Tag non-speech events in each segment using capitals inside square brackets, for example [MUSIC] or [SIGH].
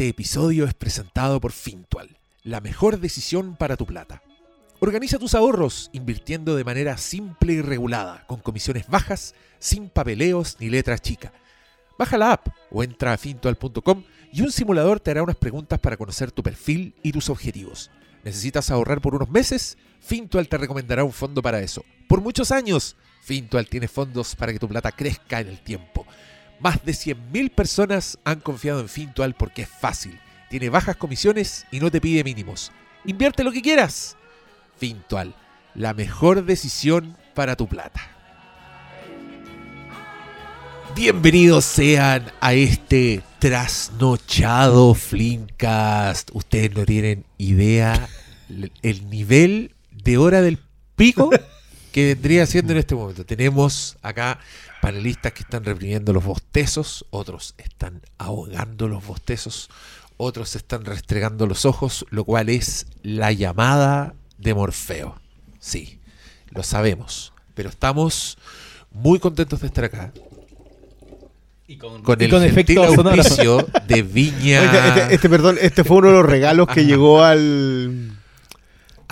Este episodio es presentado por Fintual, la mejor decisión para tu plata. Organiza tus ahorros invirtiendo de manera simple y regulada, con comisiones bajas, sin papeleos ni letras chicas. Baja la app o entra a fintual.com y un simulador te hará unas preguntas para conocer tu perfil y tus objetivos. ¿Necesitas ahorrar por unos meses? Fintual te recomendará un fondo para eso. Por muchos años, Fintual tiene fondos para que tu plata crezca en el tiempo. Más de 100.000 personas han confiado en Fintual porque es fácil, tiene bajas comisiones y no te pide mínimos. Invierte lo que quieras. Fintual, la mejor decisión para tu plata. Bienvenidos sean a este trasnochado Flimcast. Ustedes no tienen idea el nivel de hora del pico que vendría siendo en este momento. Tenemos acá panelistas que están reprimiendo los bostezos, otros están ahogando los bostezos, otros están restregando los ojos, lo cual es la llamada de Morfeo. Sí, lo sabemos, pero estamos muy contentos de estar acá. Y con, Con y el con auspicio de Viña Oiga, este, este, perdón, este fue uno de los regalos que llegó al,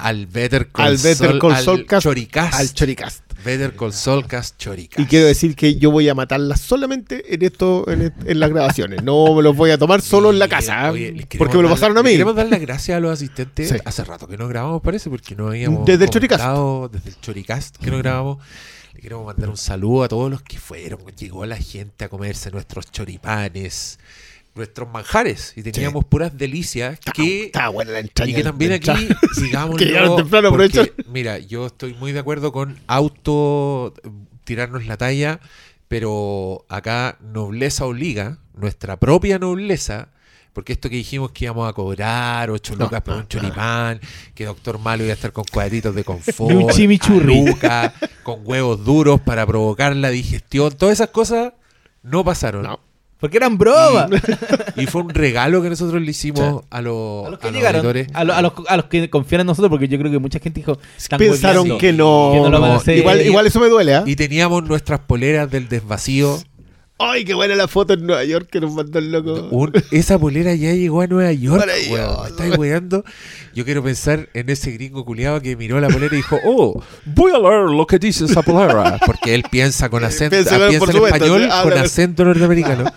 al Better Call, al Better al Saul Cast, Choricast. al Choricast. Better Call Saulcast Choricast. Y quiero decir que yo voy a matarlas solamente en esto, en, las grabaciones. No me los voy a tomar solo en la casa. Oye, porque me lo pasaron a mí. Queremos dar las gracias a los asistentes. Sí. Hace rato que no grabamos, parece, porque no habíamos. Desde el Choricast. Desde el Choricast que no grabamos. Le queremos mandar un saludo a todos los que fueron. Llegó la gente a comerse nuestros choripanes, nuestros manjares. Y teníamos puras delicias que. Estaba buena la entraña. Y que también aquí, digamos. [LAUGHS] Mira, yo estoy muy de acuerdo con auto tirarnos la talla, pero acá nobleza obliga, nuestra propia nobleza, porque esto que dijimos que íbamos a cobrar ocho No, lucas por no, un choripán, que Doctor Malo iba a estar con cuadritos de [LAUGHS] confort, un chimichurri. con huevos duros para provocar la digestión, todas esas cosas no pasaron. Porque eran bromas. [LAUGHS] Y fue un regalo que nosotros le hicimos a los, A los que a los llegaron, a, lo- a los, a los que confían en nosotros, porque yo creo que mucha gente dijo. "Están Pensaron hueveando". que no. Que no lo van a hacer. igual, igual eso me duele, ¿ah? Y teníamos nuestras poleras del desvacío. Ay, qué buena la foto en Nueva York que nos mandó el loco. Un- esa polera ya llegó a Nueva York. Maravilloso. weón. ¿Me estáis weando? Yo quiero pensar en ese gringo culiado que miró la polera y dijo, oh, voy a leer lo que dice esa polera. Porque él piensa con [LAUGHS] acento, Piensa ah, piensa en supuesto, español sí, con acento norteamericano.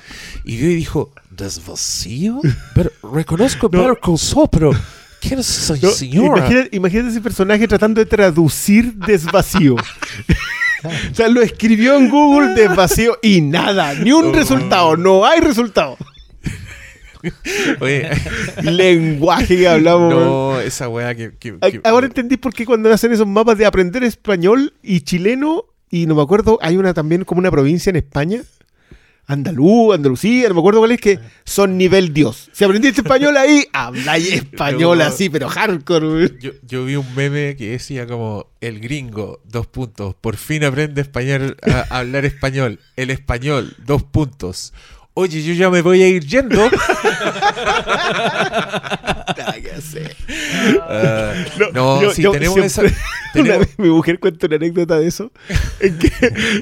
Y vio y dijo, ¿desvacío? Pero [LAUGHS] reconozco No. Better Call Saul, pero ¿quién es esa No, señora? imagínate, imagínate ese personaje tratando de traducir desvacío. [LAUGHS] o sea, lo escribió en Google desvacío y nada, ni un resultado, no hay resultado. Oye, Lenguaje que hablamos. no, esa weá que... que- que- Ahora entendí por qué cuando hacen esos mapas de aprender español y chileno, y no me acuerdo, hay una también como una provincia en España, Andalú, Andalucía, no me acuerdo cuál es, que son nivel Dios. Si aprendiste español ahí, [LAUGHS] habláis español No. así, pero hardcore. Yo, yo vi un meme que decía como el gringo, dos puntos, por fin aprende español a, [LAUGHS] hablar español. El español, dos puntos. Oye, yo ya me voy a ir yendo. [LAUGHS] Ah, no, yo- sí, yo tenemos siempre- esa. Una tenemos- vez mi mujer cuenta una anécdota de eso. [LAUGHS] En que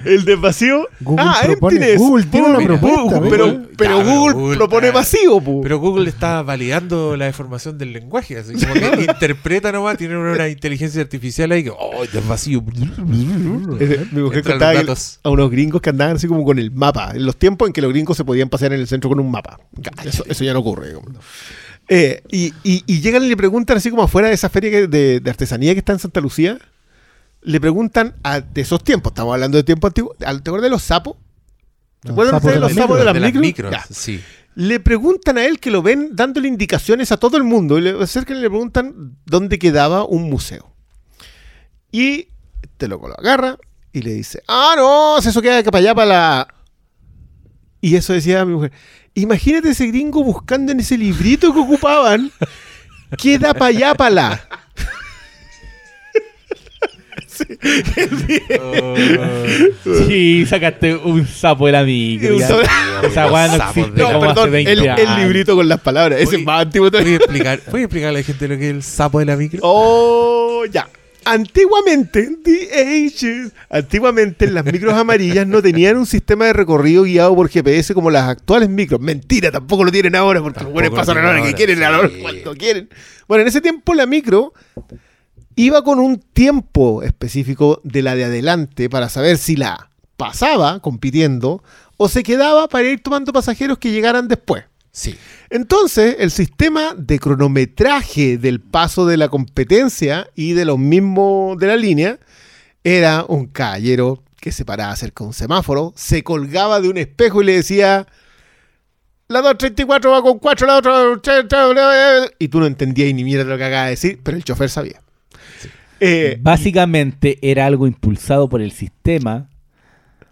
el de vacío. Google ah, él propone- tiene eso. Google tiene una propuesta, pero, pero Google, Google propone está- vacío, pu. pero Google está validando la deformación del lenguaje. Así como que [LAUGHS] interpreta nomás, tiene una inteligencia artificial ahí que, oh, es vacío. Eh, Mi mujer Entran contaba datos. a unos gringos que andaban así como con el mapa. En los tiempos en que los gringos se podían pasear en el centro con un mapa. Eso, eso ya no ocurre. digamos. Eh, y, y- y llegan y le preguntan así como afuera de esa feria que- de, de artesanía que está en Santa Lucía. Le preguntan a, de esos tiempos, estamos hablando de tiempos antiguos. ¿Te acuerdas de los sapos? ¿Te sapos ustedes de de los sapos de las de las micros? micros, Ya. sí. Le preguntan a él que lo ven dándole indicaciones a todo el mundo. Y le acercan y le preguntan dónde quedaba un museo. Y te loco lo agarra y le dice, ah, no, eso queda para allá para la... Y eso decía mi mujer. Imagínate ese gringo buscando en ese librito que ocupaban. Queda para allá para la... [LAUGHS] Sí, sacaste un sapo de la micro. Un ya. sapo- Esa weá no existe de- No, como hace perdón, 20 el, el librito con las palabras. Ese es más antiguo ¿Puedes todavía. explicar, ¿Puedes explicarle a la gente lo que es el sapo de la micro? Oh, ya. Antiguamente, the ages, antiguamente las micros amarillas no tenían un sistema de recorrido guiado por GPS como las actuales micros. Mentira, tampoco lo tienen ahora porque los buenos pasan a la hora que quieren, a la hora cuando quieren. Bueno, en ese tiempo la micro iba con un tiempo específico de la de adelante para saber si la pasaba compitiendo o se quedaba para ir tomando pasajeros que llegaran después. Sí. Entonces, el sistema de cronometraje del paso de la competencia y de los mismos de la línea era un caballero que se paraba cerca de un semáforo, se colgaba de un espejo y le decía: La 234 va con 4, la otra. Y tú no entendías ni mierda lo que acaba de decir, pero el chofer sabía. Eh, Básicamente era algo impulsado por el sistema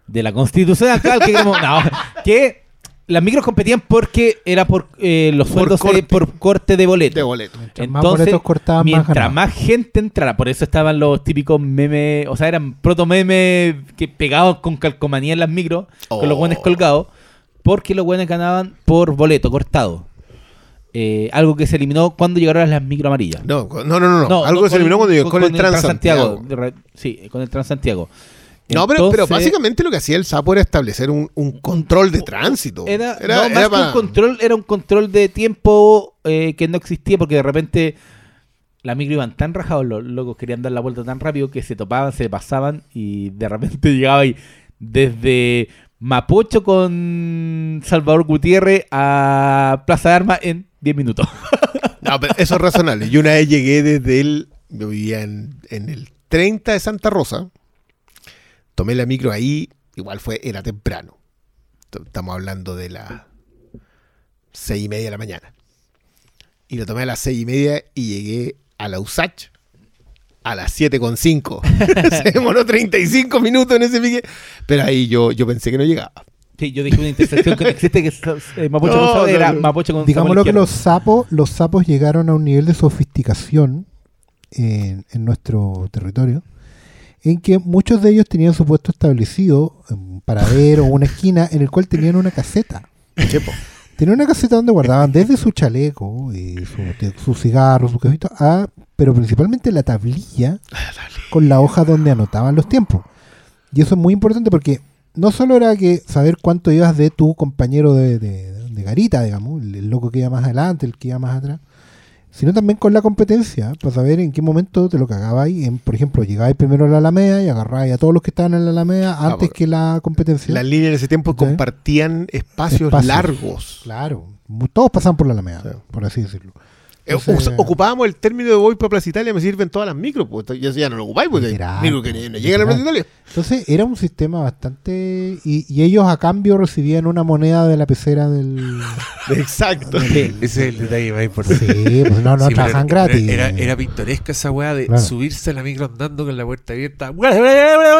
de la constitución actual que, como- no, [LAUGHS] que las micros competían porque era por eh, los Por sueldos corte. de- por corte de boleto. de boleto. Mientras más boletos cortaban, más mientras más gente entrara, por eso estaban los típicos memes, o sea, eran proto memes que pegados con calcomanía en las micros, con los Oh. buenos colgados, porque los buenos ganaban por boleto cortado. Eh, algo que se eliminó cuando llegaron las micro amarillas. No, no, no, no. No, Algo no, que se eliminó cuando llegó con, el Transantiago. Transantiago. Sí, con el Transantiago. No, pero, básicamente lo que hacía el sapo era establecer un, un control de tránsito. Era, Era- no, era más que para- un control, era un control de tiempo eh, que no existía porque de repente la micro iban tan rajados, los locos querían dar la vuelta tan rápido que se topaban, se pasaban y de repente [LAUGHS] llegaba ahí desde Mapocho con Salvador Gutiérrez a Plaza de Armas en 10 minutos. [LAUGHS] No, pero eso es razonable. Yo una vez llegué desde el. Yo vivía en, en el 30 de Santa Rosa. Tomé la micro ahí. Igual fue, era temprano. Estamos hablando de las seis y media de la mañana. Y lo tomé a las seis y media y llegué a la USACH a las 7 con 5. [LAUGHS] Se demoró 35 minutos en ese pique. Pero ahí yo, yo pensé que no llegaba. Sí, yo dije una intersección que no existe que es eh, Mapocho No, con no, era no. Mapocho con Digámoslo que los sapos, los sapos llegaron a un nivel de sofisticación en, en nuestro territorio, en que muchos de ellos tenían su puesto establecido, un paradero o una esquina, en el cual tenían una caseta. Chepo. Tenían una caseta donde guardaban desde su chaleco, y su, de- su cigarro, su cajito, a, pero principalmente la tablilla con la hoja donde anotaban los tiempos. Y eso es muy importante porque no solo era que saber cuánto ibas de tu compañero de, de- de garita, digamos, el, el loco que iba más adelante, el que iba más atrás, sino también con la competencia, para saber en qué momento te lo cagabas y, en, por ejemplo, llegabais primero a la Alameda y agarrabais a todos los que estaban en la Alameda antes porque que la competencia. Las líneas en ese tiempo ¿Sí? compartían espacios, Espacios. largos. Claro, todos pasaban por la Alameda, Sí. por así decirlo. Eh, ocupábamos el término de voy para Plaza Italia, me sirven todas las micros, pues ya, ya no lo ocupáis, Literal, micro que pues, no llega a la Plaza. Italia. Entonces era un sistema bastante... Y, y ellos a cambio recibían una moneda de la pecera del... [LAUGHS] Exacto. Ese es el detalle más importante. Sí, pues no, no Sí, trabajan era- gratis. Era, era pintoresca esa weá de Claro. subirse a la micro andando con la puerta abierta. [LAUGHS]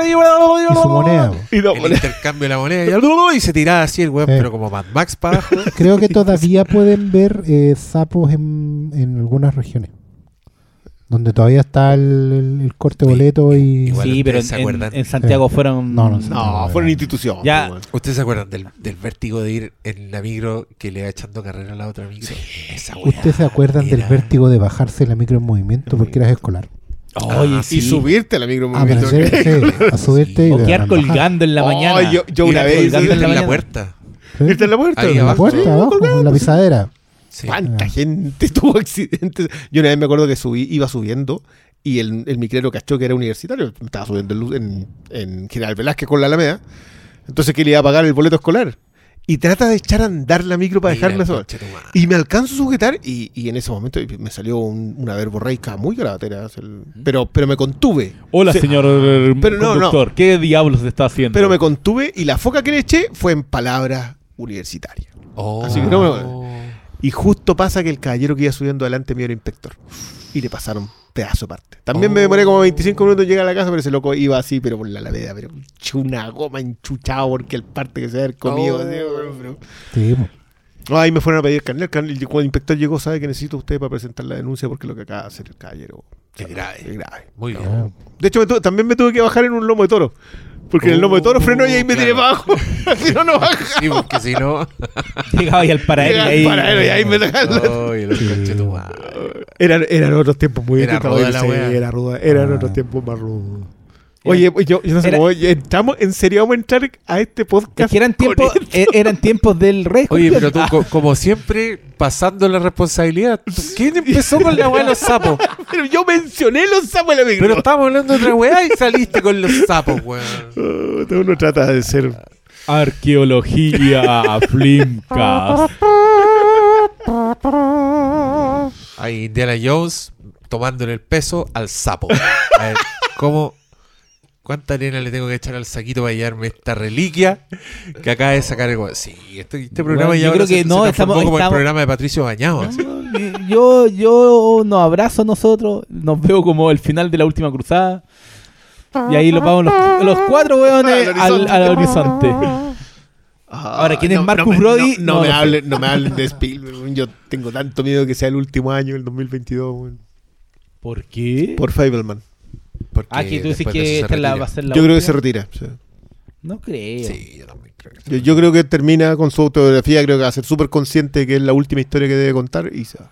Y su moneda. pues. Y no, El intercambio de la moneda y, y se tiraba así el weón, Sí. pero como Mad Max para abajo. Creo que [LAUGHS] todavía pueden ver eh, sapos en, en algunas regiones. Donde todavía está el, el- el corte boleto y... Igual Sí, pero en, se en- acuerdan. en Santiago [LAUGHS] fueron... No, no sé. no, fueron instituciones. Ya. pues, ¿Ustedes se acuerdan del, del vértigo de ir en la micro que le va echando carrera a la otra micro? Esa weá. ¿Ustedes se acuerdan del era- vértigo de bajarse la micro en movimiento porque eras escolar? Oye, Ah, Y sí. subirte a la micro Ah, pero movimiento. en serio, sí, [LAUGHS] a subirte y O quedar a colgando en la Oh, mañana. yo- yo una vez colgando en en la puerta. ¿Sí? ¿Está en la puerta? Ahí En la abajo. puerta, Sí, abajo, en la pisadera. Sí. ¿Cuánta Ah. gente [LAUGHS] tuvo accidentes? Yo una vez me acuerdo que subí, iba subiendo y el, el micrero cachó que era universitario. Estaba subiendo en, General Velázquez con la Alameda. Entonces que le iba a pagar el boleto escolar. Y trata de echar a andar la micro para Mira dejarme el sola. Y me alcanzo a sujetar y, y en ese momento me salió un- una verborreica muy gravatera. el- Pero, pero me contuve. Hola, Se- señor Pero no, conductor. ¿Qué diablos está haciendo? Pero me contuve y la foca que le eché fue en palabras universitarias. Oh. Así que no Y justo pasa que el caballero que iba subiendo adelante mío era inspector. Y le pasaron pedazo parte. También me demoré como 25 minutos en llegar a la casa, pero ese loco iba así, pero por la alameda, pero una goma enchuchado porque el parte que se había comido. Oh. Sí, ahí me fueron a pedir carnet. El carnet- Cuando el inspector llegó, sabe que necesito usted para presentar la denuncia porque lo que acaba de hacer el caballero Es grave. es grave. Muy bien. De hecho, me también me tuve que bajar en un lomo de toro. Porque en el lomo de toro freno y ahí me claro. tiré para abajo. [LAUGHS] Así no, no baja. Sí, porque si no. [LAUGHS] Llegaba ahí al paradero y ahí me Ay, los conchetumares. Eran, eran otros tiempos muy Era ruda la wea. era ruda. Eran Ah. otros tiempos más rudos. Oye, yo, yo no sé Era- cómo entramos, en serio vamos a entrar a este podcast. Es que eran tiempos, e- eran tiempos del rey. Oye, pero tú, co- [LAUGHS] como siempre, pasando la responsabilidad. ¿Quién empezó con la weá de los sapos? [LAUGHS] Pero yo mencioné los sapos en la micro. Pero estábamos hablando de otra weá y saliste con los sapos, weón. Oh, uno trata de ser. Arqueología, [LAUGHS] Flimcast. Ahí Indiana Jones tomándole el peso al sapo. A ver, ¿cómo? ¿Cuánta arena le tengo que echar al saquito para llevarme esta reliquia que acaba de sacar el? Sí, este, este programa Bueno, ya yo creo que se, no, se transformó estamos- como estamos- el programa de Patricio Bañado. Yo, yo nos abrazo a nosotros, nos veo como el final de la última cruzada. Y ahí los vamos los, los cuatro weones Al al, horizonte. al horizonte. Ahora, ¿quién es Marcus me- Brody? No, no No me lo hablen, no me hablen de Spielberg. Yo tengo tanto miedo que sea el último año, el 2022. weón. ¿Por qué? Por Fableman. Porque ah, tú dices que esta la, va a ser la Yo creo que se retira. sí. No creo. Sí, yo también creo que. Yo, yo creo que termina con su autobiografía. Creo que va a ser súper consciente que es la última historia que debe contar y se va.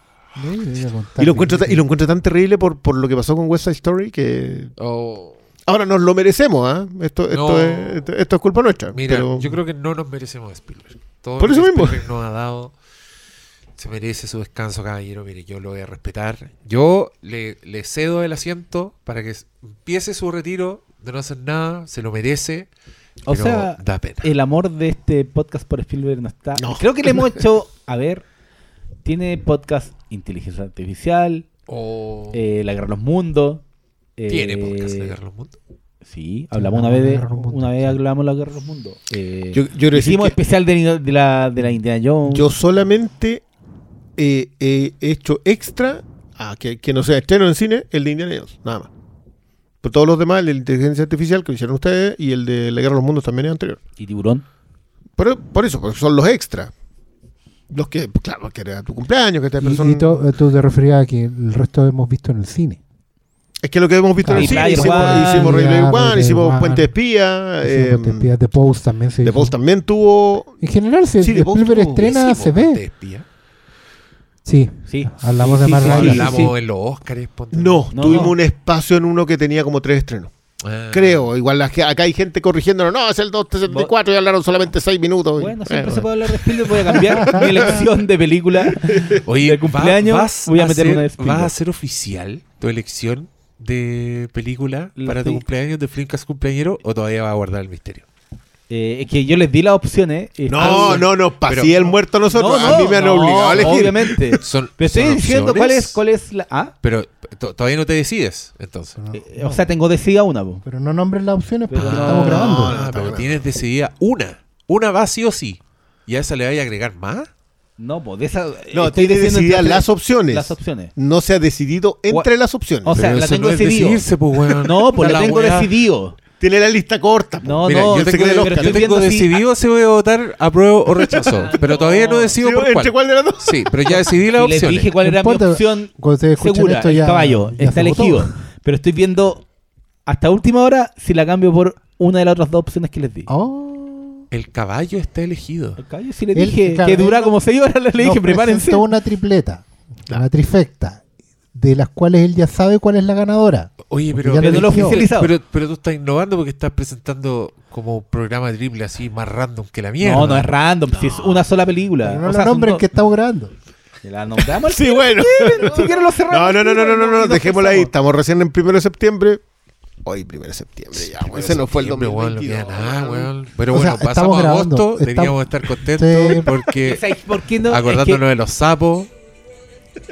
Y lo encuentro, ta- y lo encuentro tan terrible por, por lo que pasó con West Side Story que Oh, ahora nos lo merecemos, ¿ah? Esto, esto, No. es, esto, esto es culpa nuestra. mira, pero- yo creo que no nos merecemos a Spielberg. Todo Por lo eso que mismo. Spielberg nos ha dado se merece su descanso, caballero. Mire, yo lo voy a respetar. Yo le, le cedo el asiento para que empiece su retiro de no hacer nada. Se lo merece. O pero sea, da pena. el amor de este podcast por Spielberg no está. No. Creo que le hemos [LAUGHS] hecho. A ver, tiene podcast Inteligencia Artificial, O eh, La Guerra de los Mundos. eh, tiene podcast de Carlos Mundo. Sí, hablamos una vez de Guerra los Mundos, una vez hablamos de la Guerra de los Mundos. Eh, Yo, yo hicimos que especial de, de la, de la Indiana Jones. yo solamente eh, he hecho extra, ah, que, que no sea estreno en cine, el de Indiana Jones, nada más. Pero todos los demás, el de inteligencia artificial que lo hicieron ustedes y el de la guerra de los mundos también es anterior. y Tiburón. Por, por eso, porque son los extras. Los que, claro, que era tu cumpleaños, que esta Y, persona. y tú, tú te referías a que el resto hemos visto en el cine. Es que lo que hemos visto en el cine, hicimos, One, hicimos Ray Player One, hicimos One. Puente de Espía, eh, Hicimos The Espía, The Post también se The. Post también tuvo. En general, si Sí, Spielberg estrena, se ve. de Espía. Sí, Sí. Hablamos de Sí, Matt sí, O sí, Reilly. sí, hablamos sí. en los Oscars. No, No, tuvimos no. un espacio en uno que tenía como tres estrenos. Ah. Creo, igual la acá hay gente corrigiéndonos. No, es el 264 y hablaron solamente seis minutos. Bueno, siempre Eh, se puede hablar de Spielberg. Voy a cambiar [LAUGHS] mi elección de película. [LAUGHS] Oye, de cumpleaños, va- vas voy a meter hacer- una de Spielberg. ¿Vas a hacer oficial tu elección de película Lo para tu cumpleaños de Flimcast cumpleañero o todavía va a guardar el misterio? Eh, es que yo les di las opciones. eh, No, están- no, no, Pero- pasé el muerto a nosotros. No, a mí no, me han no, obligado a elegir. Obviamente. [LAUGHS] Son, Pero estoy son diciendo opciones, cuál es, cuál es la. Ah, Pero to- todavía no te decides, entonces. No, eh, o sea, tengo decidida una. po. pero no nombres las opciones porque Pero- estamos grabando. no, Ah, pero tienes decidida una. Una va sí o sí. ¿Y a esa le vaya a agregar más? No, pues de esa. No, estoy tiene diciendo decididas entre- las opciones. Las opciones. No se ha decidido entre las opciones. O sea, Pero la eso tengo no es decidido. decidirse, pues, weón. No, pues la tengo weá. decidido. Tiene la lista corta. po. No, Mira, no, yo tengo, el yo tengo decidido si voy a votar apruebo o rechazo. [LAUGHS] pero todavía no decido Sí, por ¿Entre cuál. cuál de las dos? Sí, pero ya decidí la Y les opción. dije cuál era importa, mi opción segura. esto el ya, caballo ya está elegido. Pero estoy viendo hasta última hora si la cambio por una de las otras dos opciones que les di. Oh. El caballo está elegido. El caballo sí le dije claro, que dura como 6 horas. Le dije, prepárense. una tripleta, una trifecta, de las cuales él ya sabe cuál es la ganadora. Oye, pero, ya Pero no lo oficializado. pero, pero tú estás innovando porque estás presentando como un programa triple así más random que la mierda. No, no es random, si es una sola película. Pero no O la sea, son nombren dos- que estamos grabando. La nombramos. Sí, bueno. si quieren lo cerramos. No, no, no, no, no, no, no, dejémosla ahí. Estamos recién en primero de septiembre. Hoy, primero de septiembre, ya. Ese no fue el Septiembre, weón, 2022. no queda nada, weón. Pero O bueno, sea, pasamos estamos a grabando, agosto, estamos- deberíamos estar [LAUGHS] contentos Sí. porque [LAUGHS] ¿Sabes por qué no? Es que- acordándonos de los sapos.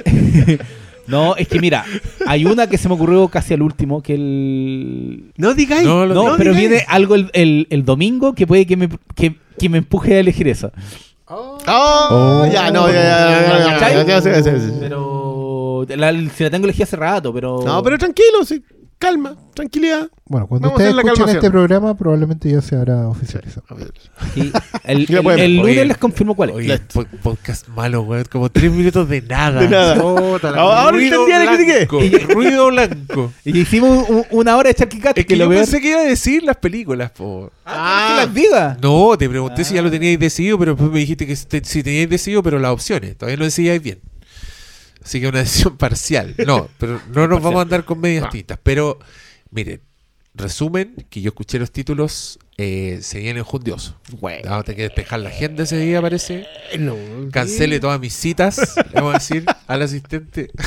[LAUGHS] No, es que mira, hay una que se me ocurrió casi al último, que el... No digáis. No, No, no pero digáis. viene algo el, el- el domingo que puede que me, que, que me empuje a elegir eso. Oh, Oh. ya, no, ya, ya, ya, ya, ya, ya, ya, ya, ya, ya. Pero la, si la tengo elegida hace rato, pero... No, pero tranquilo, sí. Calma, tranquilidad. Bueno, cuando Vamos ustedes escuchen este programa, probablemente ya se habrá oficializado. Y el, el- el lunes Oye, les confirmo cuál es. Oye, po- podcast malo, weón. Como tres minutos de nada. De nada. La- Ahora ruido entendí la que blanco, Ruido blanco. [LAUGHS] Y hicimos un- una hora de charquicate. Es que que lo yo pensé que iba a decir las películas, po. Ah, que las diga. No, te pregunté si ya lo teníais decidido, pero después me dijiste que te- si teníais decidido, pero las opciones. Todavía no decíais bien. Así que una decisión parcial. No, pero no nos vamos a andar con medias No. tintas. Pero, miren, resumen, que yo escuché los títulos, eh, se viene enjundioso. Bueno. Vamos a tener que despejar la agenda ese día, parece. No. Cancele todas mis citas, le vamos a decir al asistente. [LAUGHS]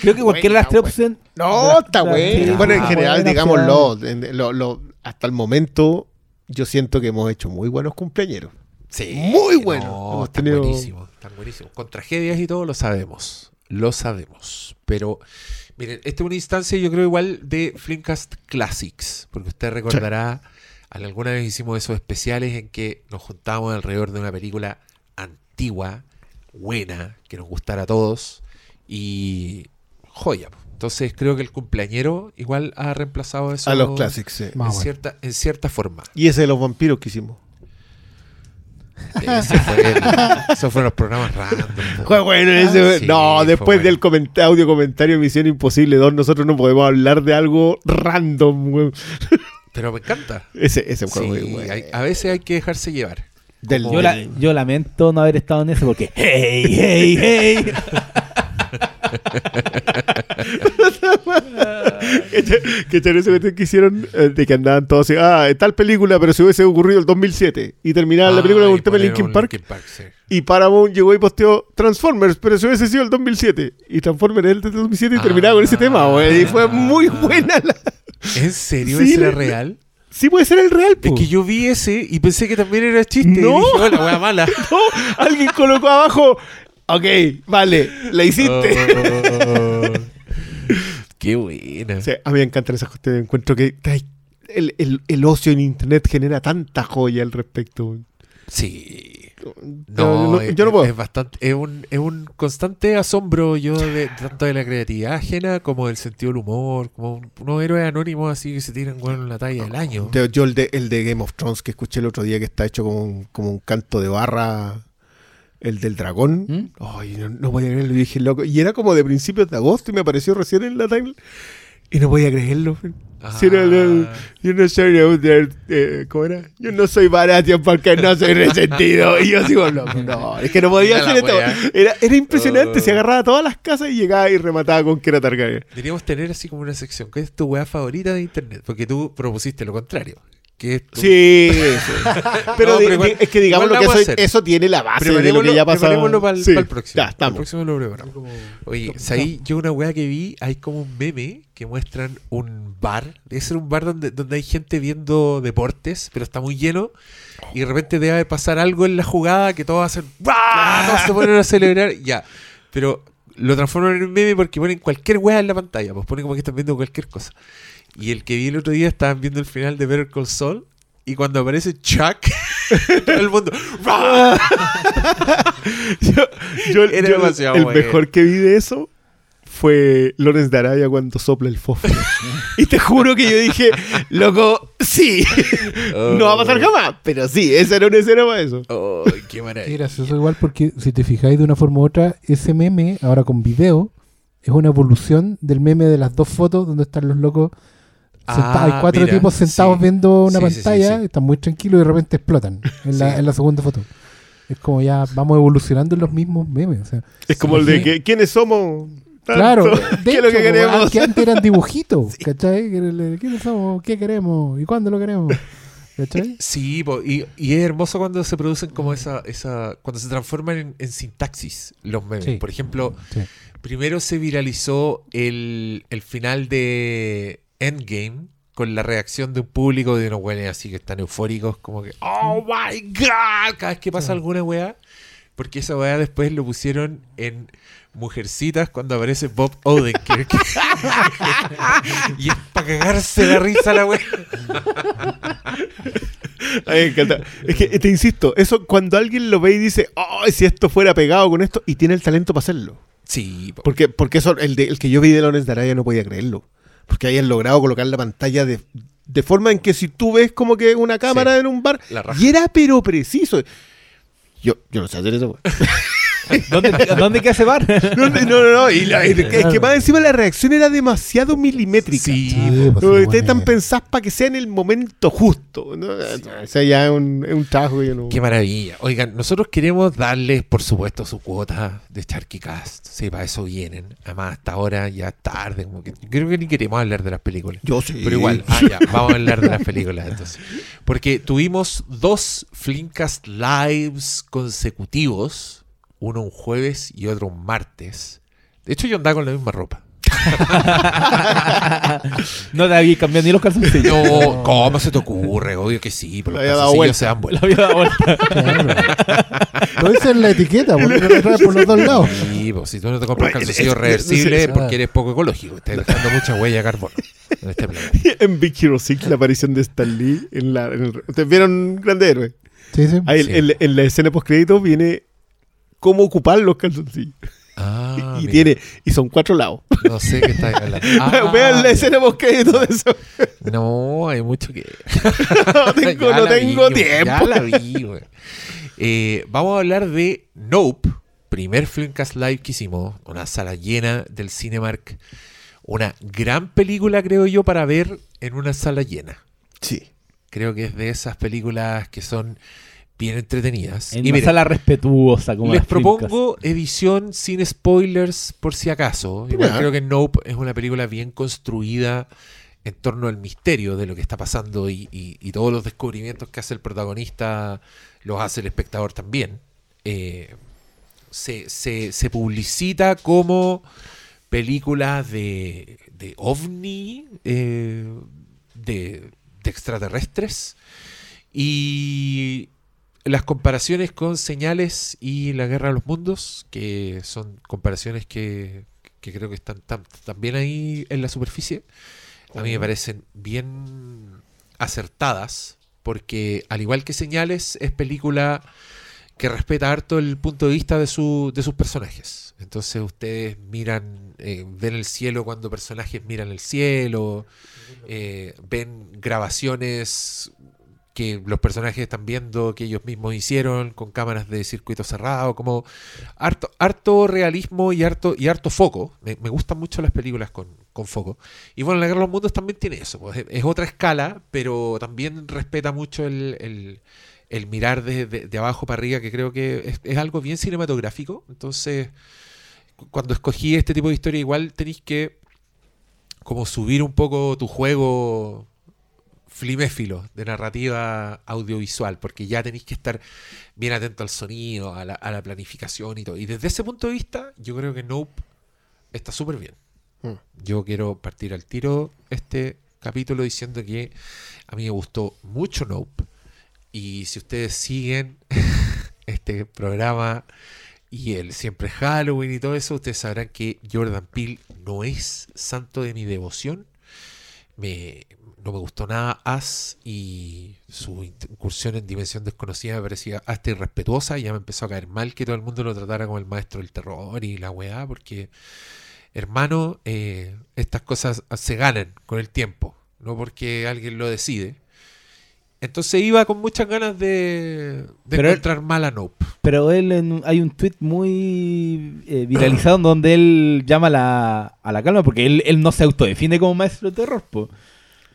Creo que cualquiera de las tres opciones. No, está bueno. Bueno, en ah, general, buena digámoslo, en- lo- lo- hasta el momento, yo siento que hemos hecho muy buenos cumpleaños. Sí, Muy bueno. No, Hemos tenido- buenísimos, están buenísimos. Con tragedias y todo lo sabemos. Lo sabemos. Pero, miren, esta es una instancia, yo creo, igual de Flimcast Classics. Porque usted recordará, alguna vez hicimos esos especiales en que nos juntábamos alrededor de una película antigua, buena, que nos gustara a todos. Y joya. Entonces creo que el cumpleañero igual ha reemplazado eso A los clásicos, sí. en, cierta, en cierta forma. Y ese de los vampiros que hicimos. Ese fue el- esos fueron los programas random. po. Fue bueno ese. Sí, no, después bueno. del comenta- audio comentario Misión Imposible 2, nosotros no podemos hablar de algo random, weón. Pero me encanta. Ese, ese fue Sí, hay- a veces hay que dejarse llevar. Del- Yo, la- yo lamento no haber estado en eso porque. ¡Hey, hey, hey! [LAUGHS] [LAUGHS] que cuestión que hicieron eh, de que andaban todos así, ah, tal película, pero se hubiese ocurrido el 2007. Y terminaban la película Ah, con un tema de Linkin Park. Linkin Park, sí. Y Paramount llegó y posteó Transformers, pero se hubiese sido el 2007. Y Transformers es el del 2007 y Ah. terminaba con ese tema, güey. Y fue muy [LAUGHS] buena la... ¿En serio Sí, ese era la- real? Sí puede ser el real, Es po. que yo vi ese y pensé que también era chiste. No. Y dije, "Oh, la wea mala. [LAUGHS] No, alguien colocó abajo, ok, vale, la hiciste. Oh. [LAUGHS] Qué buena. A mí me encantan esas cuestiones. Encuentro que el, el- el ocio en internet genera tanta joya al respecto. Sí. No, yo no puedo. es bastante, es un, es un constante asombro yo de tanto de la creatividad ajena como del sentido del humor, como un- unos héroes anónimos así que se tiran bueno, en la talla del año. Yo, yo el, de, el de Game of Thrones que escuché el otro día que está hecho como un, como un canto de barra, el del dragón. ¿Mm? Ay, no, no podía creerlo. Y dije, loco. Y era como de principios de agosto y me apareció recién en la timeline. Y no podía creerlo. güey. Si era el- Ah. yo no soy eh, ¿cómo era? Yo no soy Baratheon porque no soy resentido. Y yo sigo loco. No, es que no podía hacer esto. Era, era impresionante. Oh. Se agarraba a todas las casas y llegaba y remataba con que era Targaryen. Deberíamos tener así como una sección. ¿Qué es tu weá favorita de internet? Porque tú propusiste lo contrario. Que es tu- Sí, sí. [LAUGHS] Pero, No, di- pero igual- di- es que digamos igual que eso, eso tiene la base de lo que ya pasó. preparémoslo para el, Sí, próximo. Ya, el estamos. próximo lo preparamos. Oye, ahí yo una weá que vi, hay como un meme que muestran un bar. Debe ser un bar donde, donde hay gente viendo deportes, pero está muy lleno. Y de repente debe pasar algo en la jugada que todos hacen ¡Bah! Todos se ponen a celebrar. Ya. Pero lo transforman en un meme porque ponen cualquier weá en la pantalla. Pues ponen como que están viendo cualquier cosa. Y el que vi el otro día estaban viendo el final de Better Call Saul. Y cuando aparece Chuck, [LAUGHS] todo el mundo. [LAUGHS] Yo, yo- Era yo- demasiado el bueno. mejor que vi de eso fue Lorenz de Arabia cuando sopla el fósforo. [LAUGHS] y te juro que yo dije, loco, sí. no va a pasar jamás, pero sí, esa era una escena para eso. Oh, qué Es maravilla. gracioso igual porque si te fijáis de una forma u otra, ese meme, ahora con video, es una evolución del meme de las dos fotos donde están los locos. Ah, Hay cuatro mira, tipos sentados sí. viendo una Sí, pantalla, sí. están muy tranquilos y de repente explotan [LAUGHS] en, la, Sí. en la segunda foto. Es como ya vamos evolucionando en los mismos memes. O sea, Es como el de que, ¿quiénes somos? Tanto, Claro, [LAUGHS] ¿Qué de lo que queremos? ah, que antes eran dibujitos, [LAUGHS] ¿cachai? ¿Quiénes somos? ¿Qué queremos? ¿Y cuándo lo queremos? ¿Cachai? Sí, po, y, y es hermoso cuando se producen como esa, esa cuando se transforman en, en sintaxis los memes. Por ejemplo, primero se viralizó el, el final de Endgame con la reacción de un público de unos güeyes así que están eufóricos, como que, oh my god, cada vez que pasa alguna weá. Porque esa weá después lo pusieron en Mujercitas cuando aparece Bob Odenkirk. [LAUGHS] y es para cagarse la risa la weá. A mí me encanta. Es que te insisto, eso cuando alguien lo ve y dice, oh, si esto fuera pegado con esto, y tiene el talento para hacerlo. Sí, po. Porque, porque eso, el, de- el que yo vi de Lawrence de Arabia no podía creerlo. Porque hayan logrado colocar la pantalla de, de forma en que si tú ves como que una cámara Sí. en un bar, y era pero preciso. Yo, yo no sé hacer eso. [LAUGHS] ¿Dónde, ¿Dónde queda ese bar? No, no, no, no. Y la- es que más encima la reacción era demasiado milimétrica. Sí, Sí, pues, No, se Ustedes están que- pensados para que sea en el momento justo. ¿no? O sea, ya es un, es un trabajo que yo no. Qué maravilla. Oigan, nosotros queremos darles, por supuesto, su cuota de Charkycast. Sí, para eso vienen. Además, hasta ahora ya es tarde. Como que, creo que ni queremos hablar de las películas. Yo sí. Pero igual, ah, ya, vamos a hablar de las películas entonces. Porque tuvimos dos Flinkcast Lives consecutivos, uno un jueves y otro un martes. De hecho, yo andaba con la misma ropa. [LAUGHS] no te había cambiado ni los calzoncillos. No, ¿cómo se te ocurre? Obvio que sí, pero los Le había dado calzoncillos se dan La vuelta. había dado vuelta. Claro. No esa es la etiqueta, porque lo trae por los dos lados. Sí, pues, si tú no te compras Bueno, calzoncillos es- reversibles es- es porque eres poco ecológico. Estás dejando mucha huella de carbono en este [LAUGHS] en Big Hero 6 la aparición de Stan Lee en la. en el- ¿Ustedes vieron Grande Héroe? Sí, sí. Ahí, Sí. en, en la escena post crédito viene cómo ocupar los calzoncillos. Ah, y mira, tiene y son cuatro lados. No sé qué estás [LAUGHS] hablando. Ah, Vean la escena crédito de eso. No, hay mucho que. no [LAUGHS] tengo, Ya no la tengo vi, tiempo. Ya la vi. Eh, vamos a hablar de Nope, primer Filmcast Live que hicimos, una sala llena del Cinemark. Una gran película, creo yo, para ver en una sala llena. Sí. Creo que es de esas películas que son bien entretenidas. En y una miren, sala respetuosa como les propongo edición sin spoilers por si acaso. Igual creo que Nope es una película bien construida en torno al misterio de lo que está pasando y, y- y todos los descubrimientos que hace el protagonista los hace el espectador también. Eh, se, se- se publicita como película de, de ovni, eh, de, de extraterrestres y las comparaciones con señales y la guerra de los mundos, que son comparaciones que, que creo que están tam- también ahí en la superficie, a mí me parecen bien acertadas, porque al igual que señales, es película que respeta harto el punto de vista de, su, de sus personajes. Entonces ustedes miran, eh, ven el cielo cuando personajes miran el cielo, eh, ven grabaciones que los personajes están viendo que ellos mismos hicieron con cámaras de circuito cerrado, como harto, harto realismo y harto, y harto foco. Me, gustan mucho las películas con, con foco. Y bueno, La Guerra de los Mundos también tiene eso. pues, es, otra escala, pero también respeta mucho el, el- el mirar de, de- abajo para arriba, que creo que es, es algo bien cinematográfico. Entonces, cu- cuando escogí este tipo de historia, igual tenéis que como subir un poco tu juego fliméfilo de narrativa audiovisual, porque ya tenéis que estar bien atento al sonido, a la, a la planificación y todo. Y desde ese punto de vista, yo creo que Nope está súper bien. Mm. Yo quiero partir al tiro este capítulo diciendo que a mí me gustó mucho Nope. Y si ustedes siguen [LAUGHS] este programa y el siempre Halloween y todo eso, ustedes sabrán que Jordan Peele no es santo de mi devoción. Me, no me gustó nada As y su incursión en Dimensión Desconocida me parecía hasta irrespetuosa y ya me empezó a caer mal que todo el mundo lo tratara como el maestro del terror y la weá, porque, hermano, eh, estas cosas se ganan con el tiempo, no porque alguien lo decide. Entonces iba con muchas ganas de, de él- encontrar mal a Nope. Pero él en hay un tweet muy eh, viralizado en donde él llama a la, a la calma porque él, él no se autodefine como maestro de terror. po.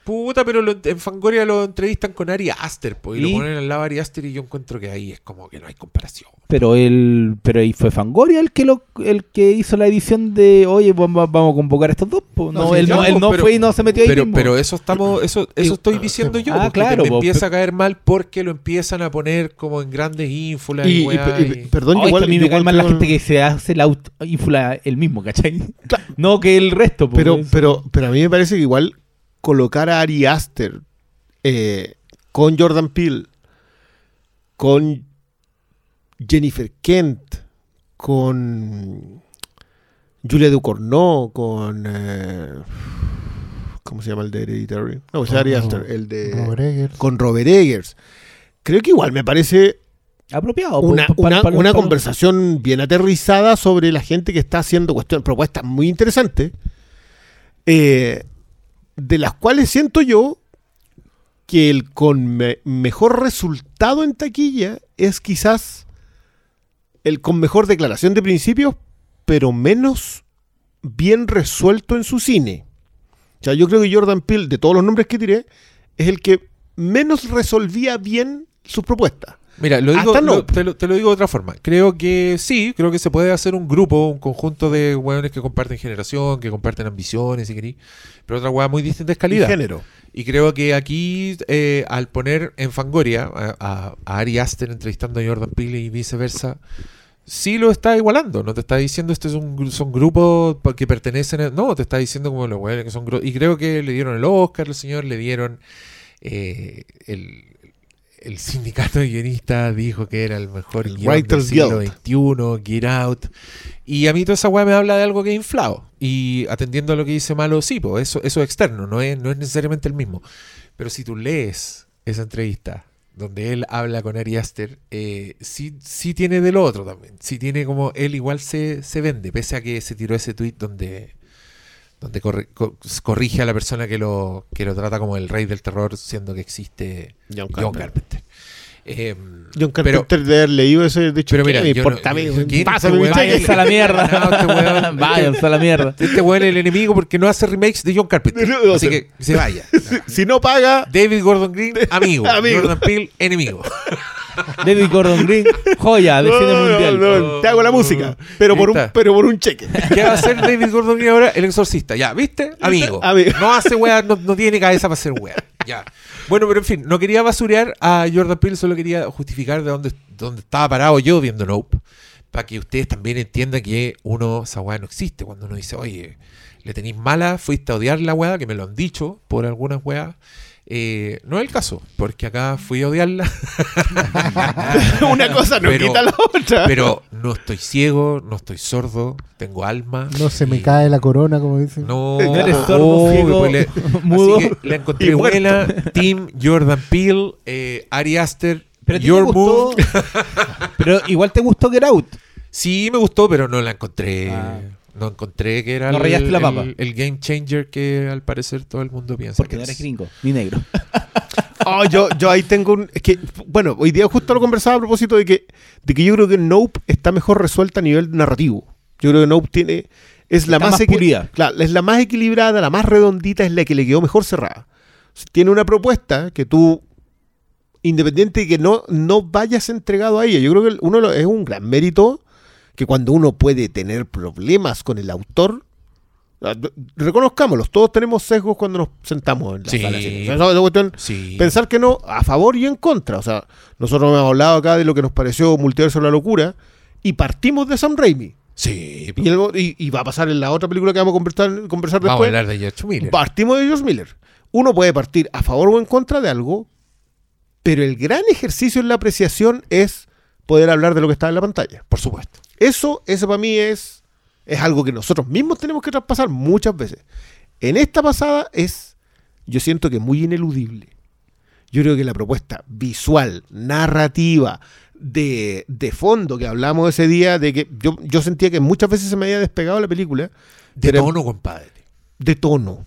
Puta, pero lo- en Fangoria lo entrevistan con Ari Aster, po, y, ¿Y? lo ponen al lado de Ari Aster y yo encuentro que ahí es como que no hay comparación. Pero él, pero ahí fue Fangoria el que lo, el que hizo la edición de oye vamos, vamos a convocar a estos dos. po". No, No, sí, él, no, él po, no pero- fue y no se metió ahí Pero, mismo. pero eso estamos, eso, eso Y- estoy diciendo yo, Ah, porque claro, me po, empieza a caer mal porque lo empiezan a poner como en grandes ínfulas y, Y, y- weá, y- y- perdón, que igual, a mí me cae mal la gente que se hace la auto- infla el mismo, ¿cachai? No que el resto. po, Pero, pero, pero a mí me parece que igual colocar a Ari Aster eh, con Jordan Peele, con Jennifer Kent, con Julia Ducournau, con... eh, ¿Cómo se llama el de Hereditary? No, es Ari Oh, Aster, el de... Robert Eggers. Con Robert Eggers. Creo que igual me parece Apropiado. una, pa- una- una conversación bien aterrizada sobre la gente que está haciendo cuestiones, propuestas muy interesantes, eh, de las cuales siento yo que el con me- mejor resultado en taquilla es quizás el con mejor declaración de principios, pero menos bien resuelto en su cine. O sea, yo creo que Jordan Peele, de todos los nombres que tiré, es el que menos resolvía bien sus propuestas. Mira, lo digo, lo- te, lo, te lo digo de otra forma. Creo que sí, creo que se puede hacer un grupo, un conjunto de hueones que comparten generación, que comparten ambiciones, si querí, pero otra hueá muy distinta es Y calidad. género. Y creo que aquí, eh, al poner en Fangoria a, a- a Ari Aster entrevistando a Jordan Peele y viceversa, sí lo está igualando. No te está diciendo estos son, gru- son grupos que pertenecen a... No, te está diciendo como los hueones que son grupos. Y creo que le dieron el Oscar al señor, le dieron eh, el... El sindicato de guionistas dijo que era el mejor El guion del siglo. XXI, Get Out. Y a mí toda esa weá me habla de algo que es inflado. Y atendiendo a lo que dice Malo, sí, pues eso, eso es externo, no es, no es necesariamente el mismo. Pero si tú lees esa entrevista donde él habla con Ari Aster, eh, sí, sí tiene de lo otro también. Sí tiene como él igual se, se vende, pese a que se tiró ese tweet donde, donde corre- co- corrige a la persona que lo, que lo trata como el rey del terror, siendo que existe John John Carpenter. Eh, John pero- Carpenter de haber leído ese, de hecho, pero ¿qué mira, me importa no- a mí? ¿quién- Pásame este mi weón? cheque. Váyanse a la mierda. [LAUGHS] Este weón- [LAUGHS] Váyanse a la mierda. Este weón es el enemigo porque no hace remakes de John Carpenter. No, no, Así no. que se vaya. [LAUGHS] Si no paga, David Gordon Green, amigo. Amigo. Jordan Peele, enemigo. David Gordon Green, joya no, cine mundial. no, te hago la música, pero por, un, pero por un cheque. ¿Qué va a hacer David Gordon Green ahora? El exorcista. Ya, ¿viste? Amigo. Amigo. No hace weá, no, no tiene cabeza para hacer weá. Ya. Bueno, pero en fin, no quería basurear a Jordan Peele, solo quería justificar de dónde, dónde estaba parado yo viendo Nope. Para que ustedes también entiendan que uno, esa weá no existe. Cuando uno dice, oye, le tenéis mala, fuiste a odiar la weá, que me lo han dicho por algunas weas. Eh, no es el caso, porque acá fui a odiarla. [LAUGHS] Una cosa no Pero- quita la otra. Pero no estoy ciego, no estoy sordo, tengo alma. No se me cae la corona, como dicen. No, [LAUGHS] No eres oh, ciego, pues le- [LAUGHS] mudo. Así que la encontré buena. Team Jordan Peele, eh, Ari Aster, Pero Your gustó- Move. Pero igual te gustó Get Out. Sí, me gustó, pero no la encontré. Ah. No encontré que era No el, la el- papa. el game changer que al parecer todo el mundo piensa. Porque que no es. eres gringo, ni negro. Oh, [LAUGHS] yo, yo ahí tengo un. Es que, bueno, hoy día justo lo conversaba a propósito de que, de que yo creo que Nope está mejor resuelta a nivel narrativo. Yo creo que Nope tiene. Es la más, más pulida. Claro, es la más equilibrada, la más redondita, es la que le quedó mejor cerrada. Tiene una propuesta que tú, independiente de que no, no vayas entregado a ella, yo creo que uno lo- es un gran mérito que cuando uno puede tener problemas con el autor, ah, reconozcámoslos, todos tenemos sesgos cuando nos sentamos en la Sí. sala cuestión- Sí. Pensar que no, a favor y en contra. O sea, nosotros hemos hablado acá de lo que nos pareció Multiverso de la Locura y partimos de Sam Raimi. Sí. Y, el- y- y va a pasar en la otra película que vamos a conversar, conversar Vamos a después. hablar de George Miller. Partimos de George Miller. Uno puede partir a favor o en contra de algo, pero el gran ejercicio en la apreciación es poder hablar de lo que está en la pantalla. Por supuesto. Eso, eso para mí es, es algo que nosotros mismos tenemos que traspasar muchas veces. En esta pasada es, yo siento que muy ineludible. Yo creo que la propuesta visual, narrativa, de, de fondo que hablamos ese día, de que yo, yo sentía que muchas veces se me había despegado la película, De tono, compadre. de tono.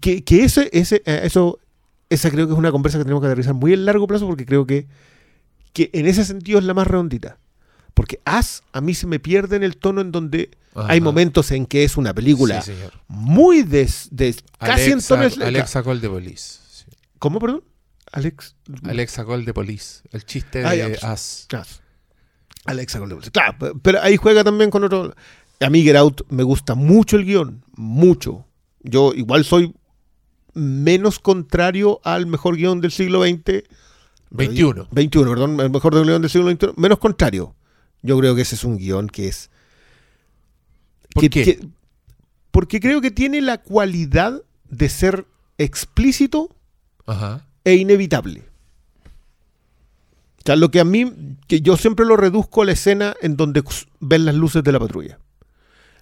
Que, que ese, ese, eh, eso, esa creo que es una conversa que tenemos que aterrizar muy a largo plazo porque creo que, que en ese sentido es la más redondita. Porque As a mí se me pierde en el tono en donde Ajá. hay momentos en que es una película Sí, muy des, des- casi en tono Alexa Call de Police. Sí. ¿Cómo, perdón? Alex. Alexa Call de Police. El chiste Ah, de pues. As. Claro. Alexa Goldberg. Claro, pe- pero ahí juega también con otro. A mí Get Out me gusta mucho el guion, mucho. Yo igual soy menos contrario al mejor guion del siglo XX. 21. 21, perdón, el mejor guion del siglo XXI. Menos contrario. Yo creo que ese es un guion que es... ¿Por que- qué? que- porque creo que tiene la cualidad de ser explícito Ajá. e inevitable. O sea, lo que a mí, que yo siempre lo reduzco a la escena en donde ven las luces de la patrulla.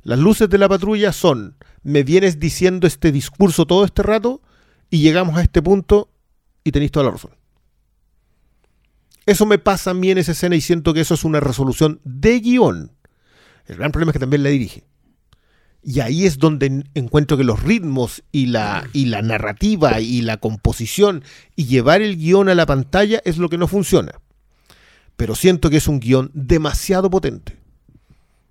Las luces de la patrulla son, me vienes diciendo este discurso todo este rato y llegamos a este punto y tenéis toda la razón. Eso me pasa a mí en esa escena y siento que eso es una resolución de guion. El gran problema es que también la dirige. Y ahí es donde en- encuentro que los ritmos y la, y la narrativa y la composición y llevar el guion a la pantalla es lo que no funciona. Pero siento que es un guion demasiado potente.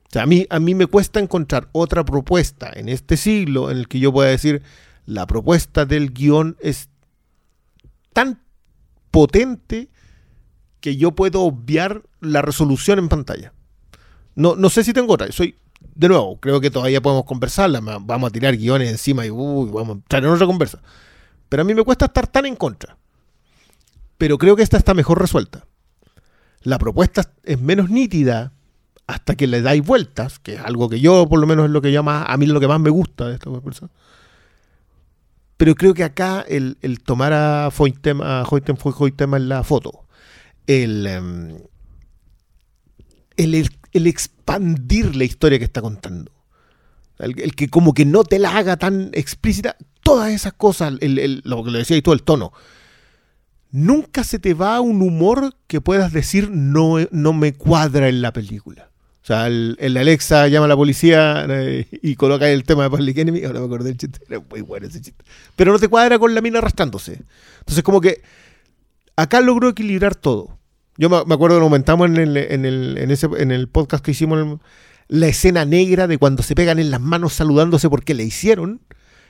O sea, a mí, a mí me cuesta encontrar otra propuesta en este siglo en el que yo pueda decir la propuesta del guion es tan potente que yo puedo obviar la resolución en pantalla. No, no sé si tengo otra. Soy, de nuevo, creo que todavía podemos conversarla. Vamos a tirar guiones encima y uy, vamos a entrar en otra conversa. Pero a mí me cuesta estar tan en contra. Pero creo que esta está mejor resuelta. La propuesta es menos nítida hasta que le dais vueltas, que es algo que yo, por lo menos, es lo que yo a mí es lo que más me gusta de esta conversa. Pero creo que acá el, tomar a Foytem, a Hoytem, Hoytem en la foto, el, em, el, el- expandir la historia que está contando, el, que como que no te la haga tan explícita, todas esas cosas, lo que le decía y todo el tono, nunca se te va un humor que puedas decir no, no me cuadra en la película. O sea, el, el Alexa llama a la policía eh, y coloca el tema de Public Enemy. Ahora me acordé del chiste. Era muy bueno ese chiste. Pero no te cuadra con la mina arrastrándose. Entonces, como que acá logró equilibrar todo. Yo me, acuerdo lo comentamos en el, en, el, en, ese, en el podcast que hicimos, la escena negra de cuando se pegan en las manos saludándose porque le hicieron.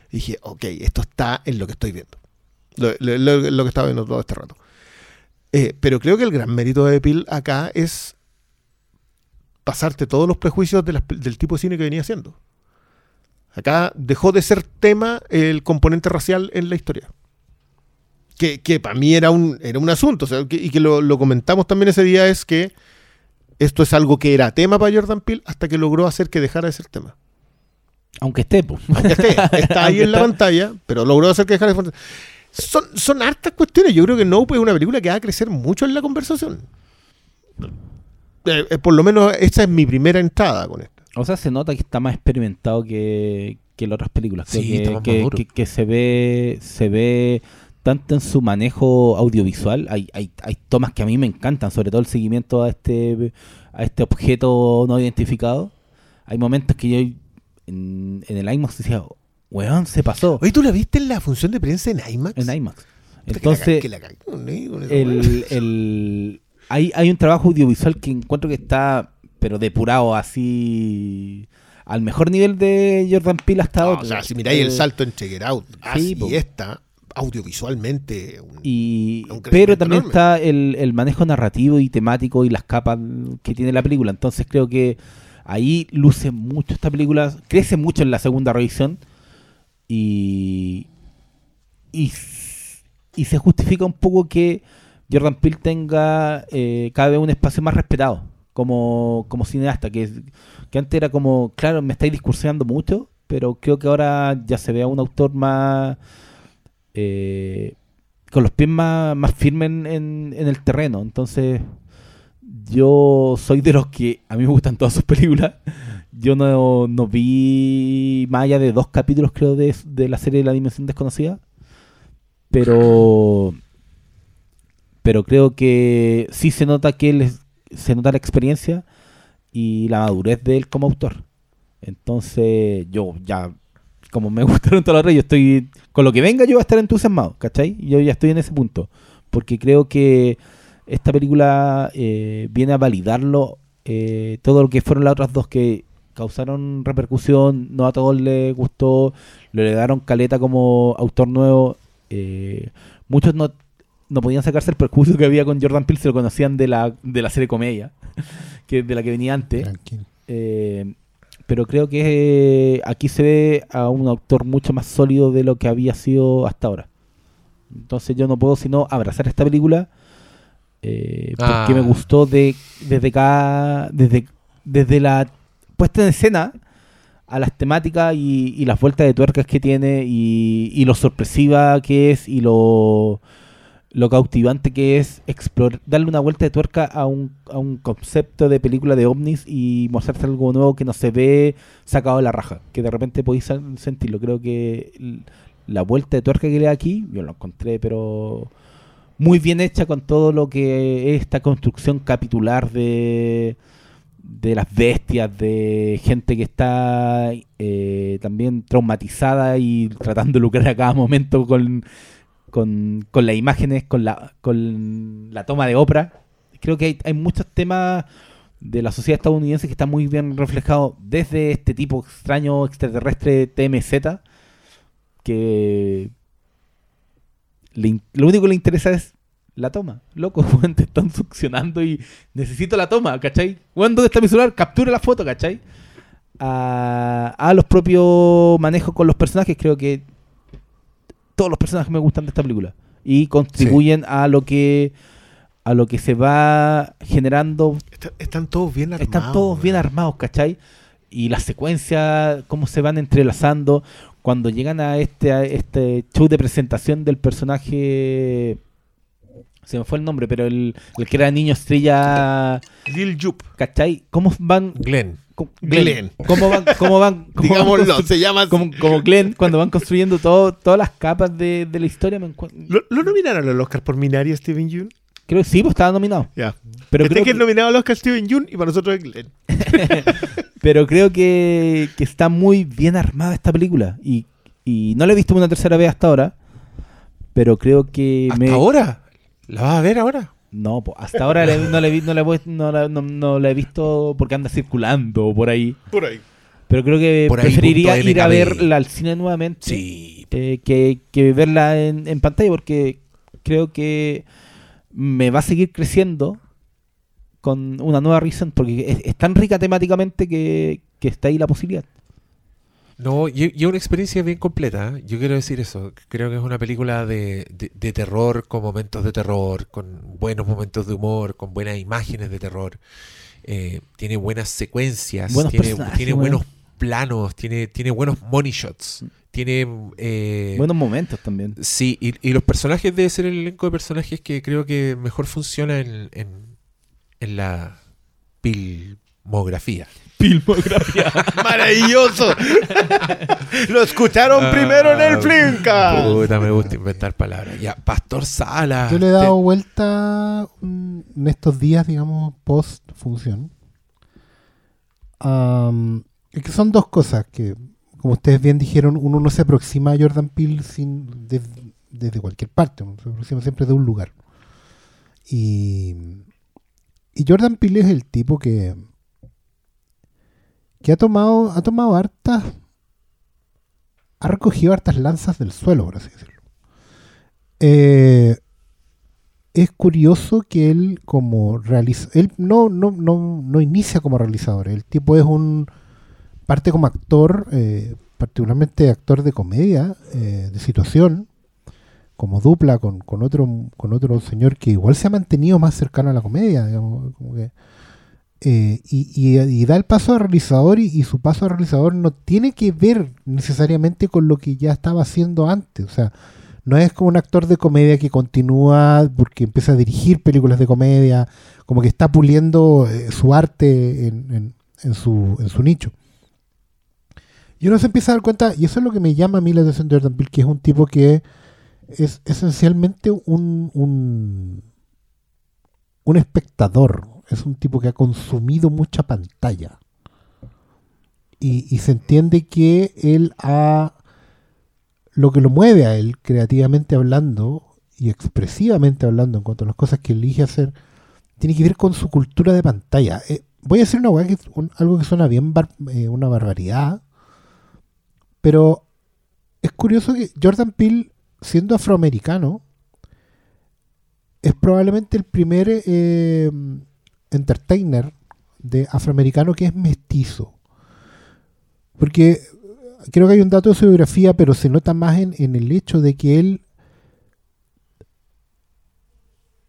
Y dije, ok, esto está en lo que estoy viendo. Lo, que estaba viendo todo este rato. Eh, pero creo que el gran mérito de Pil acá es pasarte todos los prejuicios del tipo de cine que venía haciendo. Acá dejó de ser tema el componente racial en la historia. Que, que para mí era un, era un asunto, o sea, que- y que lo, lo comentamos también ese día, es que esto es algo que era tema para Jordan Peele hasta que logró hacer que dejara de ser tema. Aunque esté, pues. Aunque esté, está [LAUGHS] ahí en la pantalla, pero logró hacer que dejara de ser son, son hartas cuestiones. Yo creo que Nope es una película que va a crecer mucho en la conversación. Eh, eh, por lo menos esta es mi primera entrada con esto. O sea, se nota que está más experimentado que, que las otras películas. Creo Sí, que- que se ve se ve tanto en su manejo audiovisual. Hay, hay, hay tomas que a mí me encantan, sobre todo el seguimiento a este a este objeto no identificado. Hay momentos que yo en, en el IMAX decía, weón, se pasó Oye, ¿tú la viste en la función de prensa en IMAX? en IMAX. Que la Entonces, el, el- hay, hay un trabajo audiovisual que encuentro que está, pero depurado así al mejor nivel de Jordan Peele hasta No, ahora. o sea, si miráis el salto entre Get Out sí, y po. esta, audiovisualmente. un- Y, un pero también enorme. está el, el manejo narrativo y temático y las capas que tiene la película. Entonces creo que ahí luce mucho esta película, crece mucho en la segunda revisión y, y, se justifica un poco que Jordan Peele tenga eh, cada vez un espacio más respetado como, como cineasta, que, que antes era como, claro, me estáis discursionando mucho, pero creo que ahora ya se ve a un autor más... eh, con los pies más, más firmes en, en- el terreno. Entonces, yo soy de los que a mí me gustan todas sus películas. Yo no, no vi más allá de dos capítulos, creo, de, de la serie de La Dimensión Desconocida. Pero. Pero creo que sí se nota que él se nota la experiencia y la madurez de él como autor. Entonces, yo ya, como me [LAUGHS] gustaron todas las redes, yo estoy, con lo que venga yo voy a estar entusiasmado, ¿cachai? Yo ya estoy en ese punto, porque creo que esta película eh, viene a validarlo eh, todo lo que fueron las otras dos que causaron repercusión, no a todos les gustó, le heredaron caleta como autor nuevo, eh, muchos no, no podían sacarse el perjuicio que había con Jordan Peele, se lo conocían de la, de la serie comedia, [LAUGHS] que de la que venía antes. Tranquilo. Eh, pero creo que eh, aquí se ve a un autor mucho más sólido de lo que había sido hasta ahora. Entonces yo no puedo sino abrazar esta película eh, porque Ah. me gustó de, desde cada desde, desde la puesta en escena a las temáticas y, y las vueltas de tuercas que tiene y, y lo sorpresiva que es y lo lo cautivante que es explorar, darle una vuelta de tuerca a un, a un concepto de película de ovnis y mostrarte algo nuevo que no se ve sacado de la raja, que de repente podéis sen- sentirlo. Creo que la vuelta de tuerca que le da aquí, yo lo encontré, pero muy bien hecha con todo lo que es esta construcción capitular de, de las bestias, de gente que está eh, también traumatizada y tratando de lucrar a cada momento con, con, con las imágenes, con la, con la toma de Oprah. Creo que hay, muchos temas de la sociedad estadounidense que están muy bien reflejados desde este tipo extraño extraterrestre TMZ, que lo único que le interesa es la toma. Loco, [LAUGHS] weón, te están succionando y necesito la toma, ¿cachai? ¿dónde está mi celular? Captura la foto, ¿cachai? A, a los propios manejos con los personajes, creo que todos los personajes me gustan de esta película. Y contribuyen a lo que a lo que se va generando Está- están todos bien armados. están todos bien armados, ¿cachai? Y las secuencias, cómo se van entrelazando. Cuando llegan a este, a este show de presentación del personaje. Se me fue el nombre, pero el, el que era niño estrella. Lil Jup. ¿cachai? ¿Cómo van. Glenn. Cómo- Glenn. ¿Cómo van. Cómo van [LAUGHS] cómo Digámoslo, se llama como, como Glenn, cuando van construyendo todo, todas las capas de, de la historia, me. ¿Lo, lo nominaron al Oscar por Minari a Steven Yeun? Creo que sí, pues estaba nominado. Ya. Pero este creo que es nominado al Oscar Steven Yeun y para nosotros es Glenn. [LAUGHS] Pero creo que, que está muy bien armada esta película. Y, y no la he visto una tercera vez hasta ahora. Pero creo que ¿Hasta me. ahora? ¿La vas a ver ahora? No, po, hasta ahora no, la he, vi- no, la no la- no- no la he visto porque anda circulando por ahí. Por ahí. Pero creo que Por ahí preferiría ir a verla al cine nuevamente Sí. eh, que, que verla en, en pantalla porque creo que me va a seguir creciendo con una nueva Reason porque es, es tan rica temáticamente que, que está ahí la posibilidad. No, y, y una experiencia bien completa. ¿eh? Yo quiero decir eso. Creo que es una película de, de- de terror, con momentos de terror, con buenos momentos de humor, con buenas imágenes de terror. Eh, tiene buenas secuencias, Buenos tiene, tiene buenos planos, tiene, tiene buenos money shots. Tiene. eh, Buenos momentos también. Sí, y, y los personajes debe ser el elenco de personajes que creo que mejor funciona en, en, en la filmografía. Filmografía. [LAUGHS] ¡Maravilloso! Lo escucharon primero en el Ah, Flinka. Puta, me gusta inventar palabras. Ya, Pastor Sala. Yo le he dado vuelta en estos días, digamos, post función. Es que son dos cosas que, como ustedes bien dijeron, uno no se aproxima a Jordan Peele sin, des- desde cualquier parte, uno se aproxima siempre de un lugar. Y, y Jordan Peele es el tipo que, que ha tomado, ha tomado hartas, ha recogido hartas lanzas del suelo, por así decirlo. Eh, es curioso que él como realiza él no, no, no, no inicia como realizador el tipo es un parte como actor eh, particularmente actor de comedia eh, de situación como dupla con, con otro con otro señor que igual se ha mantenido más cercano a la comedia digamos, como que, eh, y, y- da el paso a realizador y, su paso a realizador no tiene que ver necesariamente con lo que ya estaba haciendo antes o sea no es como un actor de comedia que continúa porque empieza a dirigir películas de comedia, como que está puliendo eh, su arte en, en- en su, en su nicho. Y uno se empieza a dar cuenta, y eso es lo que me llama a mí la atención de Jordan Peele, que es un tipo que es esencialmente un, un, un espectador, es un tipo que ha consumido mucha pantalla. Y, se entiende que él ha lo que lo mueve a él creativamente hablando y expresivamente hablando en cuanto a las cosas que elige hacer, tiene que ver con su cultura de pantalla. Eh, voy a decir una algo que suena bien eh, una barbaridad, pero es curioso que Jordan Peele, siendo afroamericano, es probablemente el primer eh, entertainer de afroamericano que es mestizo. Porque creo que hay un dato de su biografía, pero se nota más en, en el hecho de que él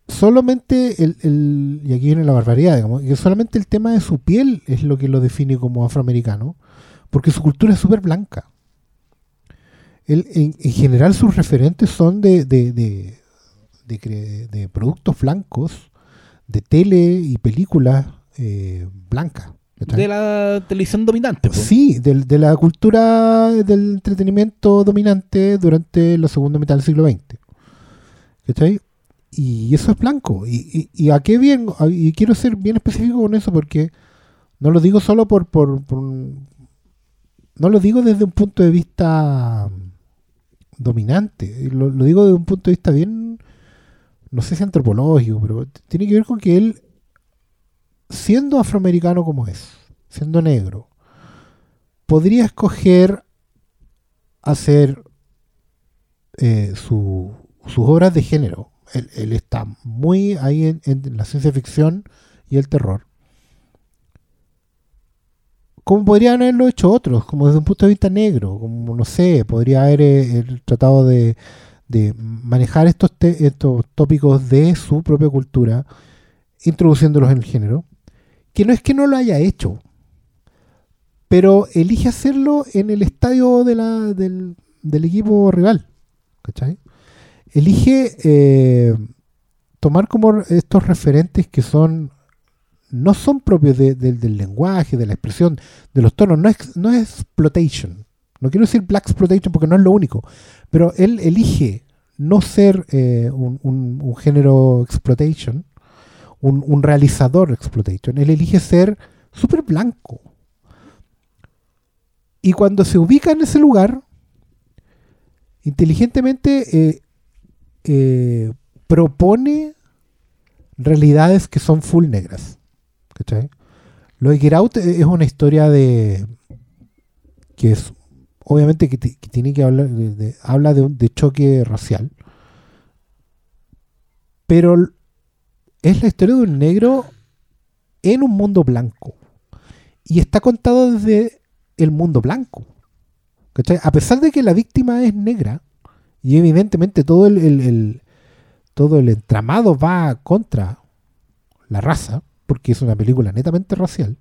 solamente el, el- y aquí viene la barbaridad, digamos, que solamente el tema de su piel es lo que lo define como afroamericano, porque su cultura es súper blanca. Él, en, en general sus referentes son de, de, de, productos blancos, de tele y películas eh, blancas. De la televisión dominante. Sí, del- de la cultura del entretenimiento dominante durante la segunda mitad del siglo XX. ¿Cachai? y eso es blanco. Y, y- y a qué bien, y quiero ser bien específico con eso porque no lo digo solo por, por, por no lo digo desde un punto de vista dominante, lo, lo digo desde un punto de vista bien, no sé si antropológico, pero tiene que ver con que él, siendo afroamericano como es, siendo negro, podría escoger hacer eh, su- sus obras de género. Él, está muy ahí en, la ciencia ficción y el terror. Como podrían haberlo hecho otros, como desde un punto de vista negro, como no sé, podría haber eh, él tratado de, de manejar estos, te- estos tópicos de su propia cultura, introduciéndolos en el género, que no es que no lo haya hecho, pero elige hacerlo en el estadio de la, del, del equipo rival. ¿Cachai? Elige eh, tomar como estos referentes que son no son propios de- de- del lenguaje, de la expresión, de los tonos, no es, no es exploitation. No quiero decir black exploitation porque no es lo único, pero él elige no ser eh, un, género exploitation, un, realizador exploitation, él elige ser súper blanco. Y cuando se ubica en ese lugar, inteligentemente eh, eh, propone realidades que son full negras. ¿Cachai? Lo de Get Out es una historia de. que es. Obviamente que, ti- que tiene que hablar. de- habla de, un- de choque racial. Pero es la historia de un negro en un mundo blanco. Y está contado desde el mundo blanco. ¿Cachai? A pesar de que la víctima es negra, y evidentemente todo el- todo el entramado va contra la raza, porque es una película netamente racial,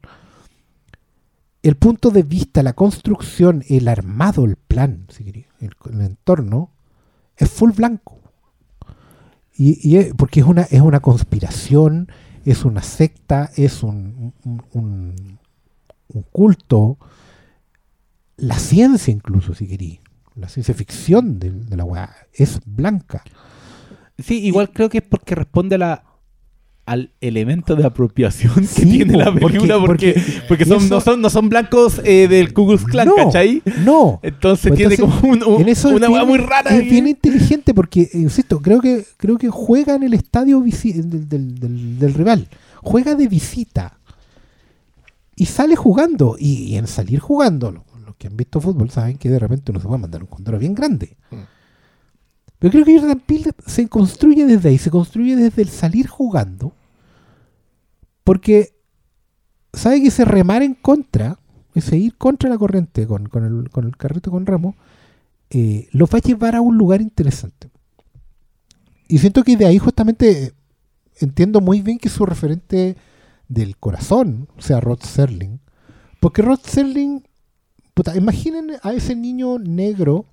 el punto de vista, la construcción, el armado, el plan, si el, el entorno, es full blanco. Y, y es- porque es una, es una conspiración, es una secta, es un, un- un- un culto, la ciencia incluso, si queréis, la ciencia ficción de, de la weá, es blanca. Sí, igual creo que es porque responde a la, al elemento de apropiación que Sí, tiene la porque- película, porque, porque porque, son, eso- no, son, no son blancos eh, del Ku Klux Klan, No, ¿cachai? No, Entonces Pues tiene entonces, como un- un- en eso una es hueá bien- muy rara. Es ahí. bien inteligente porque, insisto, creo que creo que juega en el estadio del, del- del- del rival. Juega de visita. Y sale jugando. Y, y en salir jugando, lo- los que han visto fútbol saben que de repente uno se puede mandar un condoro bien grande. Mm. Pero creo que Jordan Peele se construye desde ahí, se construye desde el salir jugando. Porque sabe que ese remar en contra, ese ir contra la corriente con, el, carrito con remo, eh, los va a llevar a un lugar interesante. Y siento que de ahí justamente eh, entiendo muy bien que su referente del corazón sea Rod Serling. Porque Rod Serling, puta, imaginen a ese niño negro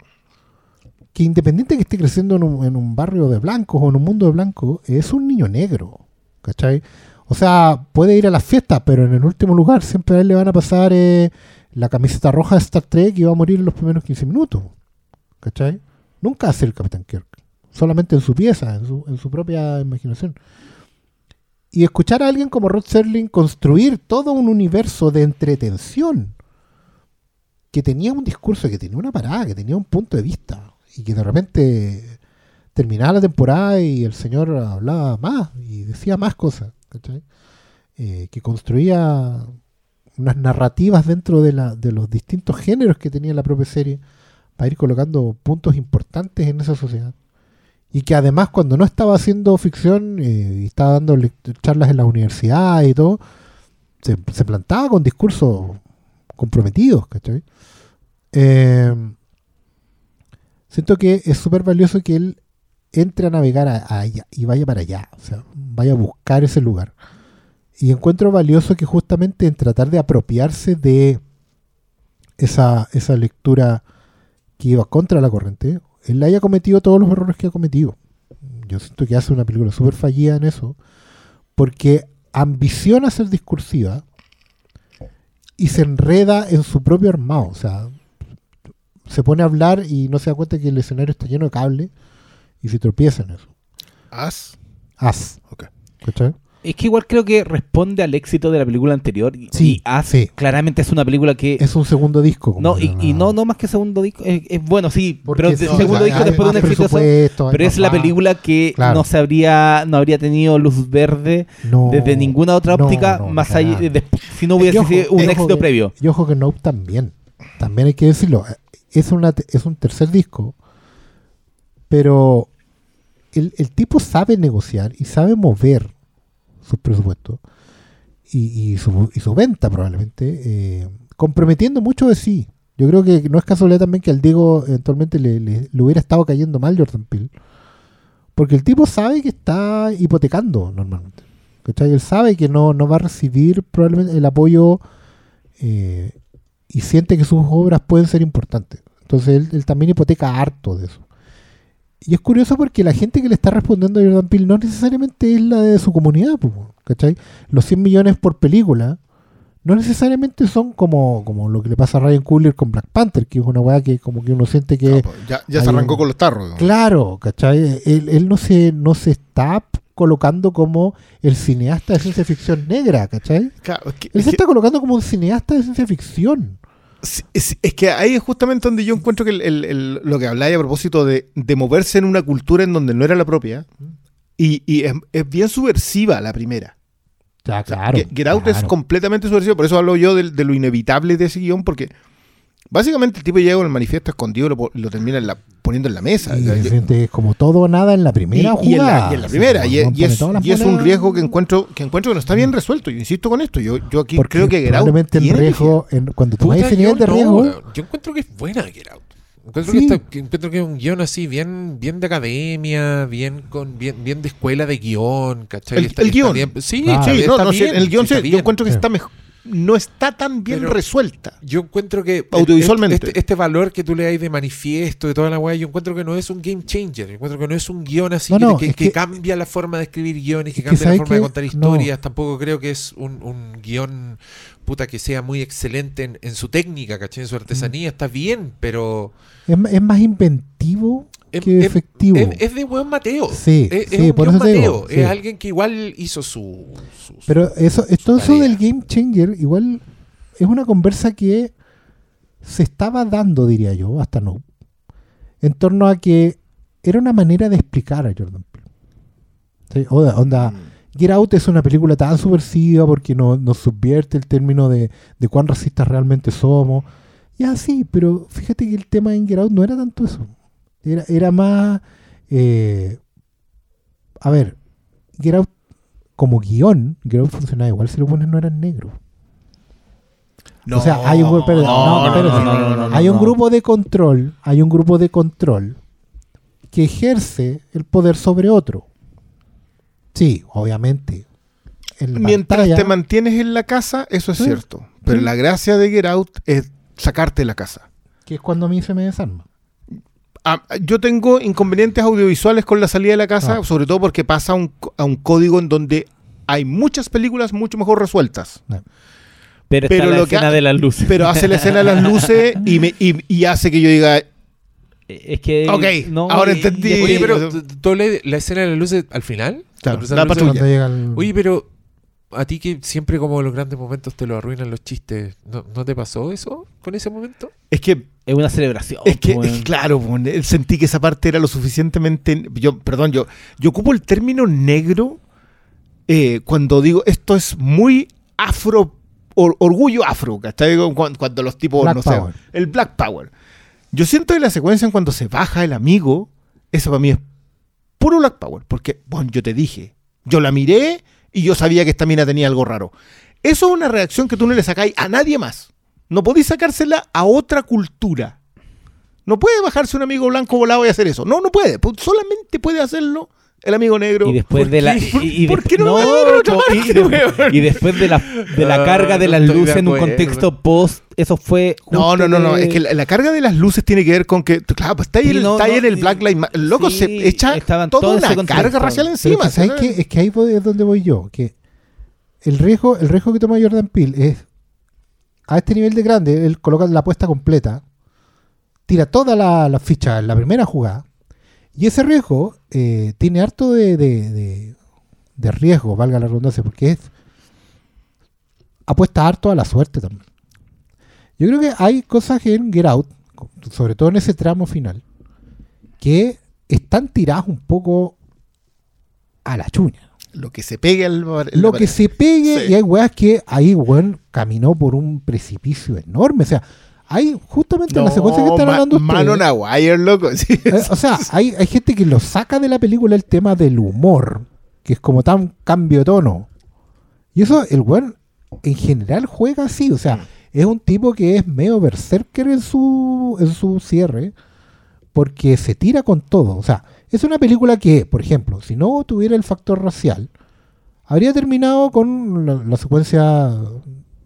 que independiente que esté creciendo en un, en un barrio de blancos o en un mundo de blancos, es un niño negro. ¿Cachai? O sea, puede ir a las fiestas, pero en el último lugar siempre a él le van a pasar eh, la camiseta roja de Star Trek y va a morir en los primeros 15 minutos. ¿Cachai? Nunca ser el Capitán Kirk. Solamente en su pieza, en su, en su propia imaginación. Y escuchar a alguien como Rod Serling construir todo un universo de entretención que tenía un discurso, que tenía una parada, que tenía un punto de vista y que de repente terminaba la temporada y el señor hablaba más y decía más cosas, Eh, que construía unas narrativas dentro de, la, de los distintos géneros que tenía la propia serie para ir colocando puntos importantes en esa sociedad. Y que además cuando no estaba haciendo ficción eh, y estaba dando charlas en la universidad y todo, se, se plantaba con discursos comprometidos. Eh, siento que es súper valioso que él entre a navegar a, y vaya para allá, vaya a buscar ese lugar. Y encuentro valioso que justamente en tratar de apropiarse de esa, esa lectura que iba contra la corriente, él haya cometido todos los errores que ha cometido. Yo siento que hace una película súper fallida en eso, porque ambiciona ser discursiva y se enreda en su propio armado. O sea, se pone a hablar y no se da cuenta que el escenario está lleno de cable y se tropieza en eso. As. As. Ok. ¿Cachai? Es que igual creo que responde al éxito de la película anterior. Y, Sí, y As sí. claramente es una película que. Es un segundo disco. no, y, no, no más que segundo disco. Es, es bueno, sí, Porque pero el o segundo sea, disco después de un más exitoso. Pero más es la más. película que Claro. no se habría, no habría tenido luz verde No, desde ninguna otra no, óptica, no, más para allá de, si no hubiese sido un éxito que- previo. Y ojo que Nope también. También hay que decirlo. Es, una, es un tercer disco. Pero el, tipo sabe negociar y sabe mover sus presupuestos. Y, y su, venta probablemente. eh, comprometiendo mucho de sí. Yo creo que no es casualidad también que al Diego eventualmente le, le- hubiera estado cayendo mal Jordan Peele. Porque el tipo sabe que está hipotecando normalmente. Él sabe que no, va a recibir probablemente el apoyo eh, y siente que sus obras pueden ser importantes. Entonces él también hipoteca harto de eso. Y es curioso porque la gente que le está respondiendo a Jordan Peele no necesariamente es la de su comunidad, ¿cachai? Los 100 millones por película no necesariamente son como, como lo que le pasa a Ryan Coogler con Black Panther, que es una weá que como que uno siente que... No, pues, ya ya se arrancó un- con los tarros. digamos. Claro, ¿cachai? Él, él no, se, no se está colocando como el cineasta de ciencia ficción negra, ¿cachai? Claro, es que- Él es se que- está colocando como un cineasta de ciencia ficción. Sí, Es, es que ahí es justamente donde yo encuentro que el- el- el- lo que habláis a propósito de, de moverse en una cultura en donde no era la propia. Y, y es, es bien subversiva la primera. Ya, O sea, claro. Get, Get Out es claro. completamente subversivo. Por eso hablo yo de, de lo inevitable de ese guion, porque básicamente el tipo llega con el manifiesto escondido y lo, lo termina en la- poniendo en la mesa. Y siente como todo o nada en la y, primera y en la, jugada. y en la primera. Y, es- es, y es un riesgo que encuentro, que encuentro que no está bien resuelto. Yo insisto con esto. Yo, yo aquí Porque creo que Get Out probablemente en tiene riesgo, en- cuando tomáis ese nivel yo de riesgo, yo encuentro que es buena Get Out. Encuentro, Sí. que está- que encuentro que es un guion así, bien, bien de academia, bien con bien, bien de escuela de guion, ¿cachai? El- Está- el está guion. bien- sí, Sí, no, no, bien, el guion sí, yo encuentro que está mejor. No está tan bien Pero- resuelta. Yo encuentro que Audiovisualmente. Este, este valor que tú le das de manifiesto, de toda la weá, yo encuentro que no es un game changer. Yo encuentro que no es un guion así No, que, no, que- es que que- cambia la forma de escribir guiones, que cambia la ¿sabes forma de contar No. historias. Tampoco creo que es un, un guion puta que sea muy excelente en, en su técnica, ¿cachai? En su artesanía. Está bien, pero es, más inventivo Es- que es- efectivo. es, de buen Mateo. Sí, es, sí, un por guion eso te digo, Mateo. sí. Es alguien que igual hizo su. su- su- Pero eso, todo eso del Game Changer, igual es una conversa que se estaba dando, diría yo, hasta no, en torno a que era una manera de explicar a Jordan Peele. Sí, onda, onda, Get Out es una película tan subversiva porque no- nos subvierte el término de, de cuán racistas realmente somos. Ya sí, pero fíjate que el tema en Get Out no era tanto eso. Era, era más... eh, a ver, Get Out como guion, Get Out funcionaba igual si los buenos no eran negros. o sea, hay un, no, no, no, no, no, no, hay un no. grupo de control, hay un grupo de control que ejerce el poder sobre otro. Sí, obviamente. En Mientras pantalla- te mantienes en la casa, eso es Sí. cierto. Pero Sí. la gracia de Get Out es sacarte de la casa. que es cuando a mí se me desarma. Ah, yo tengo inconvenientes audiovisuales con la salida de la casa, Ah. sobre todo porque pasa a un, co- a un código en donde hay muchas películas mucho mejor resueltas. Pero, Pero está la lo que escena ha- de las luces. Pero hace la escena de las luces y, me, y, y hace que yo diga, es que. Ok, no, ahora y- entendí. y- Oye, pero. ¿tú- ¿tú lees la escena de las luces al final? Claro, la luces? patrulla. Cuando llega el- Oye, pero a ti que siempre como los grandes momentos te lo arruinan los chistes, ¿no, ¿no te pasó eso con ese momento? es que Es una celebración. Es que, pues, es que, claro, ne- sentí que esa parte era lo suficientemente. Yo, perdón, yo, yo ocupo el término negro eh, cuando digo esto es muy afro, or- orgullo afro, ¿cachai? Cuando, cuando los tipos, Black no Power. sé, el Black Power. Yo siento que la secuencia en cuando se baja el amigo, eso para mí es puro Black Power, porque, bueno, yo te dije, yo la miré y yo sabía que esta mina tenía algo raro. Eso es una reacción que tú no le sacáis a nadie más. No podéis sacársela a otra cultura. No puede bajarse un amigo blanco volado y hacer eso. No, no puede. Pu- Solamente puede hacerlo el amigo negro. Y después ¿Por de la. qué? y- después de la, de la Ah, carga de no las luces en un contexto post, eso fue. No, no, no, no. de- Es que la, la carga de las luces tiene que ver con que, claro, pues está ahí, Sí, en el, no, está ahí no, en el y- Black Lives Matter. El loco sí, se echa toda contexto. carga racial encima. ¿sabes. Es que ahí es donde voy yo. Que el riesgo, el riesgo que toma Jordan Peele es a este nivel de grande, él coloca la apuesta completa, tira toda la, la ficha en la primera jugada, y ese riesgo eh, tiene harto de, de- de de riesgo, valga la redundancia, porque es apuesta harto a la suerte también. Yo creo que hay cosas en Get Out, sobre todo en ese tramo final, que están tiradas un poco a la chuña. Lo que se pegue al Lo que se pegue, Sí. y hay weas que ahí, weón, caminó por un precipicio enorme. O sea, hay justamente en la secuencia que están hablando ustedes. Manon loco. sí. Eh, o sea, hay, hay gente que lo saca de la película el tema del humor, que es como tan cambio de tono. Y eso, el weón en general juega así. O sea, es un tipo que es medio berserker en su, en su cierre, porque se tira con todo. O sea, es una película que, por ejemplo, si no tuviera el factor racial, habría terminado con la, la secuencia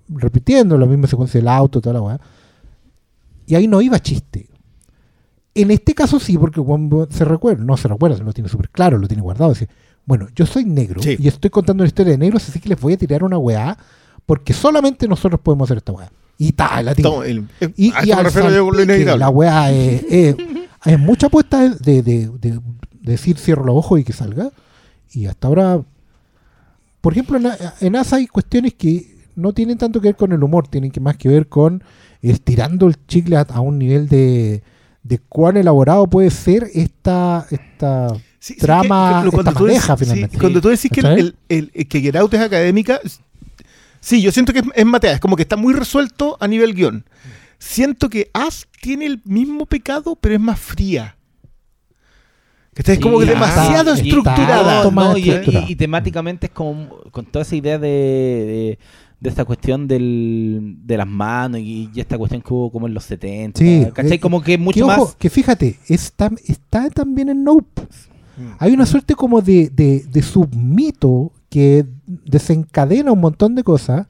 repitiendo la misma secuencia del auto, toda la weá. Y ahí no iba chiste. En este caso sí, porque cuando se recuerda, no se recuerda, se lo tiene súper claro, lo tiene guardado. Dice, bueno, yo soy negro Sí. y estoy contando una historia de negros, así que les voy a tirar una weá, porque solamente nosotros podemos hacer esta weá. Y tal, la tira. El- eh, Y, y al salpique, la weá es, es- es mucha apuesta de, de- de- de decir cierro los ojos y que salga. Y hasta ahora, por ejemplo, en, en ASA hay cuestiones que no tienen tanto que ver con el humor, tienen que más que ver con estirando el chicle a, a un nivel de, de cuán elaborado puede ser esta, esta Sí, sí, trama, que- cuando esta sí, finalmente. cuando tú decís que, ¿Cachai? el, el- el- que Get Out es académica, sí, yo siento que es, es matea, es como que está muy resuelto a nivel guion. Siento que As tiene el mismo pecado, pero es más fría. Que es como que Sí, demasiado está- estructurada. está más No, y, y- y temáticamente es como con toda esa idea de, de, de esta cuestión del, de las manos y, y esta cuestión que hubo como en los 70. Sí, ¿Cachai? eh, Como que Que, mucho ojo, más. que fíjate, está, está también en Nope. Mm. Hay una suerte como de, de, de submito que desencadena un montón de cosas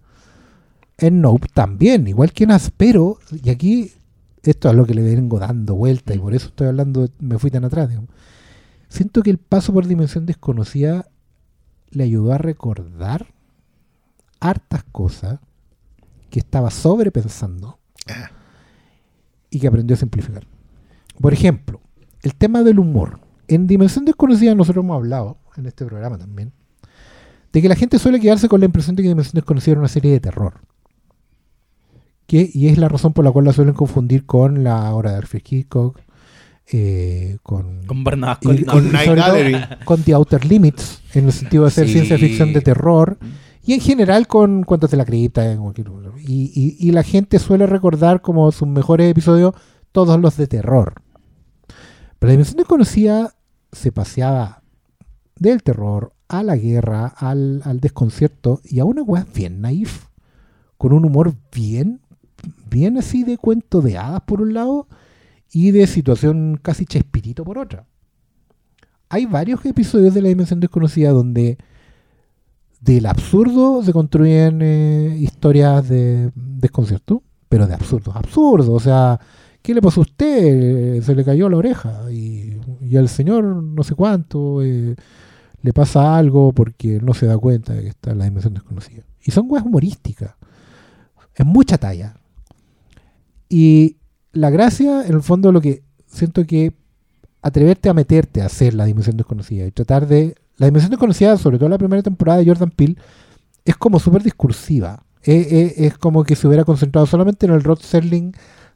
en Nope también, igual que en Aspero, y aquí esto es lo que le vengo dando vuelta y por eso estoy hablando, me fui tan atrás. digamos. Siento que el paso por Dimensión Desconocida le ayudó a recordar hartas cosas que estaba sobrepensando Ah. y que aprendió a simplificar. Por ejemplo, el tema del humor. En Dimensión Desconocida nosotros hemos hablado, en este programa también, de que la gente suele quedarse con la impresión de que Dimensión Desconocida era una serie de terror. Que, y es la razón por la cual la suelen confundir con la obra de Alfred Hitchcock, eh, con, Con y- con Night todo Gallery. con The Outer Limits, en el sentido de ser Sí. ciencia ficción de terror, y en general con Cuentos de la Cripta. Y, y- y la gente suele recordar como sus mejores episodios todos los de terror. Pero la Dimensión Desconocida se paseaba del terror a la guerra, al, al desconcierto y a una weá bien naif, con un humor bien, bien así de cuento de hadas por un lado y de situación casi chespirito por otra. Hay varios episodios de la Dimensión Desconocida donde del absurdo se construyen eh, historias de desconcierto, pero de absurdos, absurdos. O sea, ¿qué le pasó a usted? Se le cayó la oreja y, y al señor no sé cuánto eh, le pasa algo porque no se da cuenta de que está en la Dimensión Desconocida. Y son weas humorísticas. Es mucha talla. Y la gracia, en el fondo, lo que siento que atreverte a meterte a hacer la dimensión desconocida y tratar de. La dimensión desconocida, sobre todo la primera temporada de Jordan Peele, es como súper discursiva. Es, es- es como que se hubiera concentrado solamente en el Rod Serling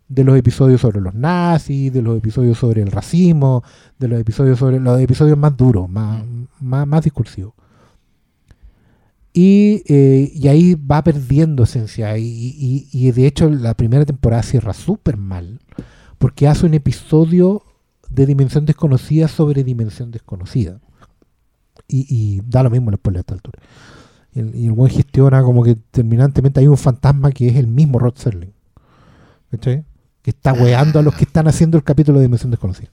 de los episodios sobre los nazis, de los episodios sobre el racismo, de los episodios sobre los episodios más duros, más, más, discursivos. Y, eh, y ahí va perdiendo esencia. Y- y de hecho la primera temporada cierra súper mal. Porque hace un episodio de Dimensión Desconocida sobre Dimensión Desconocida. Y, y da lo mismo el spoiler a esta altura. Y el, y el buen gestiona como que terminantemente hay un fantasma que es el mismo Rod Serling. ¿Cachai? Que está weando a los que están haciendo el capítulo de Dimensión Desconocida.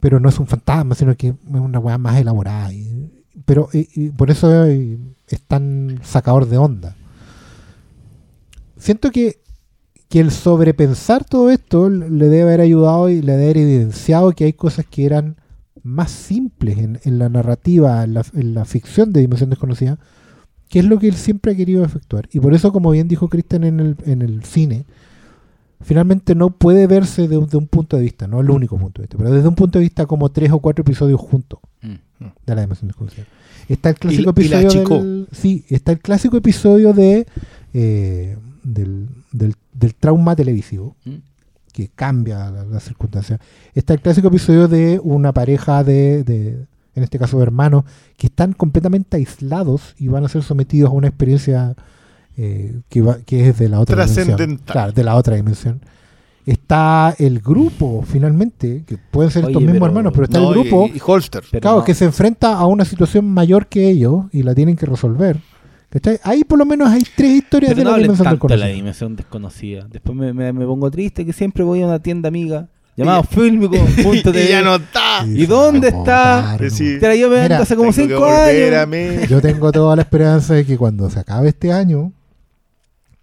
Pero no es un fantasma, sino que es una weá más elaborada. y- pero y- y por eso eh, es tan sacador de onda. Siento que, que el sobrepensar todo esto le debe haber ayudado y le debe haber evidenciado que hay cosas que eran más simples en, en la narrativa, en la, en la ficción de Dimensión Desconocida, que es lo que él siempre ha querido efectuar. Y por eso, como bien dijo Cristian en el, en el cine, finalmente no puede verse de un, de un punto de vista, no el único punto de vista, pero desde un punto de vista como tres o cuatro episodios juntos. Mm. de la dimensión desconocida. Está el clásico Y- y episodio achicó. del, sí, está el clásico episodio de eh, del, del, del trauma televisivo Mm. Que cambia la, la circunstancia. Está el clásico episodio de una pareja de, de, en este caso de hermanos, que están completamente aislados y van a ser sometidos a una experiencia eh, que, va- que es de la otra dimensión. Trascendental. Claro, de la otra dimensión. Está el grupo, finalmente, que pueden ser estos Oye, mismos pero- hermanos, pero está No, el grupo y, y Holster. Claro, no- que se enfrenta a una situación mayor que ellos y la tienen que resolver. ¿Cachai? Ahí por lo menos hay tres historias Pero de no la dimensión tanto de la desconocida. dimensión desconocida. Después me, me- me pongo triste que siempre voy a una tienda amiga llamada Filmico.tv. y [LAUGHS] ya no está. Sí, ¿Y sí, dónde está? Sí. Te la yo me Mira, hace como cinco volver años. [LAUGHS] Yo tengo toda la esperanza de que cuando se acabe este año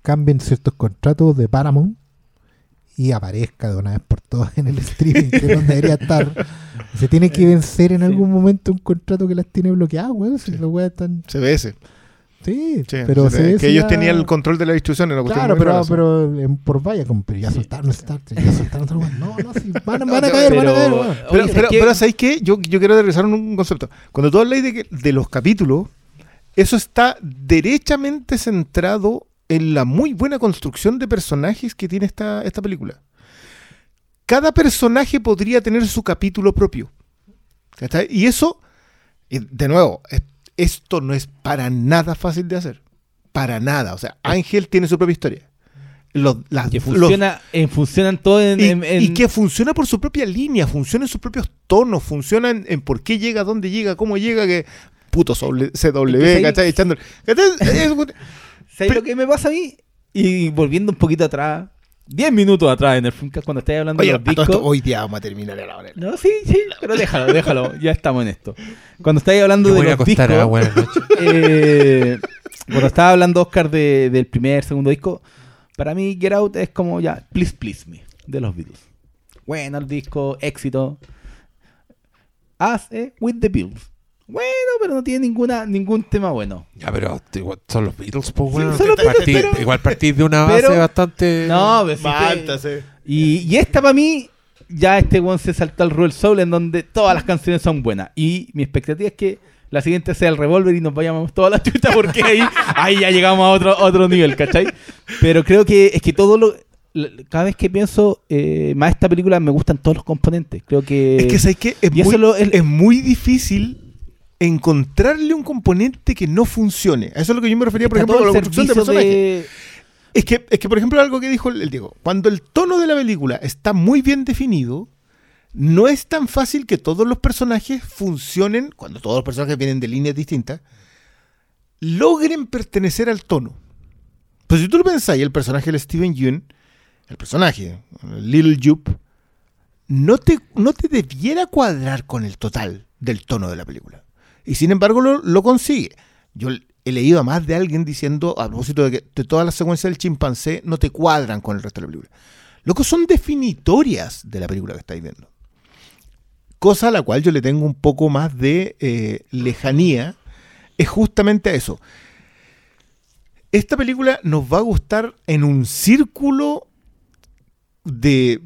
cambien ciertos contratos de Paramount y aparezca de una vez por todas en el streaming, que es donde debería estar. Se tiene que [LAUGHS] vencer en Sí. algún momento un contrato que las tiene bloqueadas, weón. Si los weas están. CBS. Sí, Sí, pero sí, se que ellos tenían el control de la distribución. Cuestión Claro, pero, rara, sí. pero en- por vaya, como, pero ya soltaron Star Trek, ya soltaron otro weón. No, no, sí, van, a- van a No, caer, van a caer. Pero, ¿sabéis qué? Yo, yo quiero aterrizar un, un concepto. Cuando tú habláis de, que- de los capítulos, eso está derechamente centrado en la muy buena construcción de personajes que tiene esta, esta película. Cada personaje podría tener su capítulo propio. ¿Cachai? Y eso, y de nuevo, es- esto no es para nada fácil de hacer. Para nada. O sea, Ángel tiene su propia historia. Los, las- Que los- en, funcionan todos en, y, en- en- y que funciona por su propia línea, funciona en sus propios tonos, funciona en, en por qué llega, dónde llega, cómo llega, que puto CW, ¿cachai? Es- [LAUGHS] ¿Sabes lo que me pasa a mí? Y volviendo un poquito atrás, 10 minutos atrás en el Filmcast, cuando estáis hablando Oye, de los discos. esto, hoy día vamos a terminar a la hora. No, sí, sí, pero déjalo, déjalo, ya estamos en esto. Cuando estáis hablando Yo de voy a acostar, discos, ah, buenas noches. eh, cuando estaba hablando Oscar de- del primer, segundo disco, para mí Get Out es como ya, Please Please Me, de los Beatles. Bueno, el disco, éxito. As eh, with the Beatles. Bueno, pero no tiene ninguna ningún tema bueno. Ya, pero igual son los Beatles, pues, Sí, bueno. son los Beatles, Partí- pero- Igual partís de una [LAUGHS] base pero- bastante. No, pero sí que- Mátase. Y, y esta para mí, ya este one se saltó al Roll Soul en donde todas las canciones son buenas. Y mi expectativa es que la siguiente sea el Revolver y nos vayamos toda la chucha porque ahí, ahí ya llegamos a otro, otro nivel, ¿cachai? Pero creo que es que todo lo... Cada vez que pienso eh, más esta película me gustan todos los componentes. Creo que... Es que, ¿sabes qué? Es, y eso muy, lo- es- es muy difícil encontrarle un componente que no funcione. A eso es lo que yo me refería, por está ejemplo, con la construcción de de... Es que, es que, por ejemplo, algo que dijo el, el Diego, cuando el tono de la película está muy bien definido, no es tan fácil que todos los personajes funcionen, cuando todos los personajes vienen de líneas distintas, logren pertenecer al tono. Pues si tú lo pensáis, el personaje de Steven Yeun, el personaje, Little Jupe, no te, no te debiera cuadrar con el total del tono de la película. Y sin embargo lo, consigue. Yo he leído a más de alguien diciendo, a propósito de que de todas las secuencias del chimpancé no te cuadran con el resto de la película. Lo que son definitorias de la película que estáis viendo. Cosa a la cual yo le tengo un poco más de eh, lejanía, es justamente a eso. Esta película nos va a gustar en un círculo de,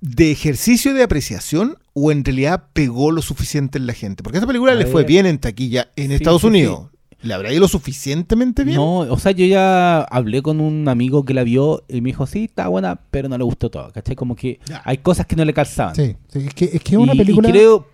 de ejercicio de apreciación o en realidad pegó lo suficiente en la gente. Porque esta película A le fue bien en taquilla en Sí, Estados sí, Unidos. ¿Le habrá ido lo suficientemente bien? No, o sea, yo ya hablé con un amigo que la vio y me dijo, sí, está buena, pero no le gustó todo, ¿cachai? Como que Ya. hay cosas que no le calzaban. Sí, sí, es que es que una Y- película. Y creo.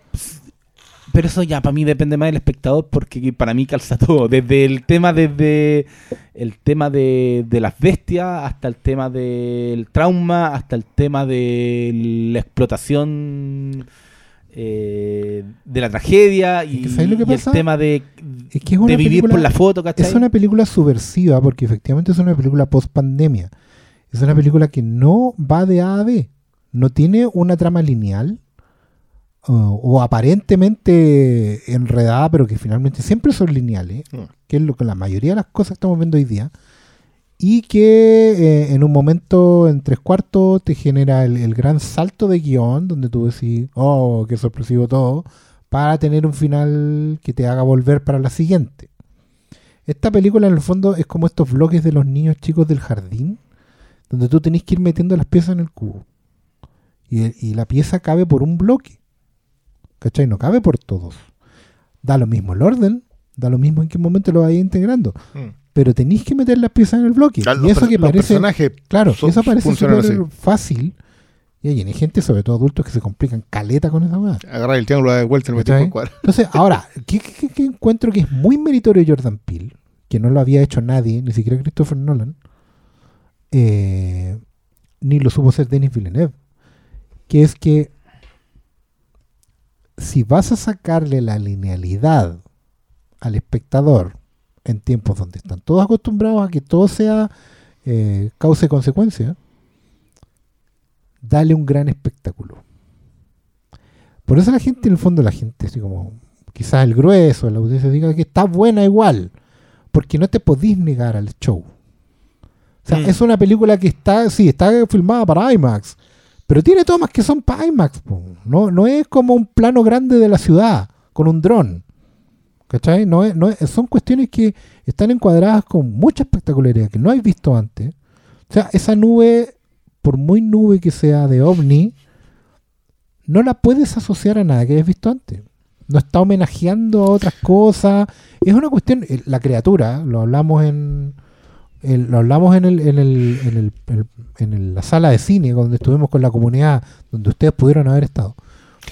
Pero eso ya para mí depende más del espectador porque para mí calza [LAUGHS] todo. Desde el tema, desde el tema de, de las bestias hasta el tema del trauma, hasta el tema de la explotación eh, de la tragedia y, Es que ¿sabes lo que y el tema de, Es que es de vivir película- por la foto, ¿cachai? Es una película subversiva porque efectivamente es una película post pandemia. Es una película que no va de A a B. No tiene una trama lineal o- o aparentemente enredada, pero que finalmente siempre son lineales, Mm. que es lo que la mayoría de las cosas que estamos viendo hoy día. Y que eh, en un momento en tres cuartos te genera el, el gran salto de guion, donde tú decís, oh, qué sorpresivo todo, para tener un final que te haga volver para la siguiente. Esta película en el fondo es como estos bloques de los niños chicos del jardín, donde tú tenés que ir metiendo las piezas en el cubo. Y, y la pieza cabe por un bloque. ¿Cachai? No cabe por todos. Da lo mismo el orden, da lo mismo en qué momento lo vayas integrando. Mm. Pero tenéis que meter las piezas en el bloque. Claro, y eso que parece. Claro, son- eso parece súper fácil. Y hay gente, sobre todo adultos, que se complican caleta con esa weá. Agarrar el triángulo de vuelta y lo cuadro. Entonces, ahora, ¿qué, qué- qué- qué encuentro que es muy meritorio Jordan Peele? Que no lo había hecho nadie, ni siquiera Christopher Nolan. eh, ni lo supo hacer Denis Villeneuve. Que es que si vas a sacarle la linealidad al espectador en tiempos donde están todos acostumbrados a que todo sea eh, causa y consecuencia, dale un gran espectáculo. Por eso la gente, en el fondo, la gente, así como quizás el grueso, la audiencia diga que está buena igual, porque no te podís negar al show. O sea, Mm. es una película que está, sí, está filmada para IMAX, pero tiene tomas que son para IMAX. No, no es como un plano grande de la ciudad con un dron. ¿Cachai? No es, no es- son cuestiones que están encuadradas con mucha espectacularidad que no has visto antes. O sea, esa nube, por muy nube que sea de ovni, no la puedes asociar a nada que hayas visto antes. No está homenajeando a otras cosas. Es una cuestión, eh, la criatura, lo hablamos en, el- lo hablamos en, el, en, el, en, el- el- en el- la sala de cine, donde estuvimos con la comunidad, donde ustedes pudieron haber estado.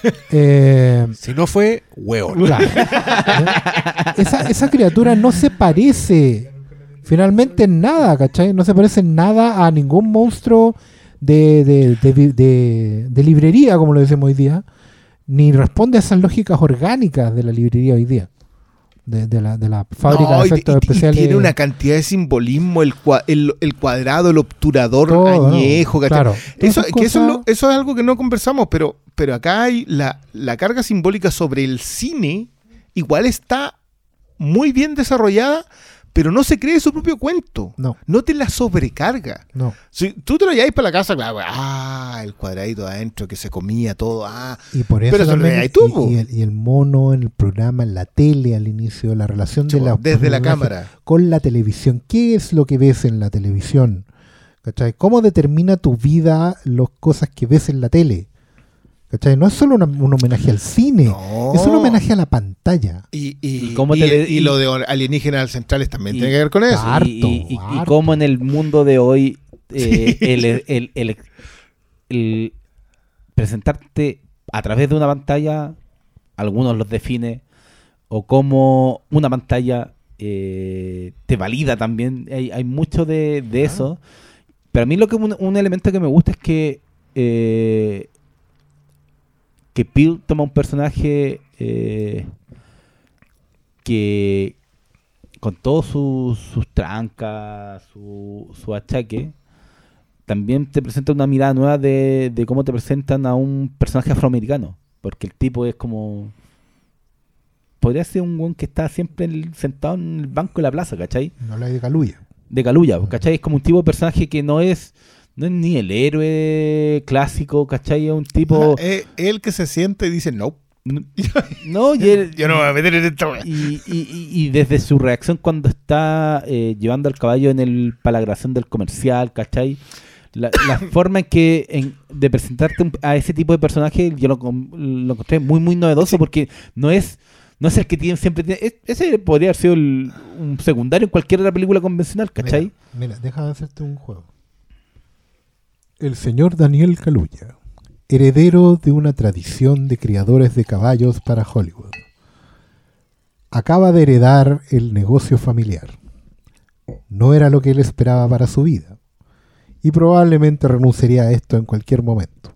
[LAUGHS] Eh, Si no fue, hueón. Claro. [LAUGHS] esa, esa criatura no se parece finalmente en nada, ¿cachai? No se parece en nada a ningún monstruo de, de, de- de librería, como lo decimos hoy día, ni responde a esas lógicas orgánicas de la librería hoy día, de, de la, de la fábrica No, de y- efectos y- y especiales. tiene una cantidad de simbolismo, el, cua- el, el cuadrado, el obturador añejo. Claro. Eso, eso, es lo- eso es algo que no conversamos, pero, pero acá hay la, la carga simbólica sobre el cine, igual está muy bien desarrollada, pero no se cree su propio cuento. No, No te la sobrecarga. no. Si tú te lo lleváis para la casa, claro, ah, el cuadradito de adentro que se comía todo, ah. Y por eso Pero eso lo también- hay tú, y- el, y el mono en el programa, en la tele al inicio, la relación de la desde la cámara. con la televisión. ¿Qué es lo que ves en la televisión? ¿Cachai? ¿Cómo determina tu vida las cosas que ves en la tele? ¿Cachai? No es solo una- un homenaje al cine, No. es un homenaje a la pantalla. Y, y, ¿Y cómo y- te le- y y- lo de alienígenas centrales también y- tiene que ver con eso. Harto, y, y- y- y harto. cómo en el mundo de hoy eh, Sí. el, el- el- el presentarte a través de una pantalla, algunos los define, o cómo una pantalla eh, te valida también. Hay, hay mucho de, de eso. Pero a mí lo que un, un elemento que me gusta es que eh, que Peel toma un personaje eh, que con todos sus, sus trancas, su, su achaque, también te presenta una mirada nueva de, de cómo te presentan a un personaje afroamericano. Porque el tipo es como... Podría ser un weón que está siempre en- sentado en el banco de la plaza, ¿cachai? No la de Caluya. de Caluya, ¿cachai? Es como un tipo de personaje que no es, no es ni el héroe clásico, ¿cachai? Es un tipo... Ajá, eh, el que se siente y dice, no, [LAUGHS] No, y, él- yo no me voy a meter en wea". y, y- y- y desde su reacción cuando está eh, llevando al caballo en el para la grabación del comercial, ¿cachai? La, la [COUGHS] forma en que en- de presentarte a ese tipo de personaje yo lo, lo encontré muy muy novedoso porque no es no es el que tiene siempre tiene- es- ese podría haber sido el- un secundario en cualquier otra película convencional, ¿cachai? Mira, mira, déjame hacerte un juego. El señor Daniel Caluya, heredero de una tradición de criadores de caballos para Hollywood, acaba de heredar el negocio familiar. No era lo que él esperaba para su vida, y probablemente renunciaría a esto en cualquier momento.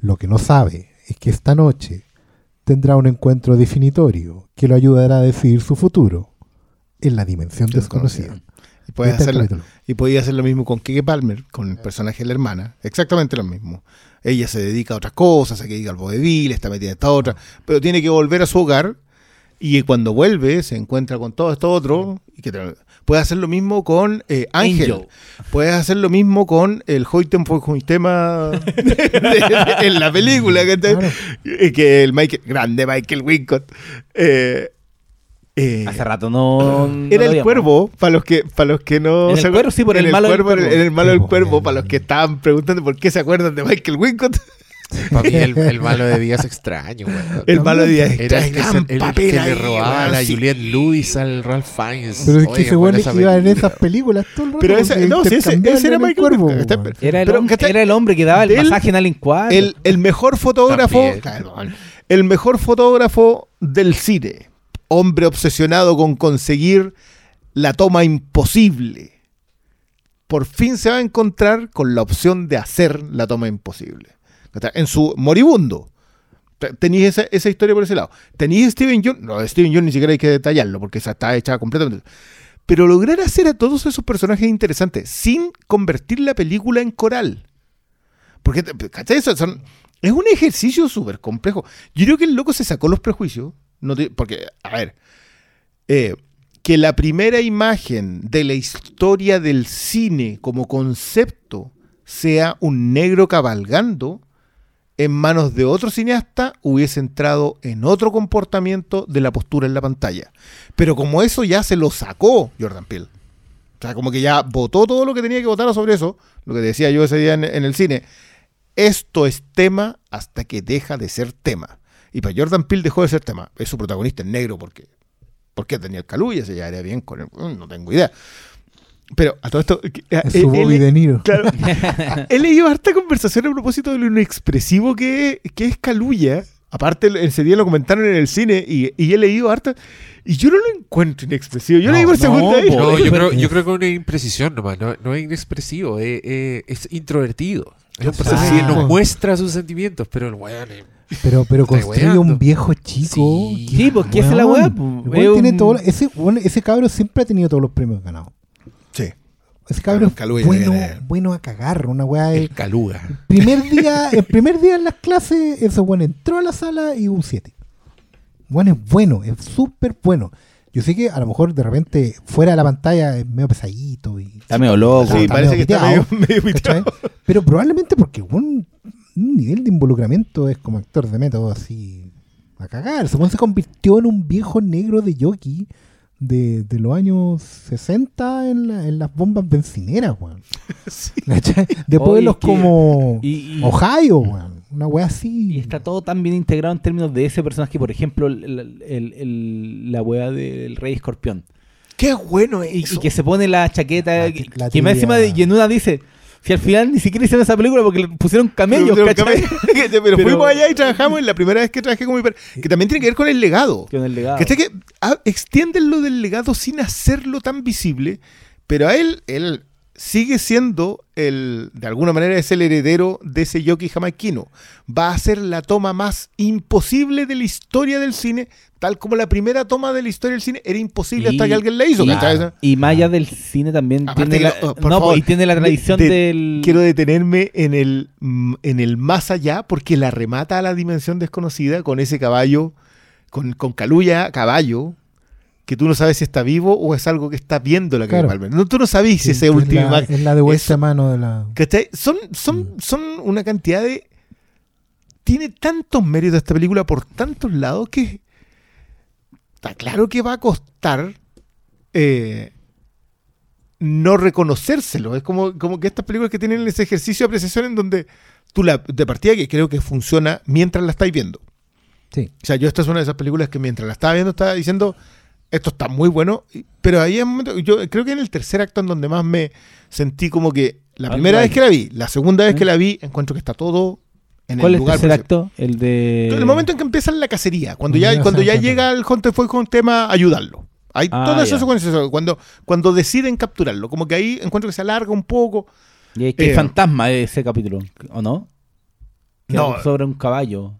Lo que no sabe es que esta noche tendrá un encuentro definitorio que lo ayudará a decidir su futuro en la dimensión desconocida. Y puedes Este capítulo. y podía hacer lo mismo con Keke Palmer, con el personaje de la hermana. Exactamente lo mismo. Ella se dedica a otras cosas, se dedica al vodevil, está metida en esta otra, pero tiene que volver a su hogar y cuando vuelve se encuentra con todo esto otro. Y que te- puedes hacer lo mismo con eh, Ángel. Angel. Puedes hacer lo mismo con el Hoyten fue tema en la película. que te- Claro. Que el Michael, grande Michael Wincott. eh, eh, Hace rato no. no era el cuervo, para los que para los que no En el cuervo, sí, por en el malo del cuervo, cuervo. en el malo del cuervo, el- para los que estaban preguntando por qué se acuerdan de Michael Wincott. Para mí el, el malo de Díaz extraño. El malo de Díaz Era el el- el que le robaba a la sí. Juliette Lewis al Ralph Fiennes. Pero es que Oye, ese esa iba en esas películas todo el rato. Pero ese, no, sí, ese, ese era el Michael cuervo. Era el, era el hombre que daba el Del- pasaje en Alien 4. el, el mejor fotógrafo También. el mejor fotógrafo del cine hombre obsesionado con conseguir la toma imposible por fin se va a encontrar con la opción de hacer la toma imposible en su moribundo Te- tenéis esa, esa historia por ese lado tenéis Steven Jones no Steven Jones ni siquiera hay que detallarlo porque está hecha completamente pero lograr hacer a todos esos personajes interesantes sin convertir la película en coral porque, ¿cachai? Es un ejercicio súper complejo. Yo creo que el loco se sacó los prejuicios. No porque, a ver, eh, que la primera imagen de la historia del cine como concepto sea un negro cabalgando en manos de otro cineasta hubiese entrado en otro comportamiento de la postura en la pantalla. Pero como eso ya se lo sacó Jordan Peele. O sea, como que ya votó todo lo que tenía que votar sobre eso, lo que decía yo ese día en el cine. Esto es tema hasta que deja de ser tema. Y para Jordan Peele dejó de ser tema. Es su protagonista en negro porque porque Daniel Kaluuya se llevaría bien con él. No tengo idea. Pero a todo esto... eh, Es eh, su Bobby él- De Niro. Claro. [LAUGHS] He leído harta conversación a propósito de lo inexpresivo que, que es Caluya. Aparte, ese día lo comentaron en el cine y, y he leído harta. Y yo no lo encuentro inexpresivo. Yo No, leí por no, segunda vez. No, yo [LAUGHS] creo, yo creo que es una imprecisión nomás, no, no es inexpresivo, es, es- es introvertido. Es un personaje que no muestra sus sentimientos, pero el weón es- Pero, pero construye weando. un viejo chico. Sí. Sí, pues, ¿qué hace la Weón, weá, po? el weón Es tiene un- todo- ese, ese cabro siempre ha tenido todos los premios ganados. Sí. Ese cabro es Caluya bueno, bueno a cagar. Una weá el caluga. primer día, el primer día en las clases, ese weón entró a la sala y un 7. Bueno, es bueno, es súper bueno. Yo sé que a lo mejor de repente fuera de la pantalla es medio pesadito y Está medio loco. Sí, está parece que está medio, [LAUGHS] medio. Pero probablemente porque un, un nivel de involucramiento es como actor de método así a cagar. Weón se convirtió en un viejo negro de jockey de, de los años 60 en, la- en las bombas bencineras, weón. [LAUGHS] ¿Cachai? De Oye, pueblos es que- como Y, y- Ohio, weón. Una wea así. y está todo tan bien integrado en términos de ese personaje. Por ejemplo, el- el- la weá del Rey Escorpión. Qué bueno Y, eso. y que se pone la chaqueta. La- que la que más encima de, y en una dice. Si al final ni siquiera hicieron esa película porque le pusieron camellos, pero, [LAUGHS] [LAUGHS] pero Pero- fuimos allá y trabajamos en la primera vez que trabajé con mi padre, que también tiene que ver con el legado. Con el legado. ¿Cachai? Que ah, extienden lo del legado sin hacerlo tan visible, pero a él, él sigue siendo el, de alguna manera es el heredero de ese jockey jamaiquino. Va a ser la toma más imposible de la historia del cine, tal como la primera toma de la historia del cine era imposible hasta que alguien la hizo. y, allá del cine también Aparte tiene que la, por no, favor, y tiene la tradición de- del Quiero detenerme en el, en el más allá porque la remata a la dimensión desconocida con ese caballo, con, con Caluya, caballo, que tú no sabes si está vivo o es algo que está viendo la Claro. Caballo. No, tú no sabes si Sí, ese es la, imagen. es la de vuelta a mano de la. ¿Cachai? Son, son, son una cantidad de. Tiene tantos méritos esta película por tantos lados que. Está claro que va a costar. eh, no reconocérselo. Es como, como que estas películas que tienen ese ejercicio de apreciación en donde tú la. De partida que creo que funciona mientras la estáis viendo. Sí. O sea, yo esta es una de esas películas que mientras la estaba viendo estaba diciendo, esto está muy bueno, pero ahí en un momento, yo creo que en el tercer acto en donde más me sentí como que la primera vez que la vi, la segunda vez ¿Eh? que la vi, encuentro que está todo en ¿Cuál el es el tercer acto? El de el momento en que empiezan la cacería, cuando ya, cuando ya llega el Hunter fue con tema ayudarlo. Hay Ah, todas esas secuencias, cuando, cuando deciden capturarlo, como que ahí encuentro que se alarga un poco. Y es que eh, fantasma de ese capítulo, ¿o no? Que No. sobre un caballo.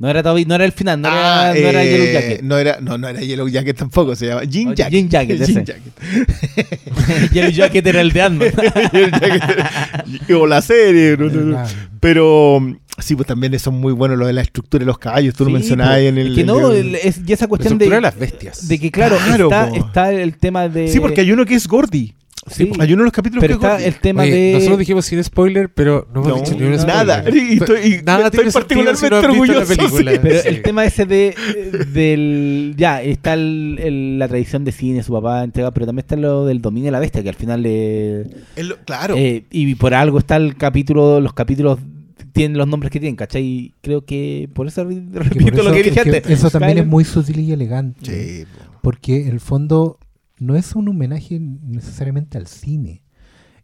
No era todavía, no era el final, no Ah, era, no era eh, Yellow Jacket. No era, no, no era Yellow Jacket tampoco, se llama Jean Oh, Jacket. Jean Jacket, [LAUGHS] Jean ese. Jacket. [LAUGHS] Yellow Jacket era el de Ant-Man. [LAUGHS] o la serie. no, no, no. Claro. Pero mm, sí, pues también son muy buenos lo de la estructura de los caballos. Tú lo mencionabas ahí en el. Es que no, en el- el- es, y esa La cuestión de, estructura de las bestias. de que, claro, Claro, está, está el tema de. Sí, porque hay uno que es Gordy. Sí, Hay uno de los capítulos pero que está el tema Oye, de. Nosotros dijimos sin spoiler, pero no hemos No, dicho ni un spoiler. nada. [LAUGHS] Y estoy- y nada estoy sentido si no particularmente orgulloso, película. sí. Pero Sí. el tema ese de del ya está el- el- la tradición de cine, su papá entrega, pero también está lo del dominio de la bestia, que al final le claro. eh, y por algo está el capítulo, los capítulos tienen los nombres que tienen, ¿cachai? Creo que por eso por repito lo que dije antes. Eso también Skyler- es muy sutil y elegante. Sí, po. Porque en el fondo no es un homenaje necesariamente al cine.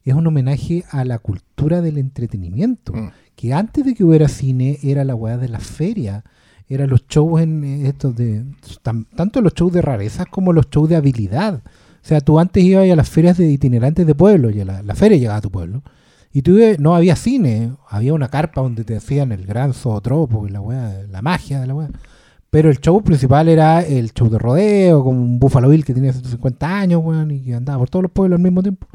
Es un homenaje a la cultura del entretenimiento. Mm. Que antes de que hubiera cine era la weá de la feria. Eran los shows en eh, estos de. tan- tanto los shows de rarezas como los shows de habilidad. O sea, tú antes ibas a las ferias de itinerantes de pueblo y a la, la feria llegaba a tu pueblo. Y tú ibas- no había cine, había una carpa donde te hacían el gran zootropo y la weá, la magia de la weá. Pero el show principal era el show de rodeo, como un Buffalo Bill que tenía 150 años, weón, y que andaba por todos los pueblos al mismo tiempo.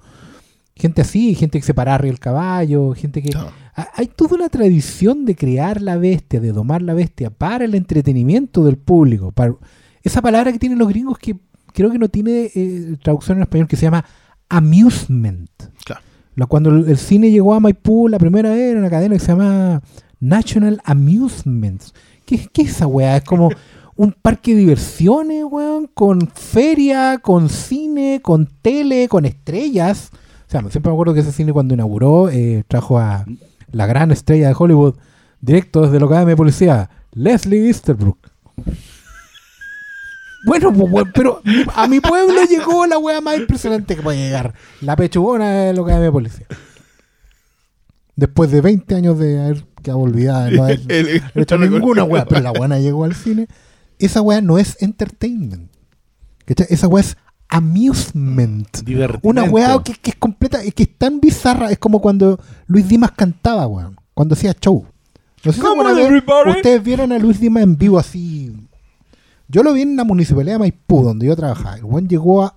Gente así, gente que se paraba arriba del caballo, gente que... Ha- Hay toda una tradición de crear la bestia, de domar la bestia para el entretenimiento del público. Para... Esa palabra que tienen los gringos que creo que no tiene eh, traducción en español, que se llama amusement. Claro. La- Cuando el, el cine llegó a Maipú la primera vez, era una cadena que se llama National Amusements. ¿Qué, qué es esa weá? Es como un parque de diversiones, weón, con feria, con cine, con tele, con estrellas. O sea, siempre me acuerdo que ese cine cuando inauguró eh, trajo a la gran estrella de Hollywood, directo desde la Academia de Policía, Leslie Easterbrook. Bueno, pues, pero a mi pueblo llegó la wea más impresionante que puede llegar. La pechugona de la Academia de Policía. Después de 20 años de haber quedado olvidada, no [LAUGHS] El- hecho ninguna wea, pero la buena llegó al cine. Esa wea no es entertainment. ¿cachai? Esa wea es amusement. Una weá que, que es completa, que es tan bizarra, es como cuando Luis Dimas cantaba, weón, cuando hacía show. No sé si ustedes vieron a Luis Dimas en vivo así. Yo lo vi en la municipalidad de Maipú, donde yo trabajaba. El weón llegó a.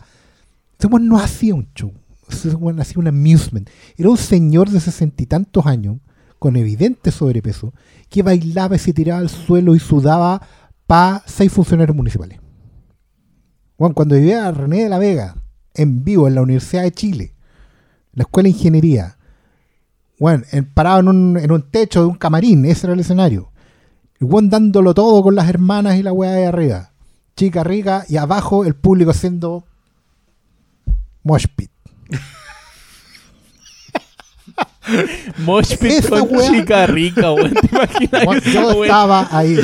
Ese weón no hacía un show. Ese weón hacía un amusement. Era un señor de sesenta y tantos años, con evidente sobrepeso, que bailaba y se tiraba al suelo y sudaba para seis funcionarios municipales. Juan, cuando vivía a René de la Vega, en vivo, en la Universidad de Chile, la Escuela de Ingeniería, bueno, parado en un, en un techo de un camarín, ese era el escenario. El dándolo todo con las hermanas y la weá de arriba. Chica rica y abajo el público haciendo mosh pit. [LAUGHS] Mosh pit Esa con wea- chica rica, weón. ¿Te imaginas yo wea? estaba ahí.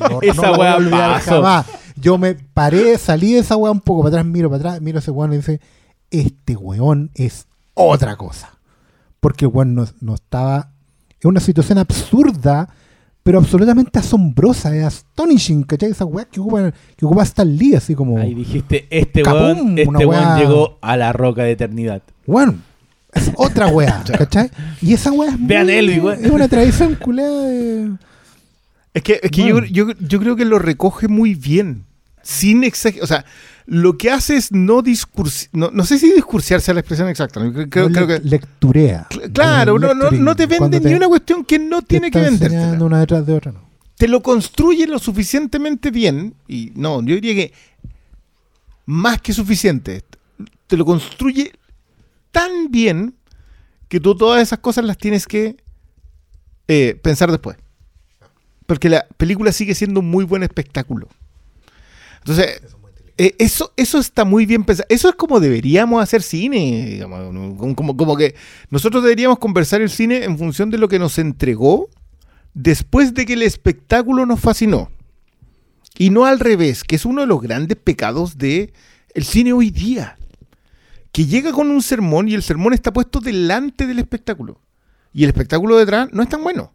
No, Esa no weá pasó. jamás. Yo me paré, salí de esa weá un poco para atrás, miro para atrás, miro a ese weón y dice, este weón es otra cosa. Porque el weón no, no estaba... Es una situación absurda, pero absolutamente asombrosa, es astonishing, ¿cachai? Esa weá que ocupa, que ocupa Stan Lee, así como... Ahí dijiste, este weón, este weón llegó a la roca de eternidad. Bueno, es otra weá, [LAUGHS] ¿cachai? Y esa weá es, Vean Elvis, es una tradición culeada de... Es que, es que Bueno. yo, yo, yo creo que lo recoge muy bien. Sin exagerar. O sea, lo que hace es no discursi no, no sé si discursiarse a la expresión exacta. Creo, creo- no creo le- que. lecturea. Cl- Claro, no, no, te vende cuando ni una cuestión que no te tiene que venderte. una detrás de otra, ¿no? Te lo construye lo suficientemente bien. Y no, yo diría que más que suficiente. Te lo construye tan bien que tú todas esas cosas las tienes que eh, pensar después. Porque la película sigue siendo un muy buen espectáculo. Entonces, eh, eso, eso está muy bien pensado. Eso es como deberíamos hacer cine. como- como que nosotros deberíamos conversar el cine en función de lo que nos entregó después de que el espectáculo nos fascinó. Y no al revés, que es uno de los grandes pecados de el cine hoy día. Que llega con un sermón y el sermón está puesto delante del espectáculo. Y el espectáculo detrás no es tan bueno.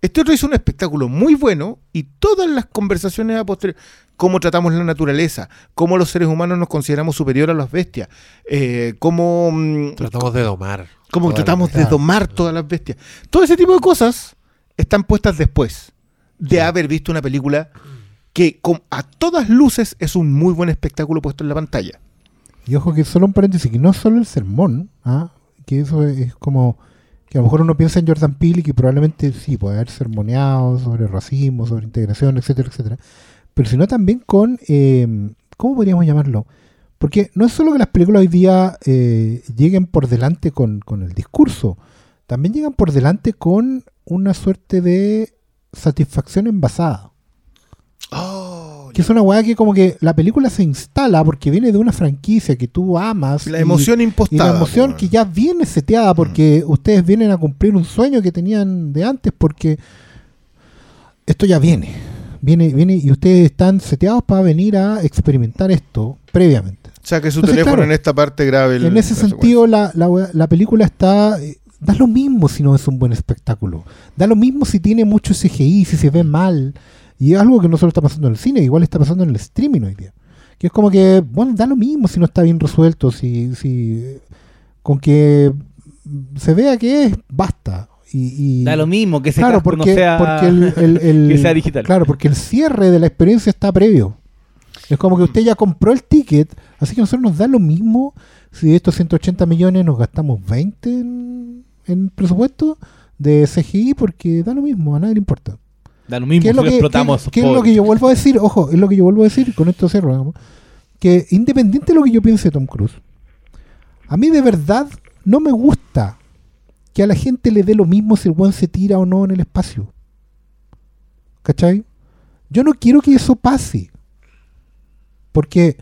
Este otro hizo un espectáculo muy bueno y todas las conversaciones a posteriori, cómo tratamos la naturaleza, cómo los seres humanos nos consideramos superior a las bestias, eh, cómo, mm, Tratamos de domar. cómo tratamos de domar todas las bestias. Todo ese tipo de cosas están puestas después de haber visto una película que a todas luces es un muy buen espectáculo puesto en la pantalla. Y ojo que solo un paréntesis, que no solo el sermón, ¿ah? que eso es como que a lo mejor uno piensa en Jordan Peele y que probablemente sí puede haber sermoneado sobre racismo, sobre integración, etcétera, etcétera. Pero sino también con, eh, ¿cómo podríamos llamarlo? Porque no es solo que las películas hoy día eh, lleguen por delante con, con el discurso, también llegan por delante con una suerte de satisfacción envasada. Que es una weá que como que la película se instala porque viene de una franquicia que tú amas. La y- emoción Y impostada. la emoción que ya viene seteada porque ustedes vienen a cumplir un sueño que tenían de antes porque esto ya viene. Viene, viene y ustedes están seteados para venir a experimentar esto previamente. O sea que su Entonces, teléfono claro, en esta parte grave. el- en ese la sentido, la, la, la película está. eh, Da lo mismo si no es un buen espectáculo. Da lo mismo si tiene mucho CGI, si se ve mal. Y es algo que no solo está pasando en el cine, igual está pasando en el streaming hoy día. Que es como que, bueno, da lo mismo si no está bien resuelto, si, si con que se vea que es, basta. Y, y- Da lo mismo que ese claro, casco porque, no sea, porque el, [LAUGHS] el- el- que sea digital. Claro, porque el cierre de la experiencia está previo. Es como que usted ya compró el ticket, así que a nosotros nos da lo mismo si de estos 180 millones nos gastamos 20 en, en presupuesto de CGI, porque da lo mismo, a nadie le importa. Da lo mismo ¿Qué es lo [LAUGHS] que, explotamos. qué- qué es lo que yo vuelvo a decir? Ojo, es lo que yo vuelvo a decir, con esto digamos, que independiente de lo que yo piense de Tom Cruise, a mí de verdad no me gusta que a la gente le dé lo mismo si el buen se tira o no en el espacio. ¿Cachai? Yo no quiero que eso pase. Porque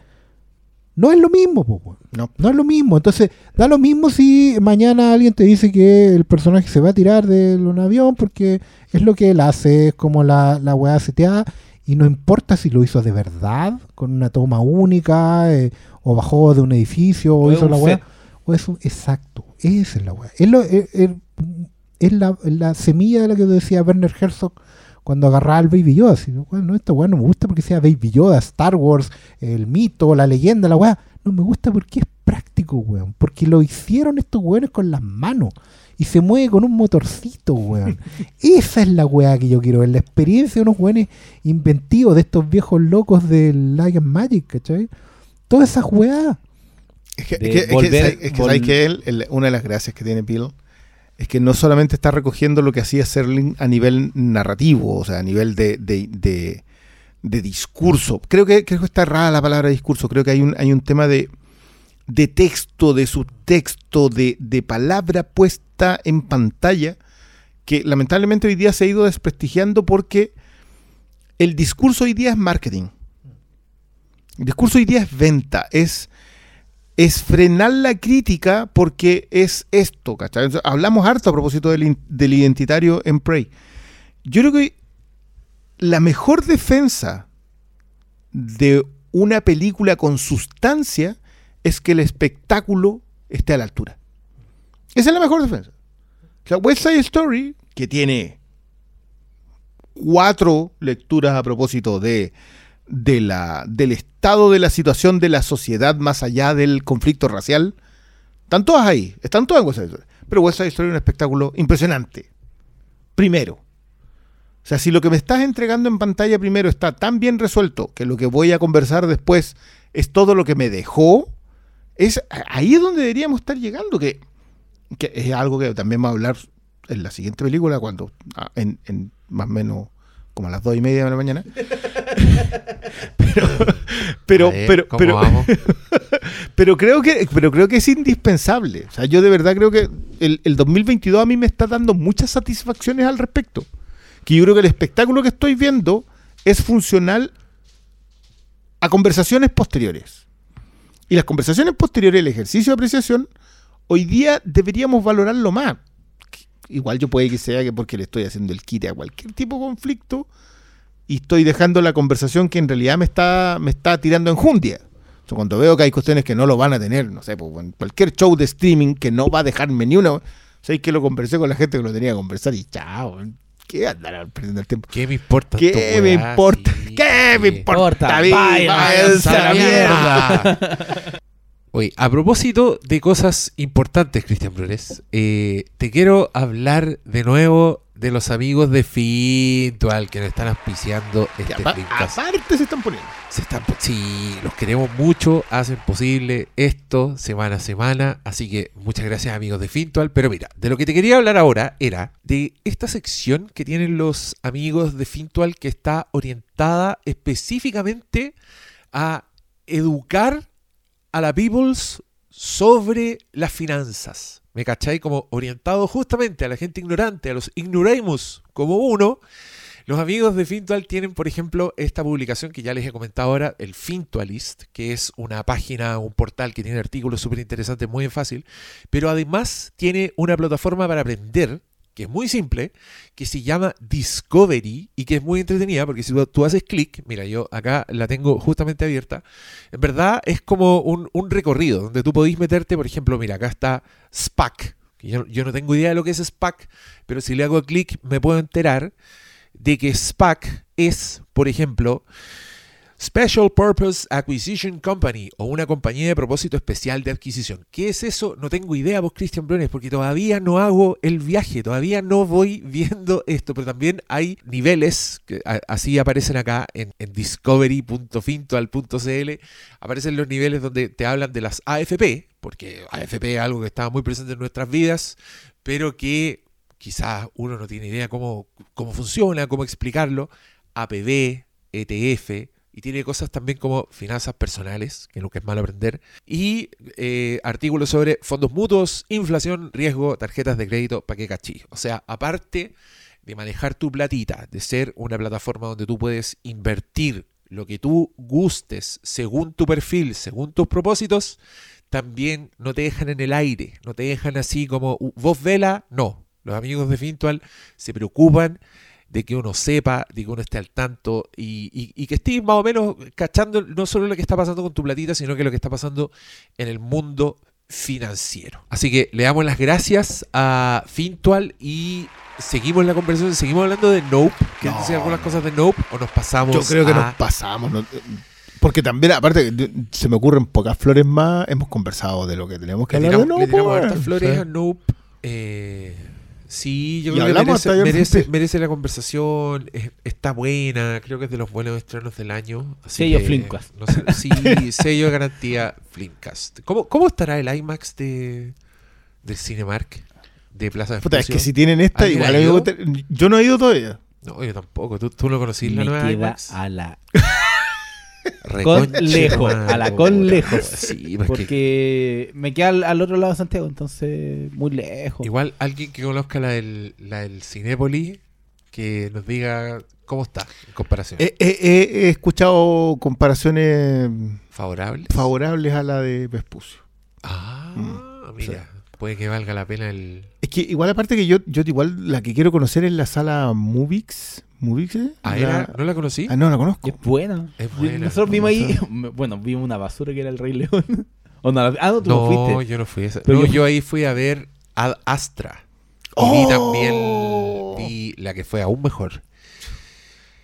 no es lo mismo, po. No. No es lo mismo. Entonces, da lo mismo si mañana alguien te dice que el personaje se va a tirar de un avión porque es lo que él hace, es como la, la weá seteada. Y no importa si lo hizo de verdad, con una toma única, eh, o bajó de un edificio, o hizo la weá. O es un- exacto, esa es la weá. Es, lo- es- es- es la, la semilla de la que decía Werner Herzog cuando agarraba al Baby Yoda. Así, bueno, esta weá no me gusta porque sea Baby Yoda, Star Wars, el mito, la leyenda, la weá. No me gusta porque es práctico, weón. Porque lo hicieron estos weones con las manos. Y se mueve con un motorcito, weón. [LAUGHS] Esa es la weá que yo quiero ver. La experiencia de unos weones inventivos, de estos viejos locos del and Magic, ¿cachai? Todas esas weas. Es que, de es que- es que- volver- es que, ¿sabes que él, el- una de las gracias que tiene Bill es que no solamente está recogiendo lo que hacía Serling a nivel narrativo, o sea, a nivel de, de- de- de discurso. Creo que, creo que está errada la palabra discurso. Creo que hay un, hay un tema de, de texto, de subtexto, de, de palabra puesta en pantalla, que lamentablemente hoy día se ha ido desprestigiando porque el discurso hoy día es marketing. El discurso hoy día es venta, es, es frenar la crítica porque es esto, ¿cachai? Hablamos harto a propósito del, del identitario en Prey. Yo creo que la mejor defensa de una película con sustancia es que el espectáculo esté a la altura. Esa es la mejor defensa. Sea, West Side Story, que tiene cuatro lecturas a propósito de, de la, del estado de la situación de la sociedad más allá del conflicto racial, están todas ahí, están todas en West Side Story. Pero West Side Story es un espectáculo impresionante. Primero. O sea, si lo que me estás entregando en pantalla primero está tan bien resuelto que lo que voy a conversar después es todo lo que me dejó, es ahí es donde deberíamos estar llegando, que, que es algo que también va a hablar en la siguiente película, cuando ah, en, en más o menos como a las dos y media de la mañana. [LAUGHS] pero, pero, ver, pero, ¿cómo pero, [LAUGHS] pero creo que, pero creo que es indispensable. O sea, yo de verdad creo que el, el 2022 a mí me está dando muchas satisfacciones al respecto. Que yo creo que el espectáculo que estoy viendo es funcional a conversaciones posteriores. Y las conversaciones posteriores, el ejercicio de apreciación, hoy día deberíamos valorarlo más. Igual yo puede que sea que porque le estoy haciendo el quite a cualquier tipo de conflicto y estoy dejando la conversación que en realidad me está, me está tirando en jundia. O sea, cuando veo que hay cuestiones que no lo van a tener, no sé, pues, en cualquier show de streaming que no va a dejarme ni una. Sé que lo conversé con la gente que lo tenía que conversar y chao. ¿Qué andar perdiendo el tiempo? ¿Qué me importa? ¿Qué me importa? Sí, ¿Qué me sí. importa? Vaya, Váyanse a la mierda. [LAUGHS] Oye, a propósito de cosas importantes, Cristian Flores, eh, te quiero hablar de nuevo de los amigos de Fintual que nos están auspiciando este Flickcast. aparte se están poniendo. Se están, sí, los queremos mucho, hacen posible esto semana a semana, así que muchas gracias amigos de Fintual. Pero mira, de lo que te quería hablar ahora era de esta sección que tienen los amigos de Fintual que está orientada específicamente a educar a la Peoples sobre las finanzas. ¿Me cachai? Como orientado justamente a la gente ignorante, a los ignoramus como uno, Los amigos de Fintual tienen, por ejemplo, esta publicación que ya les he comentado ahora, el Fintualist, que es una página, un portal que tiene artículos súper interesantes, muy fácil, pero además tiene una plataforma para aprender que es muy simple, que se llama Discovery y que es muy entretenida porque si tú, haces clic, mira, yo acá la tengo justamente abierta, en verdad es como un, recorrido donde tú podéis meterte, por ejemplo, mira, acá está SPAC, yo no tengo idea de lo que es SPAC, pero si le hago clic me puedo enterar de que SPAC es, por ejemplo, Special Purpose Acquisition Company o una compañía de propósito especial de adquisición. ¿Qué es eso? No tengo idea vos, Christian Briones, porque todavía no hago el viaje, todavía no voy [LAUGHS] viendo esto, pero también hay niveles, que así aparecen acá en, en discovery.fintual.cl, aparecen los niveles donde te hablan de las AFP, porque AFP es algo que está muy presente en nuestras vidas, pero que quizás uno no tiene idea cómo, cómo funciona, cómo explicarlo. APB, ETF, y tiene cosas también como finanzas personales, que nunca es malo aprender, y eh, artículos sobre fondos mutuos, inflación, riesgo, tarjetas de crédito, pa' qué cachí. O sea, aparte de manejar tu platita, de ser una plataforma donde tú puedes invertir lo que tú gustes según tu perfil, según tus propósitos, también no te dejan en el aire, no te dejan así como "Uh, vos vela, no. Los amigos de Fintual se preocupan de que uno sepa, de que uno esté al tanto y, y- y que estés más o menos cachando no solo lo que está pasando con tu platita, sino que lo que está pasando en el mundo financiero. Así que le damos las gracias a Fintual y seguimos la conversación, seguimos hablando de Nope. ¿Quieres No, decir algunas cosas de Nope o nos pasamos Yo creo que a- nos pasamos. ¿no? Porque también, aparte, se me ocurren pocas flores más. Hemos conversado de lo que tenemos que Le hablar. tiramos, de le tiramos hartas flores Sí. a Nope. Eh, sí, yo Y creo que merece, merece, la conversación. es- está buena. Creo que es de los buenos estrenos del año. así Sello que, Flimcast. no sé, sí, [LAUGHS] sello de garantía Flimcast. ¿Cómo, ¿Cómo estará el IMAX de, del Cinemark? De Plaza de Puta, es que si tienen esta, ¿Alguien igual Yo no he ido todavía. No, yo tampoco. ¿Tú, tú lo conocís la nueva queda IMAX? a la [LAUGHS] con lejos, a la con lejos. Sí, porque porque me queda al, al otro lado de Santiago, entonces muy lejos. Igual alguien que conozca la del, la del Cinépolis, que nos diga cómo está en comparación. He, he- he- he escuchado comparaciones ¿Favorable? favorables a la de Vespucio. Ah, Mm, mira, puede que valga la pena el... Es que igual aparte que yo, yo igual la que quiero conocer es la sala Movix. ¿Movix? eh? Ah, era- ¿no la conocí? Ah, no la conozco. Es buena. Es buena. Nosotros vimos ahí, [LAUGHS] bueno, vimos una basura que era el Rey León. [LAUGHS] ¿O no, ah, no, tú no No, fuiste. yo no fui a esa. Pero no, yo- yo ahí fui a ver Ad Astra. Y ¡Oh! vi también vi la que fue aún mejor.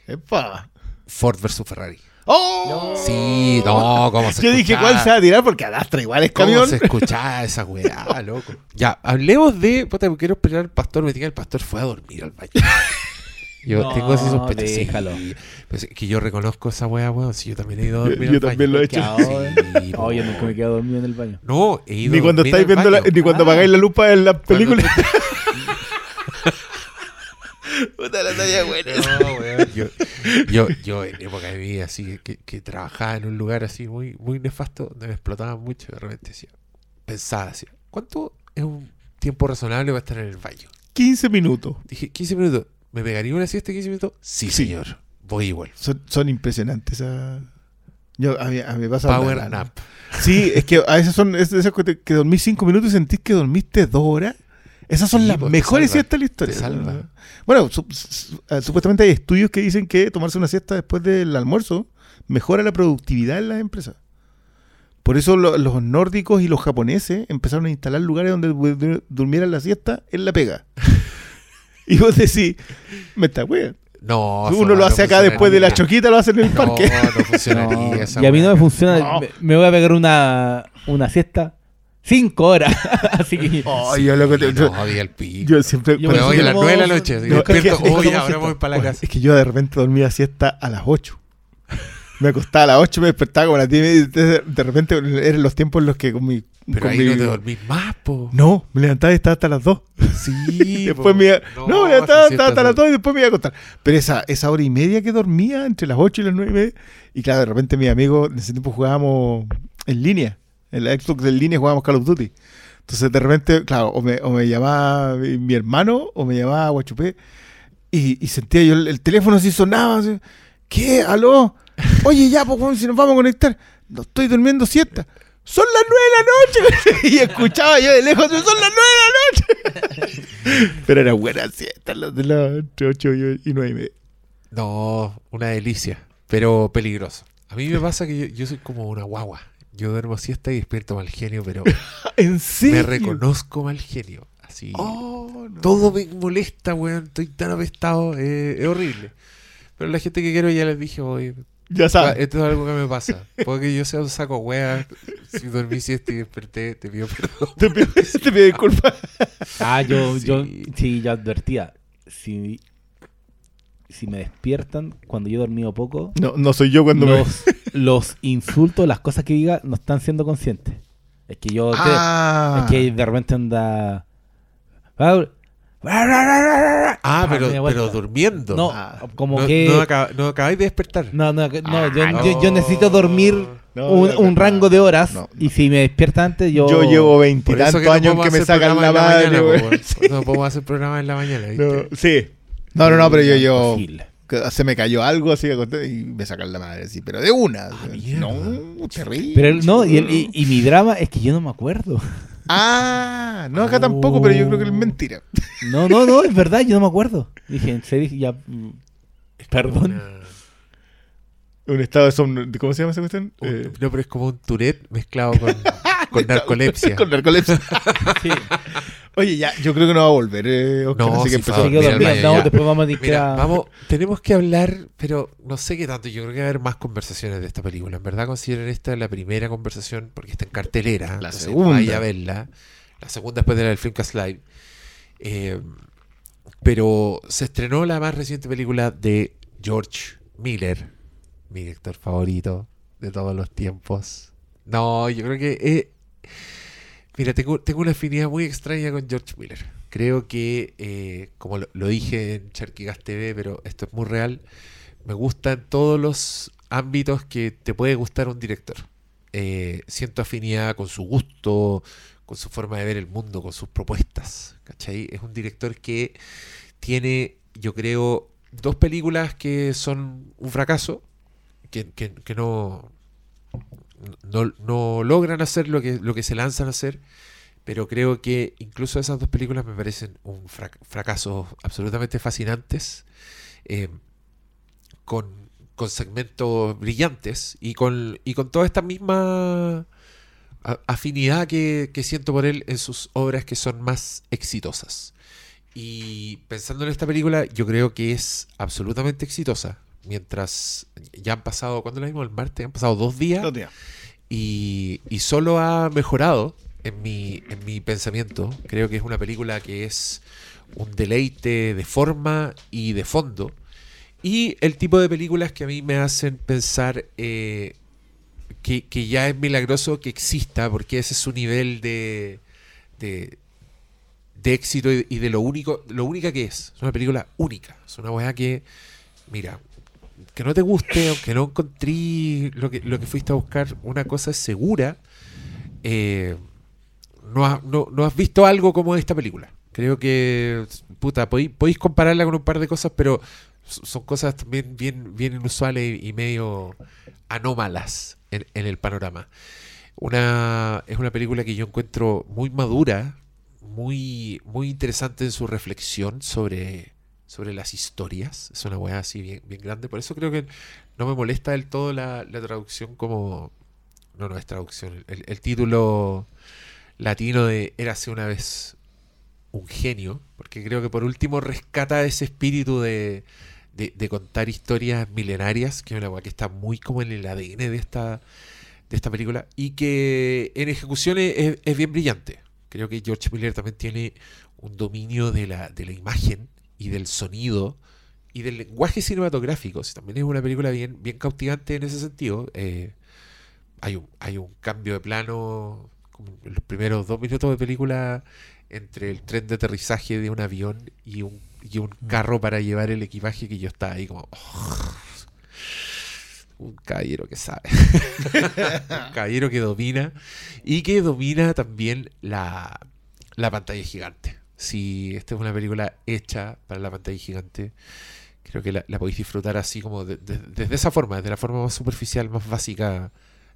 Epa. Ford versus Ferrari. ¡Oh! Sí, no, ¿cómo se Yo dije, escuchaba? ¿cuál se va a tirar? Porque Adastra igual es ¿Cómo camión. se escuchaba esa weá, [LAUGHS] loco? Ya, hablemos de. Puta, quiero esperar al pastor. Me diga el pastor fue a dormir al baño. Yo No, tengo esa sospecha. sí. Pues es que yo reconozco esa weá, weón. Si yo también he ido a dormir Yo al también baño. lo he hecho. [LAUGHS] Sí, Oh, yo nunca me quedo dormido en el baño. No, he ido Ni cuando estáis viendo la, ni cuando Ah. apagáis la lupa en la película. [LAUGHS] Puta la talla buena. No, weón. Yo, yo, yo en época de vida así, que, que trabajaba en un lugar así muy, muy nefasto, donde me explotaban mucho, de repente decía, pensaba, decía, ¿cuánto es un tiempo razonable para estar en el baño? 15 minutos. Dije, 15 minutos. ¿Me pegaría una siesta de 15 minutos? Sí, Sí. señor. Voy igual. Son, son impresionantes. Yo, a, mí, a mí me pasa Power la- nap. Sí, es que a veces son esas que, que dormís 5 minutos y sentís que dormiste 2 horas. Esas son Sí, las pues, mejores siestas de la historia. te salva. Bueno, su- su- eh, supuestamente hay estudios que dicen que tomarse una siesta después del almuerzo mejora la productividad en las empresas. Por eso lo- los nórdicos y los japoneses empezaron a instalar lugares donde du- durmieran la siesta en la pega. Y vos decís, me está weón. No, Uno lo no hace acá después de la choquita, lo hace en el No, parque. no funcionaría No, [LAUGHS] esa y a mí no me funciona. No. Me, me voy a pegar una, una siesta cinco horas. [LAUGHS] Así que. Oh, yo, lo que te- yo- No, el pico. yo siempre. Yo Me voy a las 9 de la noche. No, es que- despierto, es que oye, como ahora voy para la casa. Es que yo de repente dormía siesta a las 8. Me acostaba a las 8 me despertaba como a las 10 y media, y de, de repente eran los tiempos en los que con mi. Pero ahí mi- no te dormís más, po. No, me levantaba y estaba hasta las 2. Sí, [LAUGHS] después po. me iba- No, me levantaba estaba hasta siestas las 2 y después me iba a acostar. Pero esa, esa hora y media que dormía, entre las 8 y las 9 y media. Y claro, de repente mis amigos, en ese tiempo jugábamos en línea. En la Xbox en línea jugábamos Call of Duty. Entonces de repente, claro, o me, o me llamaba mi, hermano o me llamaba Guachupé. Y, y sentía yo el, el teléfono así sonaba. así, ¿Qué? ¿Aló? Oye, ya, pues, si nos vamos a conectar. No estoy durmiendo siesta. Son las nueve de la noche. [LAUGHS] y escuchaba yo de lejos, son las nueve de la noche. [LAUGHS] Pero era buena siesta, las de las entre ocho y nueve y media. No, una delicia, pero peligroso. A mí me pasa que yo, yo soy como una guagua. Yo duermo siesta y despierto mal genio, pero [LAUGHS] ¿En serio? me reconozco mal genio. Así. Oh, no. Todo me molesta, weón. Estoy tan apestado. eh, es horrible. Pero la gente que quiero ya les dije, oye, Ya sabes. esto es algo que me pasa. Porque yo sea un saco wea. Si dormí siesta y desperté, te pido perdón. Te pido, [LAUGHS] te pido disculpas. Ah, yo, Sí. yo, sí, yo advertía. Si, si me despiertan cuando yo he dormido poco, No, no soy yo cuando me. los, los insultos, las cosas que diga, no están siendo conscientes. Es que yo, te- Ah, es que de repente anda... Ah, pero, media vuelta. pero durmiendo. No, Ah. como no, que... no, acaba- no acabáis de despertar. No, no, no, yo, Ah, yo- yo necesito dormir No, un, rango de horas no, y si me despierta antes yo... yo llevo Por eso veintitantos que no años que me hacer sacan programa la en madre. mañana. Por eso [LAUGHS] no podemos hacer programa en la mañana, ¿viste? No, sí. No, no, no, pero yo, yo se me cayó algo así y me sacan la madre, sí, pero de una. no, terrible. Pero no, y, el- y- y mi drama es que yo no me acuerdo. Ah, no, acá tampoco, pero yo creo que es mentira. [LAUGHS] No, no, no, es verdad, yo no me acuerdo. Dije, en serio, ya... Perdón. Una- Un estado de somno. ¿Cómo se llama esa cuestión? un- Eh, no, pero es como un Tourette mezclado con, [LAUGHS] con narcolepsia. Con narcolepsia. [LAUGHS] Sí. Oye, ya, yo creo que no va a volver, eh, Oscar, No, así que sí, empezó. Mira, No, después vamos a Mira, vamos, tenemos que hablar, pero no sé qué tanto. Yo creo que va a haber más conversaciones de esta película. En verdad consideren esta la primera conversación porque está en cartelera. La entonces segunda. Vaya a verla. La segunda después de la del Filmcast Live. Eh, pero se estrenó la más reciente película de George Miller, mi director favorito de todos los tiempos. No, yo creo que... mira, tengo, una afinidad muy extraña con George Miller. Creo que, eh, como lo, dije en Charquigas TV, pero esto es muy real, me gustan todos los ámbitos que te puede gustar un director. Eh, siento afinidad con su gusto, con su forma de ver el mundo, con sus propuestas. ¿Cachai? Es un director que tiene, yo creo, dos películas que son un fracaso, que no, no, logran hacer lo que, lo que se lanzan a hacer, pero creo que incluso esas dos películas me parecen un frac- fracaso absolutamente fascinantes, eh, con, con segmentos brillantes y con, y con toda esta misma afinidad que, que siento por él en sus obras que son más exitosas. Y pensando en esta película, yo creo que es absolutamente exitosa. Mientras ya han pasado, ¿cuándo la vimos? El martes, han pasado dos días. Y, solo ha mejorado en mi, en mi pensamiento. Creo que es una película que es un deleite de forma y de fondo. Y el tipo de películas que a mí me hacen pensar eh, que, que ya es milagroso que exista, porque ese es su nivel de, de, de éxito y, y de lo único, lo única que es. Es una película única. Es una weá que, mira, que no te guste, aunque no encontré lo que, lo que fuiste a buscar, una cosa es segura. eh, no, has, no, no has visto algo como esta película. Creo que, puta, podéis, compararla con un par de cosas, pero son cosas también bien, bien inusuales y medio anómalas en, en el panorama. Una, es una película que yo encuentro muy madura, muy, muy interesante en su reflexión sobre, sobre las historias. Es una weá así bien, bien grande. Por eso creo que no me molesta del todo la, la traducción como... No, no es traducción. El, el título latino de Érase una vez un genio. Porque creo que por último rescata ese espíritu de, de, de contar historias milenarias, que es una weá que está muy como en el ADN de esta, de esta película. Y que en ejecución es, es- es bien brillante. Creo que George Miller también tiene un dominio de la, de la imagen y del sonido y del lenguaje cinematográfico. Sí, También es una película bien, bien cautivante en ese sentido. Eh, hay, un, hay un cambio de plano como en los primeros dos minutos de película entre el tren de aterrizaje de un avión y un, y un carro para llevar el equipaje que yo estaba ahí como... un caballero que sabe. [LAUGHS] un caballero que domina y que domina también la, la pantalla gigante. Si esta es una película hecha para la pantalla gigante, creo que la, podéis disfrutar así como de- de- desde esa forma, desde la forma más superficial, más básica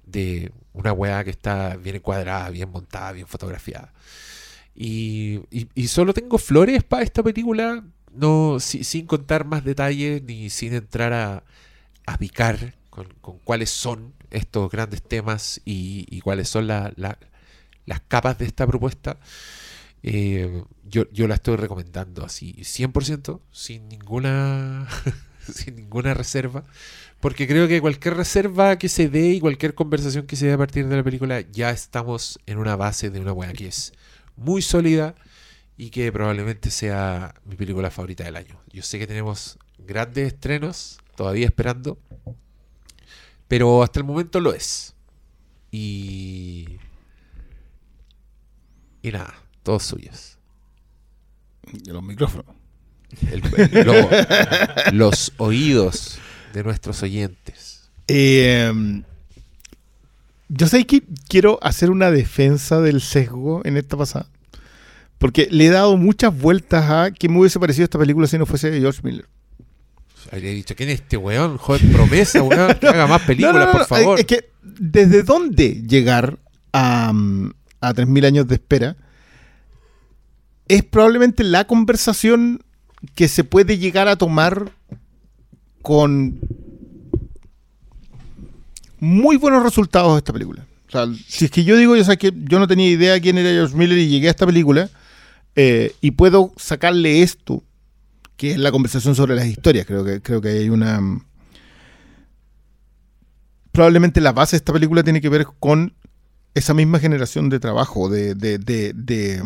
de una weá que está bien encuadrada, bien montada, bien fotografiada. Y, y- solo tengo flores para esta película, no si- sin contar más detalles ni sin entrar a, picar con, cuáles son estos grandes temas y, cuáles son la- la- las capas de esta propuesta. Eh, yo, yo la estoy recomendando así 100%, sin ninguna, [LAUGHS] sin ninguna reserva, porque creo que cualquier reserva que se dé y cualquier conversación que se dé a partir de la película, ya estamos en una base de una weá que es muy sólida y que probablemente sea mi película favorita del año. Yo sé que tenemos grandes estrenos todavía esperando, pero hasta el momento lo es. Y. Y nada, todos suyos. Y los micrófonos. El- lo- [LAUGHS] los oídos de nuestros oyentes. Eh, yo sé que quiero hacer una defensa del sesgo en esta pasada. Porque le he dado muchas vueltas a que me hubiese parecido esta película si no fuese de George Miller. Habría dicho, ¿quién es este weón? Joven promesa, weón, que haga más [LAUGHS] películas, No, no, no, por favor. Es que, ¿desde dónde llegar a, mm, a 3.000 años de espera? Es probablemente la conversación que se puede llegar a tomar con muy buenos resultados de esta película. O sea, si es que yo digo, yo, sé que yo no tenía idea quién era George Miller y llegué a esta película eh, y puedo sacarle esto, que es la conversación sobre las historias. Creo que, creo que hay una... probablemente la base de esta película tiene que ver con esa misma generación de trabajo, de, de, de, de,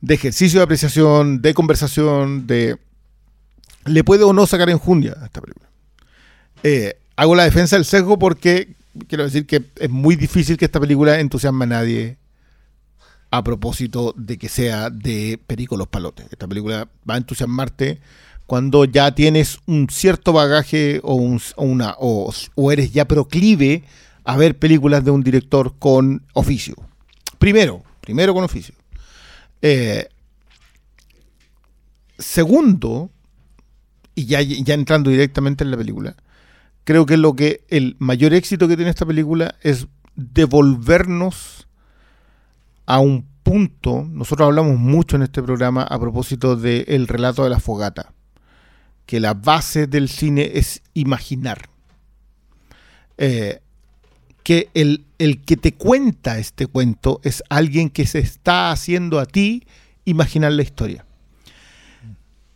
de ejercicio de apreciación, de conversación, de... Le puede o no sacar enjundia a esta película. Eh, hago la defensa del sesgo porque quiero decir que es muy difícil que esta película entusiasme a nadie a propósito de que sea de Perico los Palotes. Esta película va a entusiasmarte cuando ya tienes un cierto bagaje o, un- o una, o eres ya proclive a ver películas de un director con oficio. Primero, primero con oficio. Eh, segundo, y ya, ya entrando directamente en la película, creo que lo que el mayor éxito que tiene esta película es devolvernos a un punto. Nosotros hablamos mucho en este programa a propósito del relato de la fogata, que la base del cine es imaginar. Eh, que el, el que te cuenta este cuento es alguien que se está haciendo a ti imaginar la historia.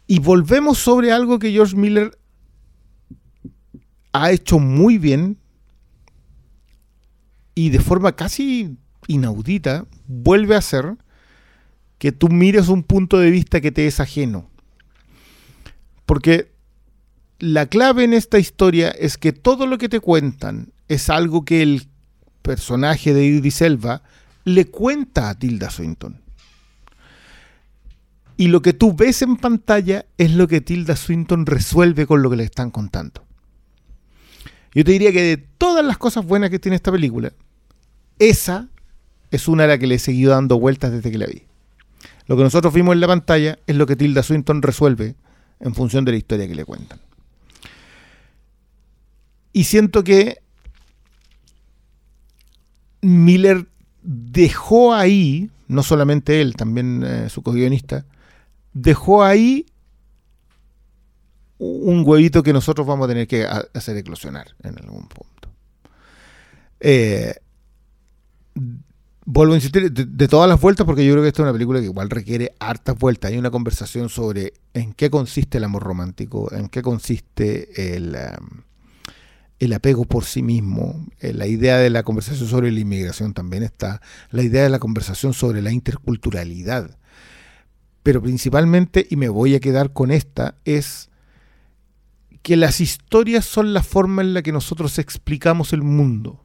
Y volvemos sobre algo que George Miller ha hecho muy bien y de forma casi inaudita vuelve a hacer que tú mires un punto de vista que te es ajeno. Porque la clave en esta historia es que todo lo que te cuentan es algo que el personaje de Idris Elba le cuenta a Tilda Swinton. Y lo que tú ves en pantalla es lo que Tilda Swinton resuelve con lo que le están contando. Yo te diría que de todas las cosas buenas que tiene esta película, esa es una a la que le he seguido dando vueltas desde que la vi. Lo que nosotros vimos en la pantalla es lo que Tilda Swinton resuelve en función de la historia que le cuentan. Y siento que Miller dejó ahí, no solamente él, también eh, su co-guionista, dejó ahí un huevito que nosotros vamos a tener que ha- hacer eclosionar en algún punto. Eh, vuelvo a insistir, de, todas las vueltas, porque yo creo que esta es una película que igual requiere hartas vueltas. Hay una conversación sobre en qué consiste el amor romántico, en qué consiste el, um, el apego por sí mismo, eh, la idea de la conversación sobre la inmigración también está, la idea de la conversación sobre la interculturalidad. Pero principalmente, y me voy a quedar con esta, es que las historias son la forma en la que nosotros explicamos el mundo.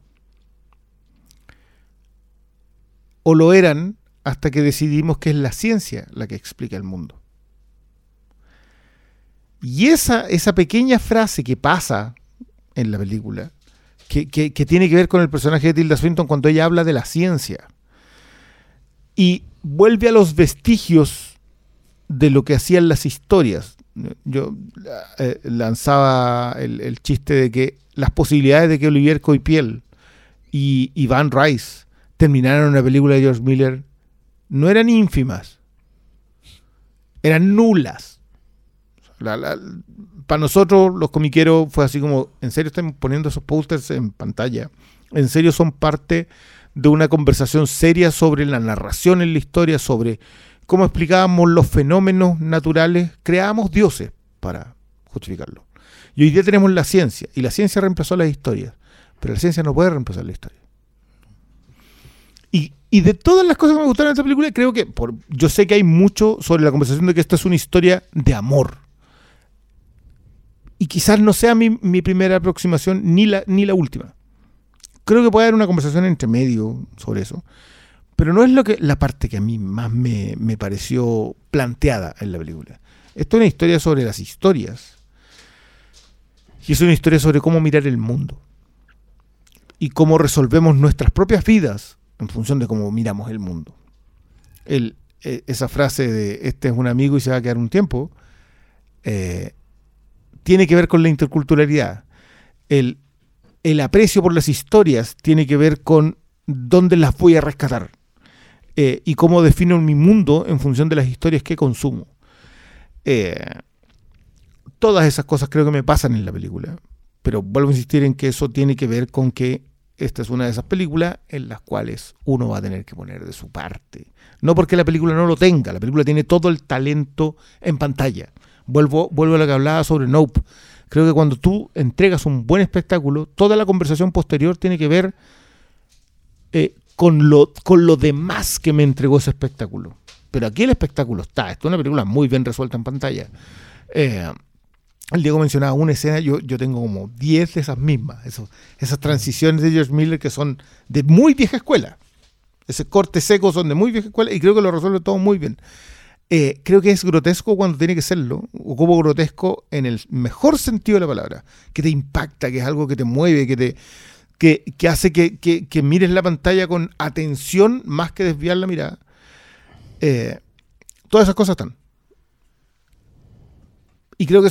O lo eran hasta que decidimos que es la ciencia la que explica el mundo. Y esa, esa pequeña frase que pasa en la película, que, tiene que ver con el personaje de Tilda Swinton cuando ella habla de la ciencia. Y vuelve a los vestigios de lo que hacían las historias. Yo eh, lanzaba el, chiste de que las posibilidades de que Olivier Coipiel y Iván Rice terminaran una película de George Miller no eran ínfimas, eran nulas. Para nosotros, los comiqueros, fue así como, ¿en serio están poniendo esos posters en pantalla? ¿En serio son parte de una conversación seria sobre la narración en la historia, sobre cómo explicábamos los fenómenos naturales? Creábamos dioses para justificarlo. Y hoy día tenemos la ciencia, y la ciencia reemplazó las historias, pero la ciencia no puede reemplazar la historia. Y, de todas las cosas que me gustaron de esta película, creo que por, yo sé que hay mucho sobre la conversación de que esta es una historia de amor. Y quizás no sea mi, mi primera aproximación ni la, ni la última. Creo que puede haber una conversación entre medio sobre eso. Pero no es lo que la parte que a mí más me, me pareció planteada en la película. Esto es una historia sobre las historias. Y es una historia sobre cómo mirar el mundo. Y cómo resolvemos nuestras propias vidas en función de cómo miramos el mundo. Eh, esa frase de este es un amigo y se va a quedar un tiempo, eh, tiene que ver con la interculturalidad. El, el, aprecio por las historias tiene que ver con dónde las voy a rescatar eh, y cómo defino mi mundo en función de las historias que consumo. todas esas cosas creo que me pasan en la película, pero vuelvo a insistir en que eso tiene que ver con que esta es una de esas películas en las cuales uno va a tener que poner de su parte. No porque la película no lo tenga, la película tiene todo el talento en pantalla. Vuelvo, vuelvo a lo que hablaba sobre Nope. Creo que cuando tú entregas un buen espectáculo, toda la conversación posterior tiene que ver eh, con, lo, con lo demás que me entregó ese espectáculo. Pero aquí el espectáculo está. Esto es una película muy bien resuelta en pantalla. Eh, el Diego mencionaba una escena, yo, yo tengo como 10 de esas mismas, esas transiciones de George Miller que son de muy vieja escuela. Ese corte seco son de muy vieja escuela y creo que lo resuelve todo muy bien. Eh, creo que es grotesco cuando tiene que serlo, o como grotesco en el mejor sentido de la palabra, que te impacta, que es algo que te mueve, que te que, hace que, que, mires la pantalla con atención más que desviar la mirada. Eh, todas esas cosas están. Y creo que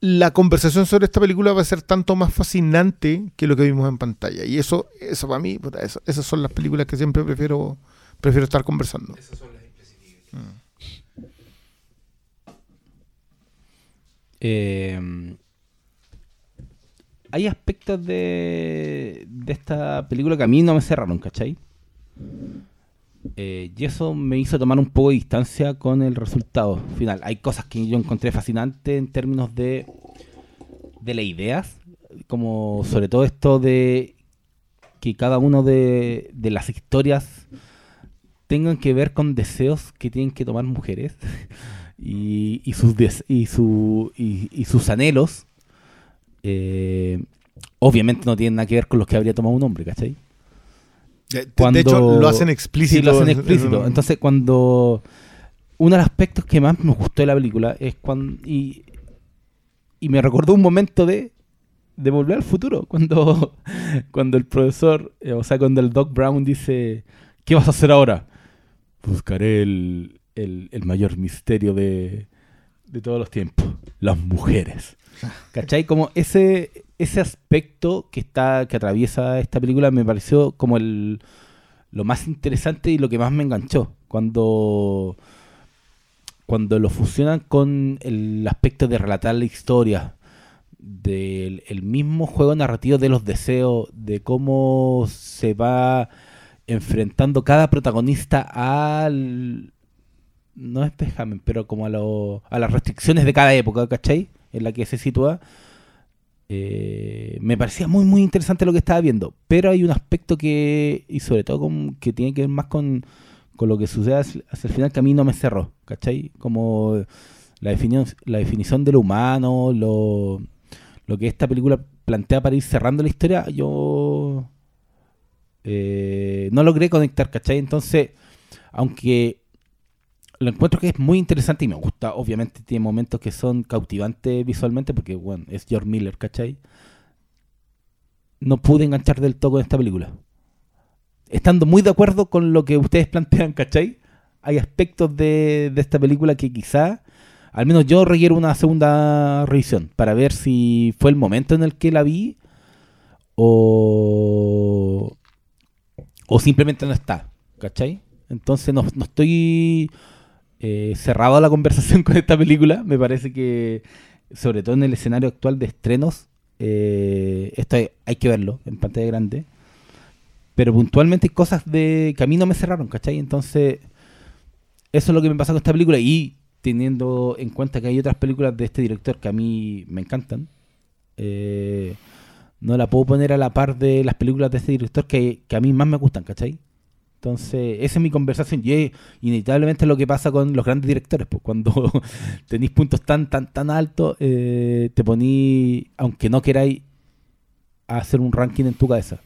la conversación sobre esta película va a ser tanto más fascinante que lo que vimos en pantalla. Y eso, eso para mí, esas son las películas que siempre prefiero, prefiero estar conversando. Esas son las mm. Eh, hay aspectos de, de esta película que a mí no me cerraron, ¿cachai? Eh, y eso me hizo tomar un poco de distancia con el resultado final. Hay cosas que yo encontré fascinantes en términos de, de las ideas, como sobre todo esto de que cada una de, de las historias tengan que ver con deseos que tienen que tomar mujeres [LAUGHS] y, y sus, y, su, y, sus anhelos. Eh, obviamente no tienen nada que ver con los que habría tomado un hombre, ¿cachai? De, hecho, lo hacen explícito. Sí, lo hacen explícito. Entonces, cuando. Uno de los aspectos que más me gustó de la película es cuando. Y, y me recordó un momento de. De volver al futuro. [LAUGHS] Cuando, cuando el profesor. Eh, o sea, cuando el Doc Brown dice. ¿Qué vas a hacer ahora? Buscaré el, el, el mayor misterio de, de todos los tiempos. Las mujeres. [LAUGHS] ¿Cachai? Como ese, ese aspecto que está que atraviesa esta película me pareció como el lo más interesante y lo que más me enganchó cuando cuando lo fusionan con el aspecto de relatar la historia del el mismo juego narrativo de los deseos de cómo se va enfrentando cada protagonista al no es Benjamin, pero como a, lo, a las restricciones de cada época, ¿cachai? En la que se sitúa eh, me parecía muy, muy interesante lo que estaba viendo. Pero hay un aspecto que, y sobre todo con, que tiene que ver más con, lo que sucede hacia, el final, que a mí no me cerró, ¿cachai? Como la, definición, la definición de lo humano, lo, lo que esta película plantea para ir cerrando la historia, yo eh, no logré conectar, ¿cachai? Entonces, aunque lo encuentro que es muy interesante y me gusta. Obviamente tiene momentos que son cautivantes visualmente porque, bueno, es George Miller, ¿cachai? No pude enganchar del todo con esta película. Estando muy de acuerdo con lo que ustedes [LAUGHS] plantean, ¿cachai? hay aspectos de, de esta película que quizá, al menos yo requiero una segunda revisión para ver si fue el momento en el que la vi o, o simplemente no está, ¿cachai? Entonces no, no estoy eh, cerrado la conversación [LAUGHS] con esta película, me parece que sobre todo en el escenario actual de estrenos, eh, esto hay, hay que verlo en pantalla grande. Pero puntualmente hay cosas de que a mí no me cerraron, ¿cachai? Entonces, eso es lo que me pasa con esta película. Y teniendo en cuenta que hay otras películas de este director que a mí me encantan, eh, no la puedo poner a la par de las películas de este director que, que a mí más me gustan, ¿cachai? Entonces, esa es mi conversación. Y es inevitablemente lo que pasa con los grandes directores. Pues cuando [LAUGHS] tenéis puntos tan, tan, tan altos, eh, te poní, aunque no queráis, a hacer un ranking en tu cabeza.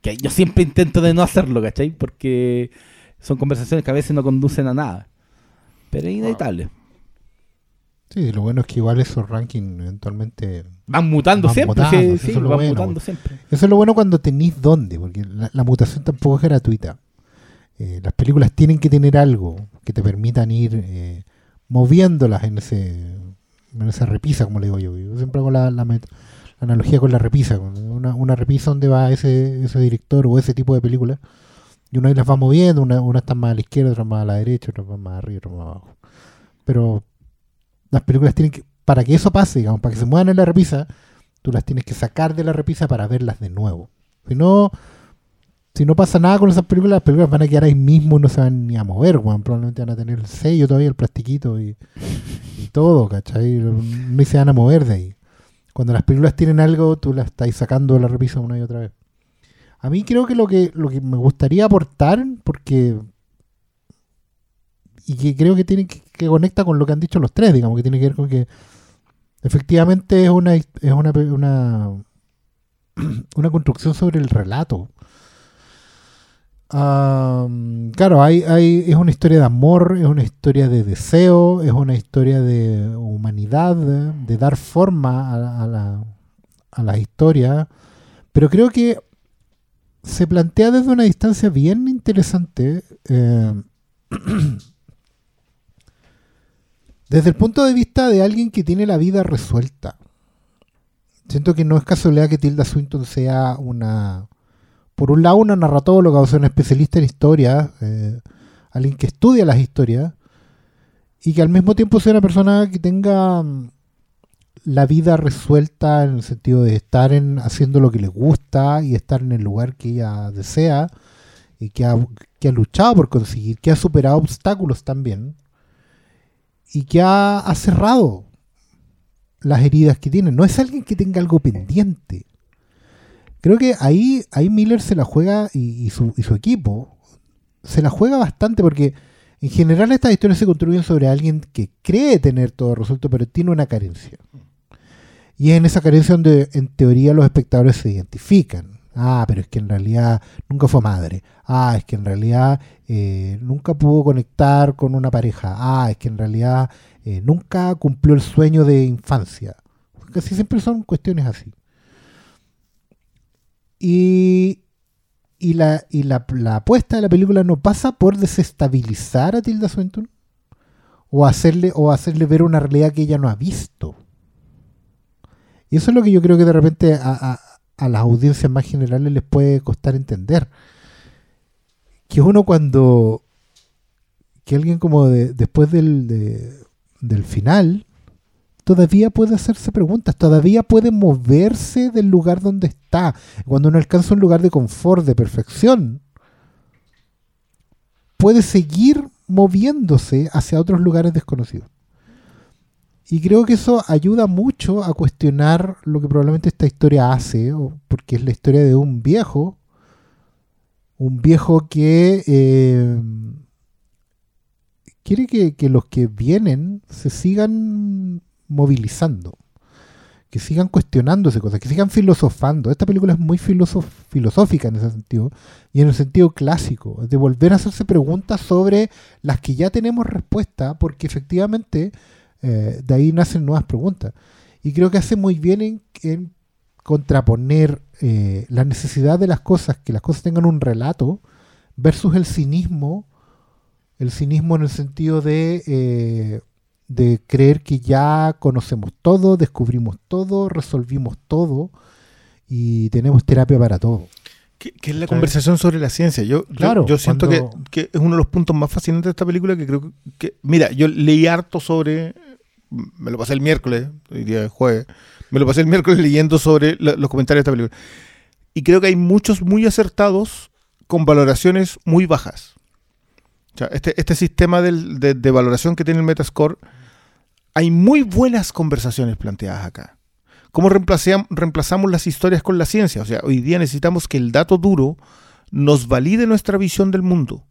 Que yo siempre intento de no hacerlo, ¿cachai? Porque son conversaciones que a veces no conducen a nada. Pero es inevitable. Sí, lo bueno es que igual esos rankings eventualmente... Van mutando Van siempre, mutando, sí, sí, sí, eso es lo van bueno. mutando siempre. Eso es lo bueno cuando tenéis dónde, porque la, la mutación tampoco es gratuita. Eh, las películas tienen que tener algo que te permitan ir eh, moviéndolas en ese en esa repisa, como le digo yo. Yo siempre hago la, analogía con la repisa. Una, una repisa donde va ese, ese director o ese tipo de película. Y una las va moviendo, una, una está más a la izquierda, otra más a la derecha, otra más arriba, otra más abajo. Pero las películas tienen que, para que eso pase, digamos, para que se muevan en la repisa, tú las tienes que sacar de la repisa para verlas de nuevo. Si no, si no pasa nada con esas películas, las películas van a quedar ahí mismo, no se van ni a mover. Probablemente van a tener el sello todavía, el plastiquito y, y todo, ¿cachai? No se van a mover de ahí. Cuando las películas tienen algo, tú las estás sacando de la repisa una y otra vez. A mí creo que lo que, lo que me gustaría aportar, porque. Y que creo que tiene que, conecta con lo que han dicho los tres, digamos, que tiene que ver con que efectivamente es una, es una, [CLEARS THROAT] una construcción sobre el relato. Claro, hay, es una historia de amor, es una historia de deseo, es una historia de humanidad, de, dar forma a, a la historia, pero creo que se plantea desde una distancia bien interesante, eh, [CLEARS THROAT] desde el punto de vista de alguien que tiene la vida resuelta. Siento que no es casualidad que Tilda Swinton sea una, por un lado, una narratóloga, o sea, una especialista en historia, eh, alguien que estudia las historias, y que al mismo tiempo sea una persona que tenga mm, la vida resuelta en el sentido de estar en, haciendo lo que le gusta y estar en el lugar que ella desea y que ha, que ha luchado por conseguir, que ha superado obstáculos también y que ha, ha cerrado las heridas que tiene. No es alguien que tenga algo pendiente. Creo que ahí, ahí Miller se la juega y, su, y su equipo se la juega bastante porque en general estas historias se construyen sobre alguien que cree tener todo resuelto pero tiene una carencia. Y es en esa carencia donde en teoría los espectadores se identifican. Ah, pero es que en realidad nunca fue madre. Ah, es que en realidad eh, nunca pudo conectar con una pareja. Ah, es que en realidad eh, nunca cumplió el sueño de infancia. Casi siempre son cuestiones así. Y, y, la, y la, la apuesta de la película no pasa por desestabilizar a Tilda Swinton o hacerle, o hacerle ver una realidad que ella no ha visto. Y eso es lo que yo creo que de repente a, a- a las audiencias más generales les puede costar entender. Que uno cuando... Que alguien como de- después del, de- del final todavía puede hacerse preguntas, todavía puede moverse del lugar donde está. Cuando uno alcanza un lugar de confort, de perfección, puede seguir moviéndose hacia otros lugares desconocidos. Y creo que eso ayuda mucho a cuestionar lo que probablemente esta historia hace, porque es la historia de un viejo, un viejo que eh, quiere que los que vienen se sigan movilizando, que sigan cuestionándose cosas, que sigan filosofando. Esta película es muy filosófica en ese sentido, y en el sentido clásico, de volver a hacerse preguntas sobre las que ya tenemos respuesta, porque efectivamente eh, de ahí nacen nuevas preguntas. Y creo que hace muy bien en, en contraponer eh, la necesidad de las cosas, que las cosas tengan un relato, versus el cinismo El cinismo en el sentido de, eh, de creer que ya conocemos todo, descubrimos todo, resolvimos todo y tenemos terapia para todo. Que, que es la conversación sobre la ciencia. Yo, yo- Claro, yo, siento cuando- que, que es uno de los puntos más fascinantes de esta película que creo que... Mira, yo leí harto sobre... Me lo pasé el miércoles, hoy día es jueves. Me lo pasé el miércoles leyendo sobre la- los comentarios de esta película. Y creo que hay muchos muy acertados con valoraciones muy bajas. O sea, este, este sistema del- de, de valoración que tiene el Metascore, hay muy buenas conversaciones planteadas acá. ¿Cómo reemplazam- reemplazamos las historias con la ciencia? O sea, hoy día necesitamos que el dato duro nos valide nuestra visión del mundo.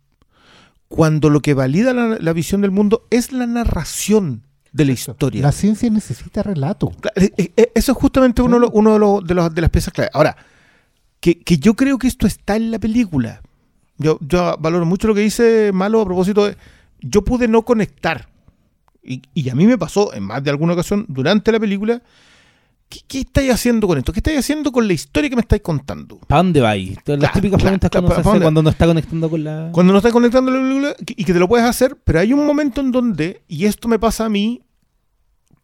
Cuando lo que valida la, la visión del mundo es la narración de la historia. La ciencia necesita relato. Eh, eh, eh, Eso es justamente uno, de los- uno de, los, de, los- de las piezas clave. Ahora, que, que yo creo que esto está en la película. Yo, yo valoro mucho lo que dice Malo a propósito de. Yo pude no conectar. Y, y a mí me pasó en más de alguna ocasión durante la película. ¿Qué, qué estáis haciendo con esto? ¿Qué estáis haciendo con la historia que me estáis contando? ¿Para dónde va ahí? Todas Las Claro, típicas claro, preguntas claro, cuando, se ¿para hace dónde? cuando no está conectando con la... Cuando no estás conectando la película y que te lo puedes hacer, pero hay un momento en donde, y esto me pasa a mí,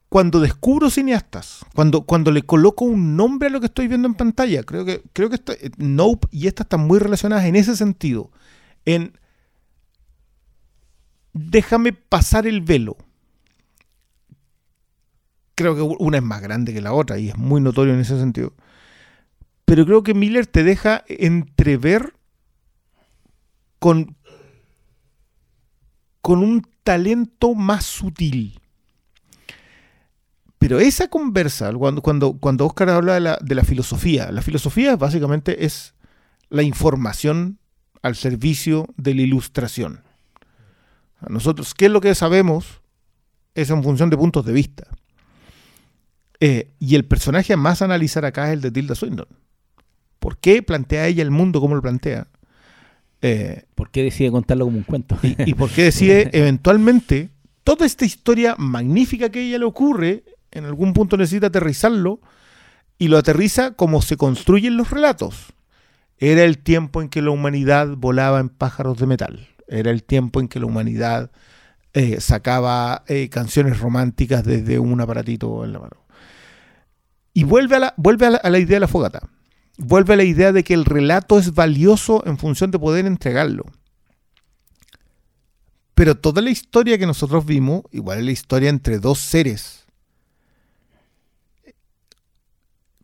cuando descubro cineastas, cuando, cuando le coloco un nombre a lo que estoy viendo en pantalla, creo que, creo que esta- eh, Nope y esta están muy relacionadas en ese sentido. En déjame pasar el velo. Creo que una es más grande que la otra y es muy notorio en ese sentido. Pero creo que Miller te deja entrever con, con un talento más sutil. Pero esa conversa, cuando, cuando, cuando Oscar habla de la, de la filosofía, la filosofía básicamente es la información al servicio de la ilustración. A Nosotros, ¿qué es lo que sabemos? Es en función de puntos de vista. Eh, y el personaje a más a analizar acá es el de Tilda Swinton. ¿Por qué plantea ella el mundo como lo plantea? Eh, ¿Por qué decide contarlo como un cuento? y, y por qué [LAUGHS] decide eventualmente toda esta historia magnífica que a ella le ocurre, en algún punto necesita aterrizarlo y lo aterriza como se construyen los relatos. Era el tiempo en que la humanidad volaba en pájaros de metal. Era el tiempo en que la humanidad eh, sacaba eh, canciones románticas desde un aparatito en la mano. Y vuelve, a la, vuelve a, la, idea de la fogata. Vuelve a la idea de que el relato es valioso en función de poder entregarlo. Pero toda la historia que nosotros vimos, igual es la historia entre dos seres,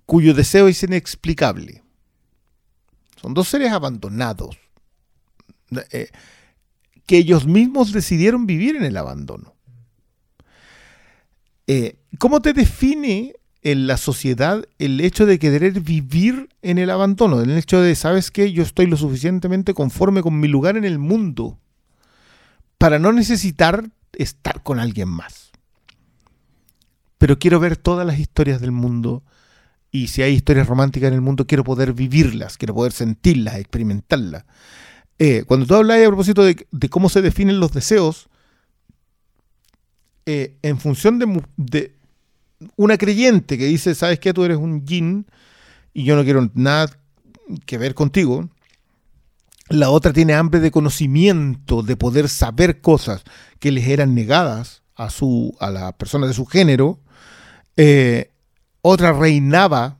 cuyo deseo es inexplicable. Son dos seres abandonados, eh, que ellos mismos decidieron vivir en el abandono. Eh, ¿Cómo te define en la sociedad el hecho de querer vivir en el abandono? El hecho de, ¿sabes qué? Yo estoy lo suficientemente conforme con mi lugar en el mundo para no necesitar estar con alguien más. Pero quiero ver todas las historias del mundo y si hay historias románticas en el mundo, quiero poder vivirlas, quiero poder sentirlas, experimentarlas. Eh, cuando tú hablas a propósito de, de, cómo se definen los deseos, eh, en función de, una creyente que dice, ¿sabes qué? Tú eres un yin y yo no quiero nada que ver contigo. La otra tiene hambre de conocimiento, de poder saber cosas que les eran negadas a, su, a la persona de su género. Eh, otra reinaba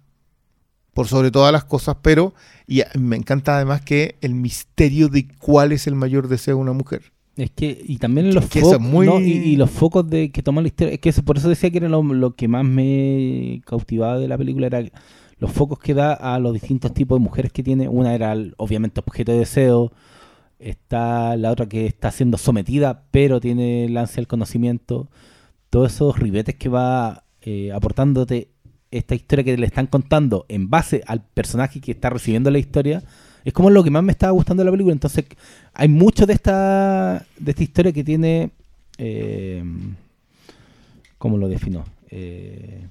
por sobre todas las cosas, pero y me encanta además que el misterio de cuál es el mayor deseo de una mujer. Es que, y también los que focos, muy... ¿no? y, y, los focos de que toma la historia, es que eso, por eso decía que era lo, lo, que más me cautivaba de la película, era los focos que da a los distintos tipos de mujeres que tiene. Una era obviamente objeto de deseo, está la otra que está siendo sometida, pero tiene el ansia del conocimiento. Todos esos ribetes que va eh, aportándote esta historia que le están contando en base al personaje que está recibiendo la historia, es como lo que más me estaba gustando de la película. Entonces, hay mucho de esta, de esta historia que tiene. Eh, ¿Cómo lo defino? Eh,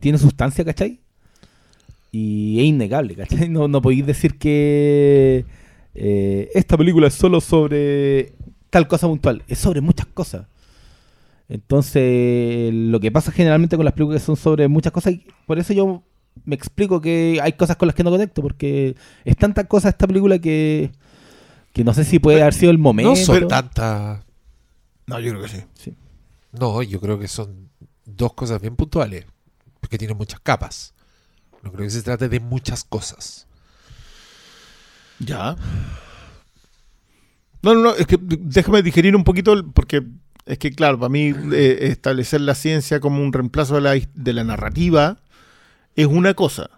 tiene sustancia, ¿cachai? Y es innegable, ¿cachai? No, podéis decir que eh, esta película es solo sobre tal cosa puntual. Es sobre muchas cosas. Entonces, lo que pasa generalmente con las películas son sobre muchas cosas. Y por eso yo me explico que hay cosas con las que no conecto, porque es tanta cosa esta película que Que no sé si puede haber sido el momento. No son tantas. No, yo creo que sí. No, yo creo que son dos cosas bien puntuales. Porque tienen muchas capas. No creo que se trate de muchas cosas. Ya. No, no, no, es que déjame digerir un poquito porque es que, claro, para mí eh, establecer la ciencia como un reemplazo de la, de la narrativa es una cosa.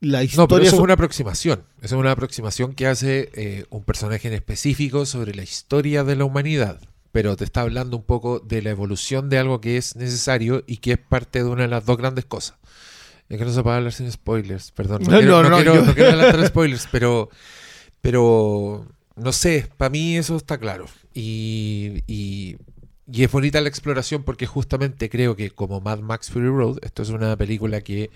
La No, historia pero eso es una aproximación. Eso es una aproximación que hace eh, un personaje en específico sobre la historia de la humanidad. Pero te está hablando un poco de la evolución de algo que es necesario y que es parte de una de las dos grandes cosas. Es que no se puede hablar sin spoilers, perdón. No, No, quiero, no, no no, quiero- yo- no quiero adelantar [LAUGHS] spoilers, pero, pero no sé, para mí eso está claro. Y, y, y es bonita la exploración porque justamente creo que como Mad Max Fury Road, esto es una película que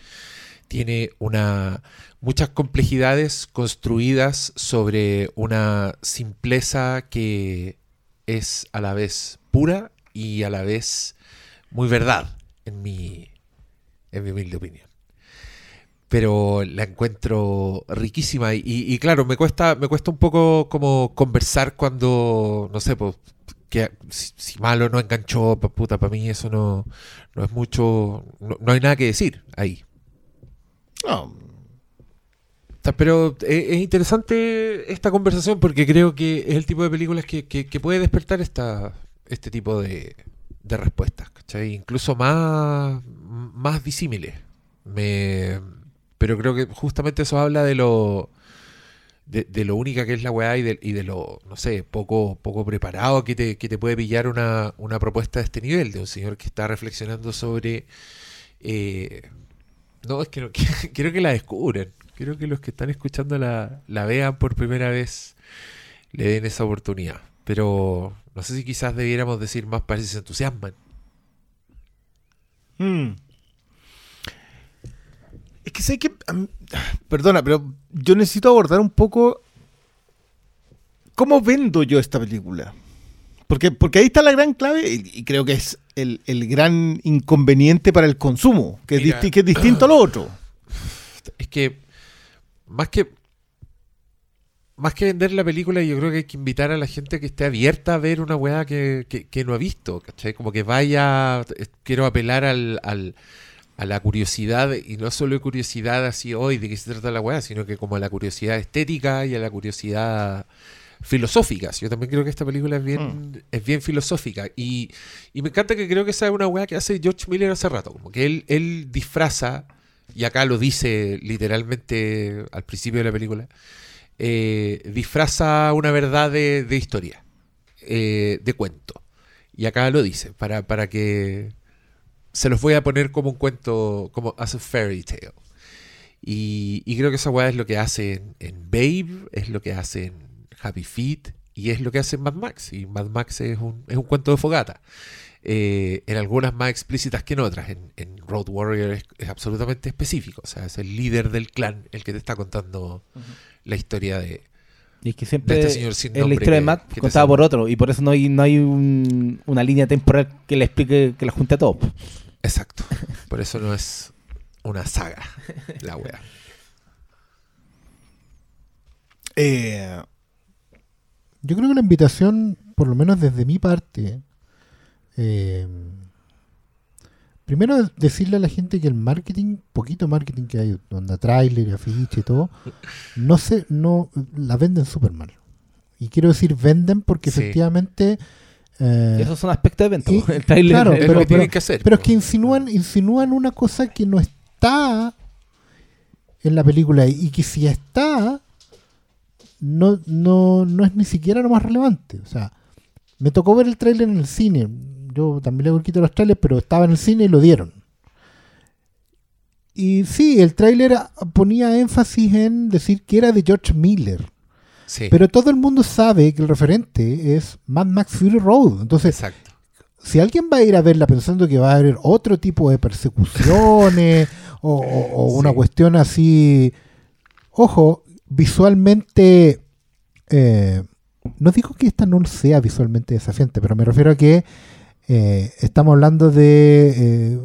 tiene una muchas complejidades construidas sobre una simpleza que es a la vez pura y a la vez muy verdad en mi en mi humilde opinión. Pero la encuentro riquísima y, claro me cuesta me cuesta un poco como conversar cuando no sé pues que si, si malo no enganchó pa- puta para mí eso no no es mucho no, no hay nada que decir ahí No, Pero eh, es interesante esta conversación porque creo que es el tipo de películas que, que- que puede despertar esta, este tipo de, de respuestas, ¿cachai? Incluso más, más disímiles. Me, pero creo que justamente eso habla de lo de, de lo única que es la weá y de, y de lo, no sé, poco, poco preparado que te, que te puede pillar una, una propuesta de este nivel, de un señor que está reflexionando sobre... eh, no, es que no, [LAUGHS] quiero que la descubran. Quiero que los que están escuchando la, la vean por primera vez, le den esa oportunidad. Pero no sé si quizás debiéramos decir más para si se entusiasman. Mm. Es que sé que. [SIGHS] perdona, pero yo necesito abordar un poco. ¿Cómo vendo yo esta película? Porque, porque ahí está la gran clave y, y creo que es el, el gran inconveniente para el consumo, que es, Mira. disti- que es distinto a lo otro. [SIGHS] Es que más que más que vender la película, yo creo que hay que invitar a la gente que esté abierta a ver una weá que, que- que no ha visto, ¿cachai? Como que vaya, eh, quiero apelar al, al- a la curiosidad, y no solo curiosidad así hoy de qué se trata la weá, sino que como a la curiosidad estética y a la curiosidad filosófica. Yo también creo que esta película es bien, es bien filosófica. Y, y me encanta que creo que esa es una weá que hace George Miller hace rato. Como que él, él disfraza, y acá lo dice literalmente al principio de la película, eh, disfraza una verdad de, de historia, eh, de cuento. Y acá lo dice, para, para que se los voy a poner como un cuento, como as a fairy tale. Y, y creo que esa weá es lo que hace en, en Babe, es lo que hace en Happy Feet y es lo que hace en Mad Max. Y Mad Max es un, es un cuento de fogata. Eh, en algunas más explícitas que en otras. En, en Road Warrior es, es absolutamente específico. O sea, es el líder del clan el que te está contando la historia de... Y es que siempre De este señor sin en la historia de Matt contaba por otro y por eso no hay, no hay un- una línea temporal que le explique que la junte a todos. Exacto. Por eso no es una saga la wea. Eh, Yo creo que la invitación, por lo menos desde mi parte, eh, primero decirle a la gente que el marketing, poquito marketing que hay, donde tráiler, afiche y todo, no se, no, la venden súper mal. Y quiero decir venden porque Sí. efectivamente... eh, esos son aspectos de venta. y-. [LAUGHS] El trailer claro, Es el- lo pero- que tienen que hacer. Pero es que insinúan, insinúan una cosa que no está en la película y que si está, no, no, no es ni siquiera lo más relevante. O sea, me tocó ver el tráiler en el cine. Yo también le quito los trailers, pero estaba en el cine y lo dieron. Y sí, el tráiler ponía énfasis en decir que era de George Miller. Sí, Pero todo el mundo sabe que el referente es Mad Max Fury Road. Entonces, exacto. si alguien va a ir a verla pensando que va a haber otro tipo de persecuciones [LAUGHS] o, o- o una Sí. cuestión así, ojo, visualmente, eh, no digo que esta no sea visualmente desafiante, pero me refiero a que eh, estamos hablando de eh,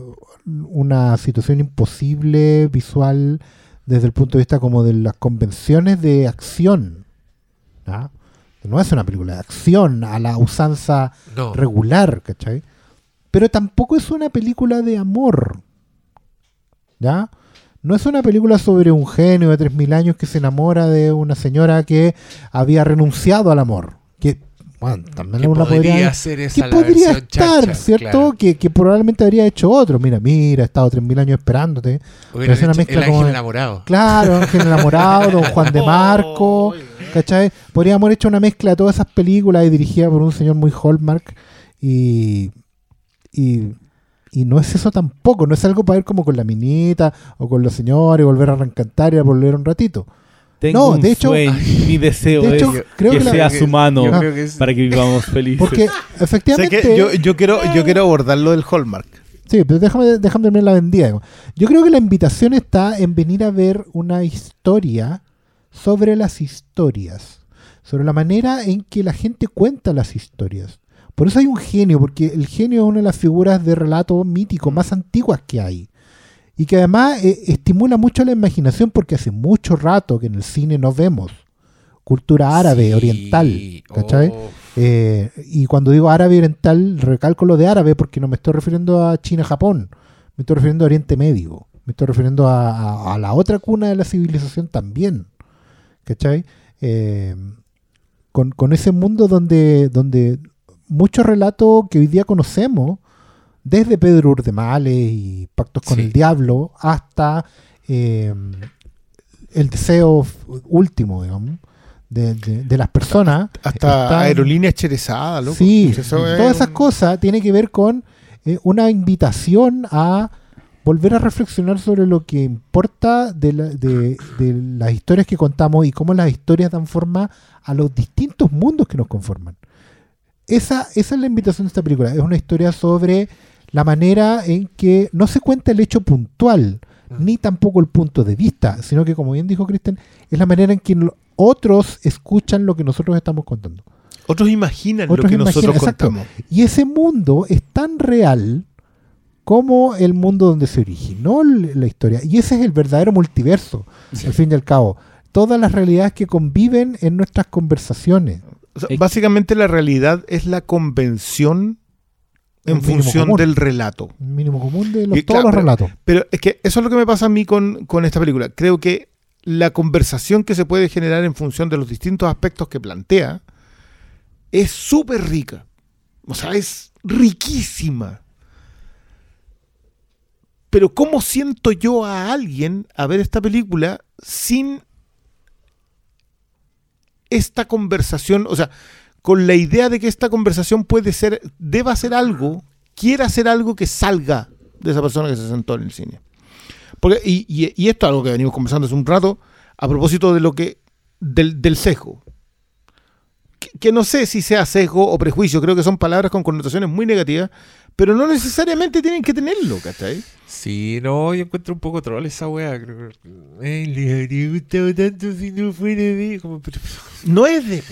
una situación imposible visual desde el punto de vista como de las convenciones de acción. ¿Ya? No es una película de acción a la usanza No. regular, ¿cachai? Pero tampoco es una película de amor. ¿Ya? No es una película sobre un genio de 3.000 años que se enamora de una señora que había renunciado al amor. Que, bueno, también Que podría ser que esa la podría estar, chacha, ¿cierto? claro. Que, que probablemente habría hecho otro. Mira, mira, he estado 3.000 años esperándote. Hubiera es una mezcla el ángel enamorado. Claro, Ángel Enamorado, Don Juan de [LAUGHS] Marco, ¿cachai? Podríamos haber hecho una mezcla de todas esas películas y dirigida por un señor muy Hallmark y, y, y no es eso tampoco, no es algo para ver como con la minita o con los señores, volver a reencantar y a volver un ratito. Tengo No, un de hecho- sueño, mi deseo de hecho, es creo que que la- sea su mano Yo creo que es- para que vivamos felices. Porque [LAUGHS] O sea efectivamente... que yo, yo quiero, yo quiero abordar lo del Hallmark. Sí, pero déjame, déjame terminar la vendida. Yo creo que la invitación está en venir a ver una historia sobre las historias, sobre la manera en que la gente cuenta las historias. Por eso hay un genio, porque el genio es una de las figuras de relato mítico más antiguas que hay. Y que además eh, estimula mucho la imaginación porque hace mucho rato que en el cine no vemos cultura árabe, Sí. oriental. ¿Cachai? Oh. Eh, y cuando digo árabe oriental, recalco lo de árabe porque no me estoy refiriendo a China-Japón, me estoy refiriendo a Oriente Medio, me estoy refiriendo a, a- a la otra cuna de la civilización también. ¿Cachai? Eh, con, con ese mundo donde, donde mucho relato que hoy día conocemos, desde Pedro Urdemales y Pactos con Sí. el Diablo hasta eh, el deseo último, digamos, de, de- de las personas. Hasta están- aerolíneas cherezadas, loco. Sí, es todas esas cosas tienen que ver con eh, una invitación a volver a reflexionar sobre lo que importa de, la- de- de las historias que contamos y cómo las historias dan forma a los distintos mundos que nos conforman. Esa, esa es la invitación de esta película. Es una historia sobre la manera en que no se cuenta el hecho puntual, Mm. ni tampoco el punto de vista, sino que, como bien dijo Cristian, es la manera en que otros escuchan lo que nosotros estamos contando. Otros imaginan Otros lo que imaginan, nosotros exacto. contamos. Y ese mundo es tan real como el mundo donde se originó la historia. Y ese es el verdadero multiverso, al fin y al cabo. Todas las realidades que conviven en nuestras conversaciones. O sea, básicamente la realidad es la convención en función común. del relato. Mínimo común de los, Y todos claro, los pero- relatos. Pero es que eso es lo que me pasa a mí con, con esta película. Creo que la conversación que se puede generar en función de los distintos aspectos que plantea es súper rica. O sea, es riquísima. Pero ¿cómo siento yo a alguien a ver esta película sin esta conversación? O sea, con la idea de que esta conversación puede ser, deba ser algo, quiera hacer algo que salga de esa persona que se sentó en el cine. Porque, y, y- y esto es algo que venimos conversando hace un rato, a propósito de lo que, del, del sesgo. Que, que no sé si sea sesgo o prejuicio, creo que son palabras con connotaciones muy negativas, pero no necesariamente tienen que tenerlo, ¿cachai? Sí, no, yo encuentro un poco troll esa wea. creo que- Ay, le habría gustado tanto si no fuera de. Como, pero- No es de...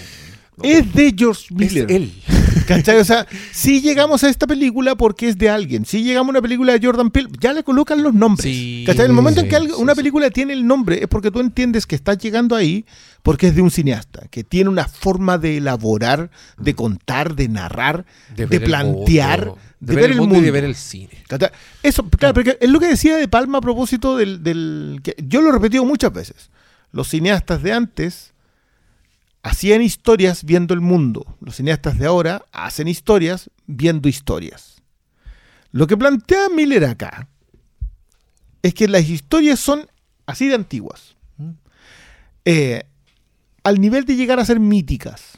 Es de George es Miller. él. [LAUGHS] ¿Cachai? O sea, si llegamos a esta película porque es de alguien. Si llegamos a una película de Jordan Peele, ya le colocan los nombres. Sí, ¿Cachai? En el momento en que algo- una película tiene el nombre es porque tú entiendes que estás llegando ahí porque es de un cineasta, que tiene una forma de elaborar, de contar, de narrar, de, plantear, mundo, de, ver el mundo. y de ver el cine. ¿Cachai? Eso, claro, porque es lo que decía de Palma a propósito del, del- que yo lo he repetido muchas veces. Los cineastas de antes hacían historias viendo el mundo. Los cineastas de ahora hacen historias viendo historias. Lo que plantea Miller acá es que las historias son así de antiguas. Eh, al nivel de llegar a ser míticas.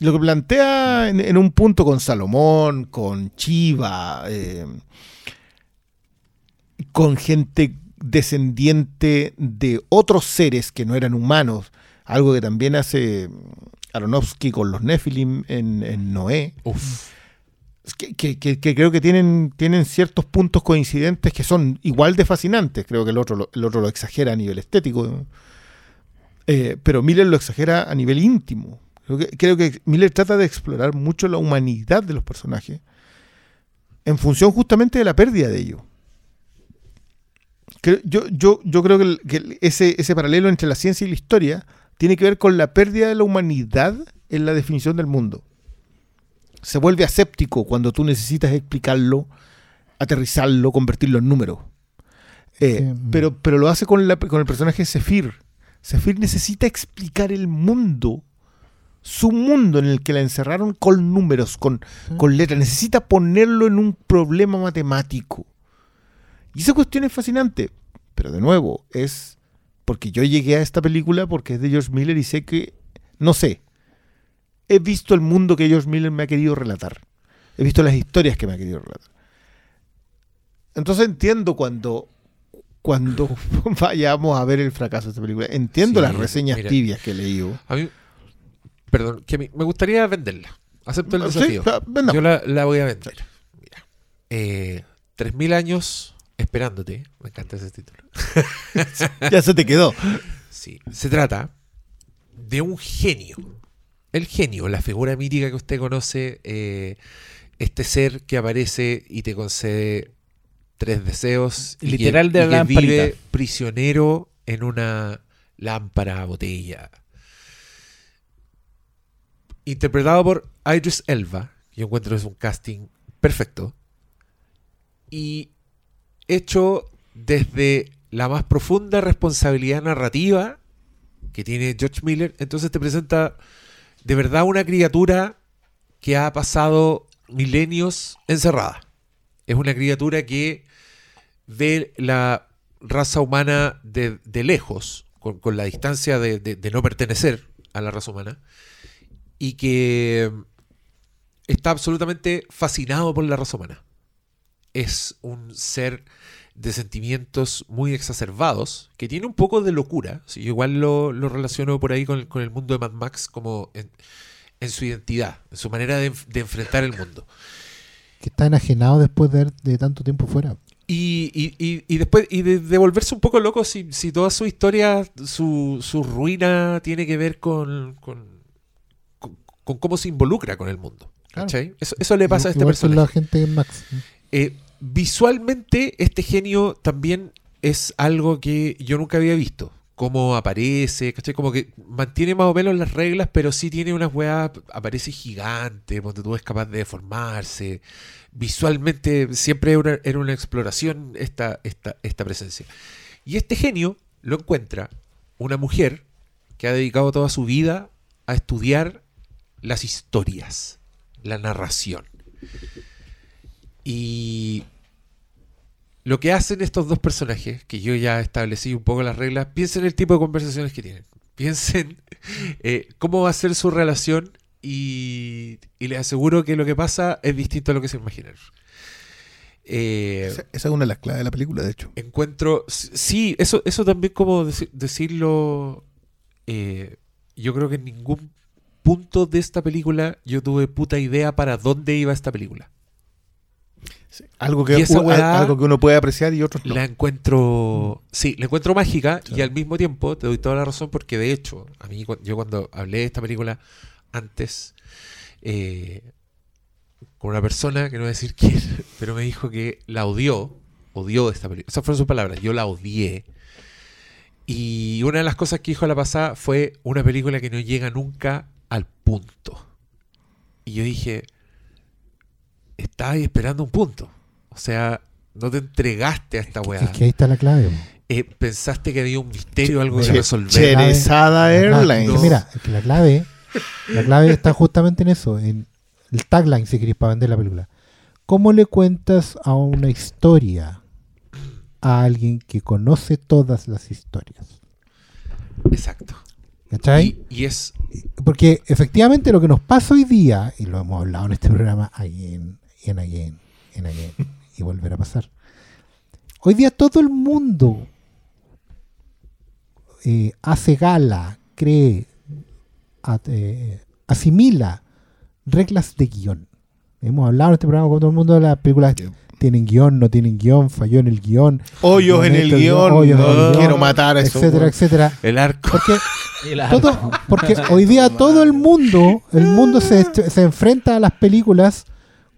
Lo que plantea en, en un punto con Salomón, con Chiva, eh, con gente descendiente de otros seres que no eran humanos, algo que también hace Aronofsky con los Nephilim en, en Noé, Uf. que, que- que- que creo que tienen, tienen ciertos puntos coincidentes que son igual de fascinantes, creo que el otro lo, el otro lo exagera a nivel estético, Eh, pero Miller lo exagera a nivel íntimo. Creo que, creo que Miller trata de explorar mucho la humanidad de los personajes en función justamente de la pérdida de ellos. Creo- Yo, yo, yo creo que, el- ese, ese paralelo entre la ciencia y la historia tiene que ver con la pérdida de la humanidad en la definición del mundo. Se vuelve aséptico cuando tú necesitas explicarlo, aterrizarlo, convertirlo en números. Eh, Sí. pero, pero lo hace con, la- con el personaje Zephyr. Zephyr necesita explicar el mundo, su mundo en el que la encerraron con números, con, con letras. Necesita ponerlo en un problema matemático. Y esa cuestión es fascinante. Pero de nuevo, es porque yo llegué a esta película porque es de George Miller y sé que, no sé, he visto el mundo que George Miller me ha querido relatar. He visto las historias que me ha querido relatar. Entonces entiendo cuando, cuando [LAUGHS] vayamos a ver el fracaso de esta película. Entiendo Sí, las reseñas mira. tibias que he leído. A mí, perdón, que me, gustaría venderla. Acepto el desafío. Yo la, la voy a vender. Mira. Eh, 3.000 años esperándote. Me encanta ese título. [LAUGHS] Ya se te quedó. Sí. Se trata de un genio. El genio, la figura mítica que usted conoce, eh, este ser que aparece y te concede tres deseos. y que- Literal de y la que lamparita. vive prisionero en una lámpara, botella. Interpretado por Idris Elba. Yo encuentro que es un casting perfecto. Y hecho desde la más profunda responsabilidad narrativa que tiene George Miller. Entonces te presenta de verdad una criatura que ha pasado milenios encerrada. Es una criatura que ve la raza humana de, lejos, con, la distancia de no pertenecer a la raza humana, y que está absolutamente fascinado por la raza humana. Es un ser de sentimientos muy exacerbados, que tiene un poco de locura. Sí, yo igual lo, lo relaciono por ahí con, el- con el mundo de Mad Max como en, en su identidad, en su manera de, de enfrentar el mundo. Que está enajenado después de, de tanto tiempo fuera. Y, y- y- y después, y de, de volverse un poco loco si, si toda su historia, su, su ruina tiene que ver con, con, con- con cómo se involucra con el mundo. Claro. Eso, eso le pasa a este Igual personaje. la gente en Max. Eh, visualmente, este genio también es algo que yo nunca había visto. Cómo aparece, ¿cachai? Como que mantiene más o menos las reglas, pero sí tiene unas weas, aparece gigante, donde tú es capaz de deformarse. Visualmente siempre era una, era una exploración esta, esta, esta presencia. Y este genio lo encuentra una mujer que ha dedicado toda su vida a estudiar las historias, la narración. Y lo que hacen estos dos personajes, que yo ya establecí un poco las reglas, piensen el tipo de conversaciones que tienen. [LAUGHS] Piensen eh, cómo va a ser su relación y, y les aseguro que lo que pasa es distinto a lo que se imaginan. Eh, Esa, esa es una de las claves de la película, de hecho. encuentro. Sí, eso, eso también como deci- decirlo. eh, yo creo que en ningún punto de esta película yo tuve puta idea para dónde iba esta película. Algo Y que, esa u- weá- algo que uno puede apreciar y otros no. La encuentro. Sí, la encuentro mágica y Sí. al mismo tiempo te doy toda la razón porque de hecho, a mí yo cuando hablé de esta película antes eh, con una persona que no voy a decir quién, [LAUGHS] pero me dijo que la odió, odió esta película. Esas fueron sus palabras, yo la odié. Y una de las cosas que dijo a la pasada fue una película que no llega nunca al punto. Y yo dije, estaba ahí esperando un punto. O sea, no te entregaste a esta weá. Es que ahí está la clave. Eh, pensaste que había un misterio, algo que resolver. Cherezada Airlines. es que mira, es que la clave, la clave está justamente en eso, en el tagline, si queréis, para vender la película. ¿Cómo le cuentas a una historia a alguien que conoce todas las historias? Exacto. ¿Cachai? Y, y es. Porque efectivamente lo que nos pasa hoy día, y lo hemos hablado en este programa again, and again, and again, y volver a pasar. Hoy día todo el mundo eh, hace gala, cree, at- eh, asimila reglas de guion. Hemos hablado en este programa con todo el mundo de las películas Sí. tienen guion, no tienen guion, falló en el guion, Hoyos en el guion. hoyos en el no guion, quiero matar a eso. etcétera, etcétera. El arco. Porque [LAUGHS] El todo, arco. porque hoy día todo el mundo, el mundo se, se enfrenta a las películas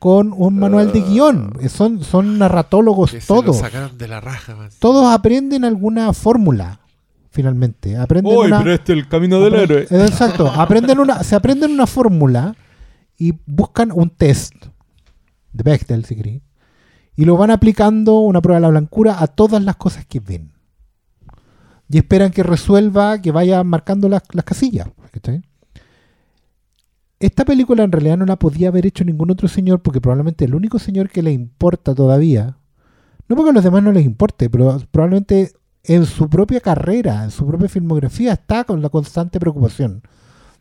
con un manual de guion. Son, son narratólogos Que se lo todos. sacaron de la raja, man. Todos aprenden alguna fórmula. finalmente. Aprenden una, este es el camino del héroe. Eh, [LAUGHS] Exacto. Aprenden una, se aprenden una fórmula y buscan un test de Bechtel, si queréis, y lo van aplicando una prueba de la blancura a todas las cosas que ven. Y esperan que resuelva, que vaya marcando las, las casillas. Esta película en realidad no la podía haber hecho ningún otro señor porque probablemente el único señor que le importa todavía, no porque a los demás no les importe, pero probablemente en su propia carrera, en su propia filmografía, está con la constante preocupación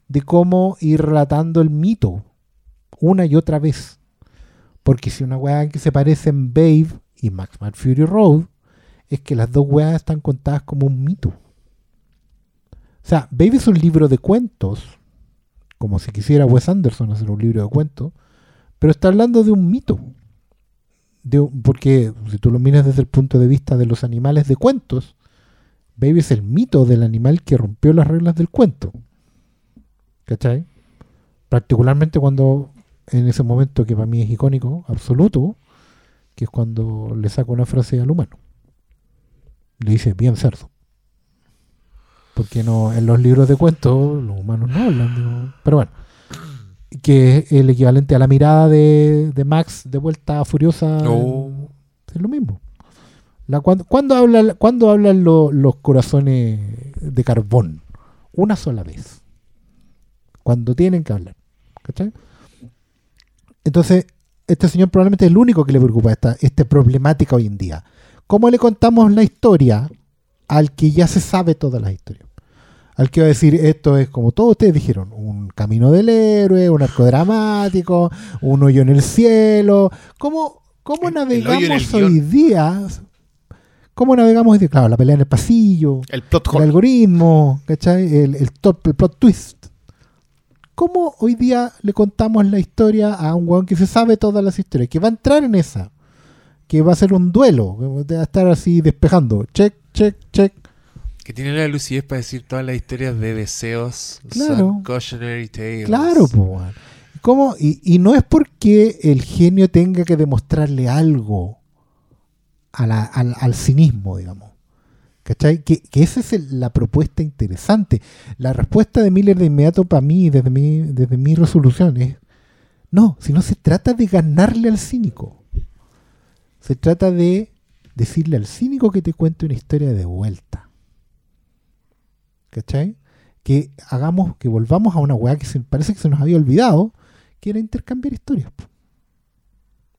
de cómo ir relatando el mito una y otra vez. Porque si una weá que se parecen Babe y Max Mad Fury Road, es que las dos weas están contadas como un mito. O sea, Babe es un libro de cuentos, como si quisiera Wes Anderson hacer un libro de cuentos, pero está hablando de un mito. Porque si tú lo miras desde el punto de vista de los animales de cuentos, Baby es el mito del animal que rompió las reglas del cuento. ¿Cachai? Particularmente cuando en ese momento que para mí es icónico, absoluto, que es cuando le saca una frase al humano. Le dice, bien cerdo. Porque no, en los libros de cuentos los humanos no hablan. digo, pero bueno. Que es el equivalente a la mirada de, de Max de vuelta furiosa. No. Es lo mismo. La, cuando, ¿Cuándo, habla, cuándo hablan lo- los corazones de carbón? Una sola vez. Cuando tienen que hablar. ¿Cachai? Entonces, este señor probablemente es el único que le preocupa esta, esta problemática hoy en día. ¿Cómo le contamos la historia al que ya se sabe todas las historias? Al que va a decir, esto es como todos ustedes dijeron, un camino del héroe, un arco dramático, un hoyo en el cielo. ¿Cómo, cómo El- el navegamos hoy día? ¿Cómo navegamos hoy día? Claro, la pelea en el pasillo, El plot el algoritmo, ¿cachai? El, el, top, el plot twist. ¿Cómo hoy día le contamos la historia a un weón que se sabe todas las historias? Que va a entrar en esa. Que va a ser un duelo. Va a estar así despejando. Check, check, check. Que tiene la lucidez para decir todas las historias de deseos. Claro. cautionary tales. Claro. ¿Cómo? Y, y no es porque el genio tenga que demostrarle algo a la- al, al cinismo, digamos. ¿Cachai? Que, que esa es el- la propuesta interesante. La respuesta de Miller de inmediato para mí, desde mi, desde mi resolución, es no, si no se trata de ganarle al cínico. Se trata de decirle al cínico que te cuente una historia de vuelta. ¿Cachai? Que hagamos, que volvamos a una weá que parece que se nos había olvidado, que era intercambiar historias.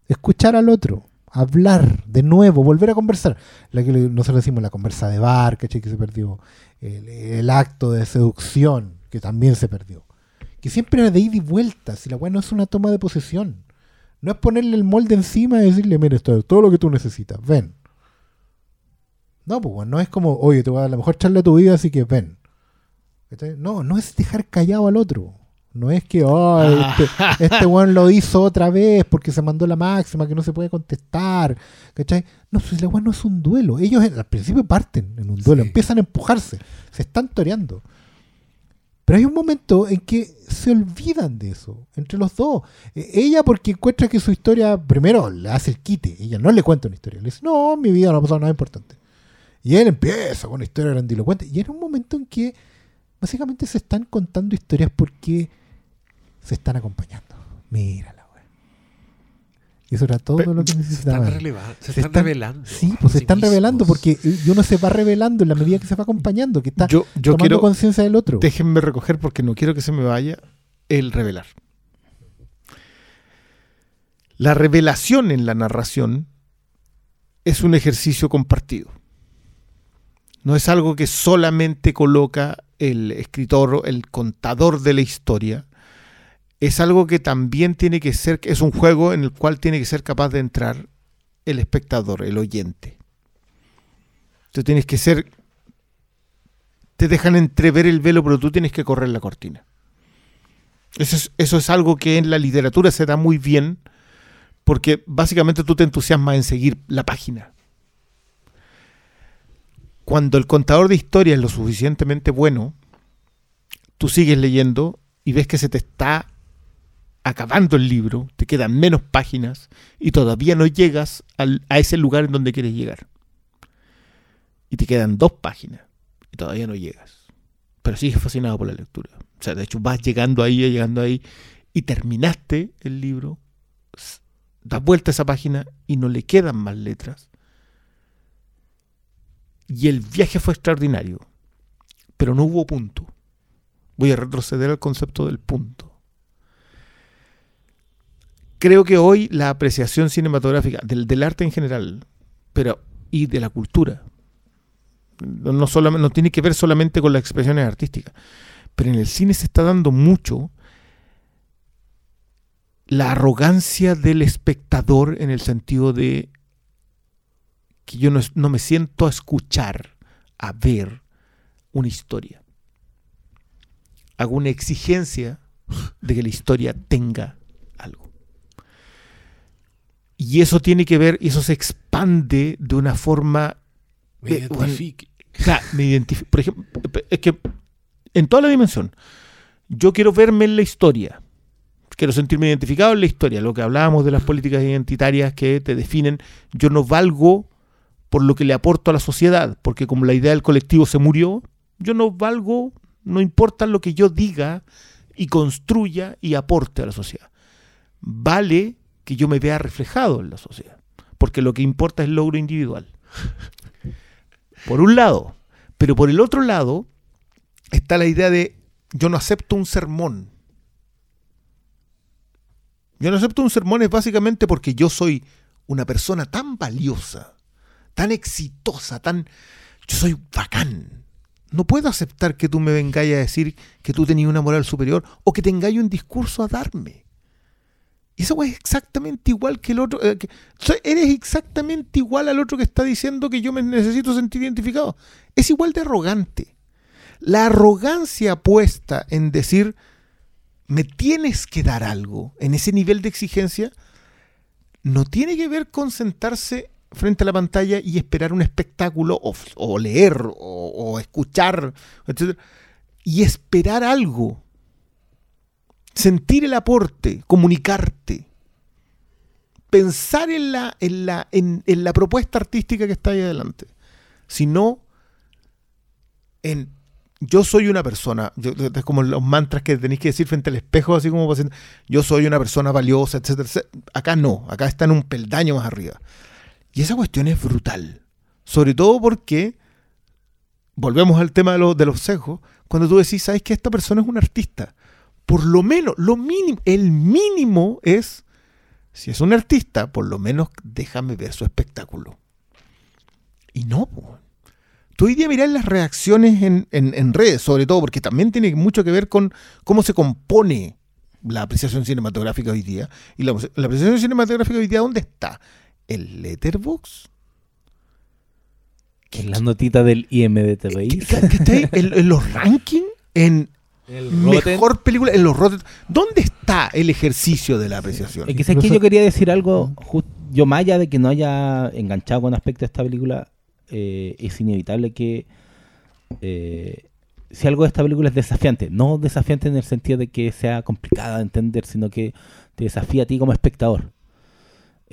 Escuchar al otro, hablar de nuevo, volver a conversar. La que nosotros decimos la conversa de bar, ¿cachai? Que se perdió. El, acto de seducción, que también se perdió. Que siempre era de ida y vuelta, si la weá no es una toma de posesión. No es ponerle el molde encima y decirle, mira, esto es todo lo que tú necesitas, ven. No, pues no es como, oye, te voy a dar la mejor charla de tu vida, así que ven. ¿Cachai? No, no es dejar callado al otro. No es que, oh, este, este weón lo hizo otra vez porque se mandó la máxima que no se puede contestar. ¿Cachai? No, pues la weón no es un duelo. Ellos al principio parten en un duelo, Sí. empiezan a empujarse, se están toreando. Pero hay un momento en que se olvidan de eso, entre los dos. Eh, Ella porque encuentra que su historia, primero le hace el quite, ella no le cuenta una historia, le dice, no, mi vida no ha pasado nada importante. Y él empieza con una historia grandilocuente. Y era un momento en que básicamente se están contando historias porque se están acompañando. Mírala, güey. Y eso era todo Pe- lo que Se necesitaban. están, se Se están revelando. Sí, pues se sí están revelando porque eh, uno se va revelando en la medida que se va acompañando, que está Yo, yo tomando conciencia del otro. déjenme recoger porque no quiero que se me vaya el revelar. La revelación en la narración es un ejercicio compartido. No es algo que solamente coloca el escritor el contador de la historia. Es algo que también tiene que ser, es un juego en el cual tiene que ser capaz de entrar el espectador, el oyente. Tú tienes que ser te dejan entrever el velo, pero tú tienes que correr la cortina. Eso es, eso es algo que en la literatura se da muy bien, porque básicamente tú te entusiasmas en seguir la página. Cuando el contador de historia es lo suficientemente bueno, tú sigues leyendo y ves que se te está acabando el libro, te quedan menos páginas y todavía no llegas a ese lugar en donde quieres llegar. Y te quedan dos páginas y todavía no llegas. Pero sigues fascinado por la lectura. O sea, de hecho vas llegando ahí, llegando ahí, y terminaste el libro, das vuelta a esa página y no le quedan más letras. Y el viaje fue extraordinario, pero no hubo punto. Voy a retroceder al concepto del punto. Creo que hoy la apreciación cinematográfica del, arte en general, pero y de la cultura, no, no tiene que ver solamente con las expresiones artísticas, pero en el cine se está dando mucho la arrogancia del espectador en el sentido de que yo no, no me siento a escuchar, a ver una historia. Hago una exigencia de que la historia tenga algo. Y eso tiene que ver, y eso se expande de una forma Me Eh, bueno. identifique. Claro, me identifico. Por ejemplo, es que en toda la dimensión, yo quiero verme en la historia. Quiero sentirme identificado en la historia. Lo que hablábamos de las políticas identitarias que te definen, yo no valgo por lo que le aporto a la sociedad, porque como la idea del colectivo se murió, yo no valgo, no importa lo que yo diga y construya y aporte a la sociedad. Vale que yo me vea reflejado en la sociedad, porque lo que importa es el logro individual. [LAUGHS] Por un lado. Pero por el otro lado está la idea de yo no acepto un sermón. Yo no acepto un sermón es básicamente porque yo soy una persona tan valiosa, tan exitosa, tan... Yo soy bacán. No puedo aceptar que tú me vengáis a decir que tú tenías una moral superior o que tengáis un discurso a darme. Y Eso es exactamente igual que el otro. eh, que- eres exactamente igual al otro que está diciendo que yo me necesito sentir identificado. Es igual de arrogante. La arrogancia puesta en decir, me tienes que dar algo, en ese nivel de exigencia, no tiene que ver con sentarse frente a la pantalla y esperar un espectáculo, o, leer, o, escuchar, etc. Y esperar algo sentir el aporte, comunicarte, pensar en la, en la, en, en la propuesta artística que está ahí adelante, sino en yo soy una persona, es como los mantras que tenéis que decir frente al espejo, así como yo soy una persona valiosa, etcétera, etcétera. Acá no, acá está en un peldaño más arriba. Y esa cuestión es brutal, sobre todo porque volvemos al tema de, los de los sesgos, cuando tú decís, sabes que esta persona es un artista, por lo menos, lo mínimo, el mínimo es, si es un artista, por lo menos déjame ver su espectáculo. Y no, tú hoy día mirás las reacciones en, en- en redes, sobre todo, porque también tiene mucho que ver con cómo se compone la apreciación cinematográfica hoy día. Y la, la apreciación cinematográfica hoy día, ¿dónde está? ¿El Letterboxd? En las notitas del IMDTVI. ¿Qué- qué está ahí? ¿En, en los rankings? ¿En mejor película? ¿En los Rotten? ¿Dónde está el ejercicio de la apreciación? Es que sé que yo quería decir algo, jus- yo más allá de que no haya enganchado con aspecto de esta película, eh, es inevitable que eh, si algo de esta película es desafiante, no desafiante en el sentido de que sea complicada de entender, sino que te desafía a ti como espectador.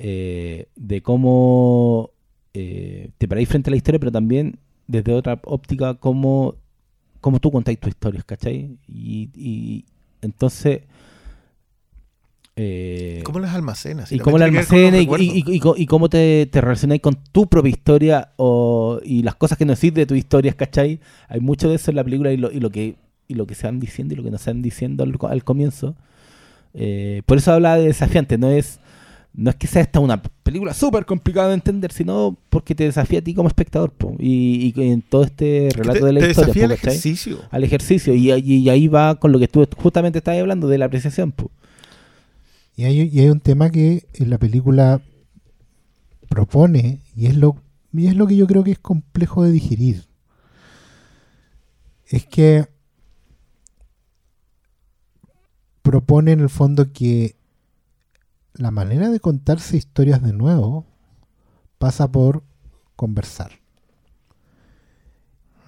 Eh, de cómo eh, te paráis frente a la historia, pero también desde otra óptica, cómo, cómo tú contáis tus historias, ¿cachai? Y, y entonces... eh, ¿Cómo las almacenas? y cómo la También tiene que ver almacenas y, y- cómo te, te relacionáis con tu propia historia o, y las cosas que no decís de tus historias, ¿cachai? Hay mucho de eso en la película y lo, y lo que y lo que se van diciendo y lo que no se van diciendo al, al comienzo. Eh, por eso hablaba de desafiante, no es no es que sea esta una película súper complicada de entender, sino porque te desafía a ti como espectador po, y, y en todo este relato Te- de la te historia. desafía po, ¿cachai? ejercicio. al ejercicio y, y- y ahí va con lo que tú justamente estabas hablando de la apreciación. po. Y hay, y hay un tema que en la película propone y es lo y es lo que yo creo que es complejo de digerir. Es que propone en el fondo que la manera de contarse historias de nuevo pasa por conversar.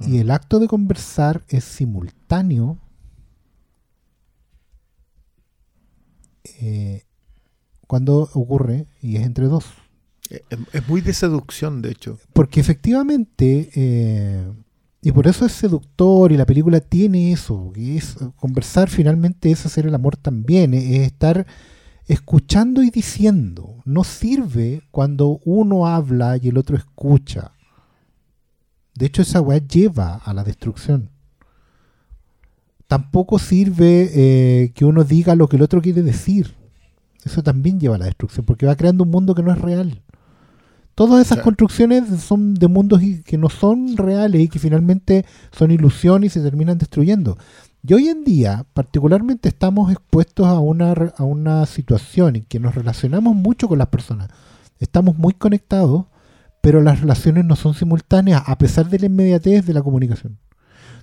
Y el acto de conversar es simultáneo eh, cuando ocurre y es entre dos. Eh, Es, es muy de seducción, de hecho. Porque efectivamente, eh, y por eso es seductor y la película tiene eso, que es conversar finalmente es hacer el amor también, es estar escuchando y diciendo. No sirve cuando uno habla y el otro escucha. De hecho, esa weá lleva a la destrucción. Tampoco sirve eh, que uno diga lo que el otro quiere decir. Eso también lleva a la destrucción, porque va creando un mundo que no es real. Todas esas construcciones son de mundos que no son reales y que finalmente son ilusiones y se terminan destruyendo. Y hoy en día, particularmente, estamos expuestos a una, a una situación en que nos relacionamos mucho con las personas. Estamos muy conectados, pero las relaciones no son simultáneas a pesar de la inmediatez de la comunicación.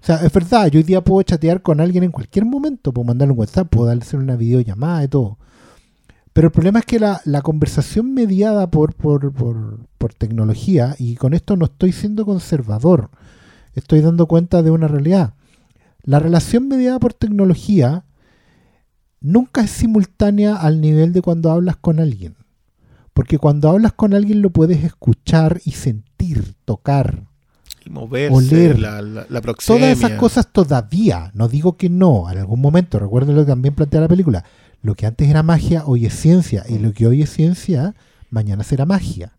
O sea, es verdad, yo hoy día puedo chatear con alguien en cualquier momento, puedo mandarle un WhatsApp, puedo darle una videollamada y todo. Pero el problema es que la, la conversación mediada por, por, por, por tecnología, y con esto no estoy siendo conservador, estoy dando cuenta de una realidad. La relación mediada por tecnología nunca es simultánea al nivel de cuando hablas con alguien. Porque cuando hablas con alguien lo puedes escuchar y sentir, tocar. Y moverse, Oler. la, la, la proxemia. Todas esas cosas todavía, no digo que no, en algún momento, recuerden lo que también plantea la película, lo que antes era magia hoy es ciencia, y lo que hoy es ciencia, mañana será magia.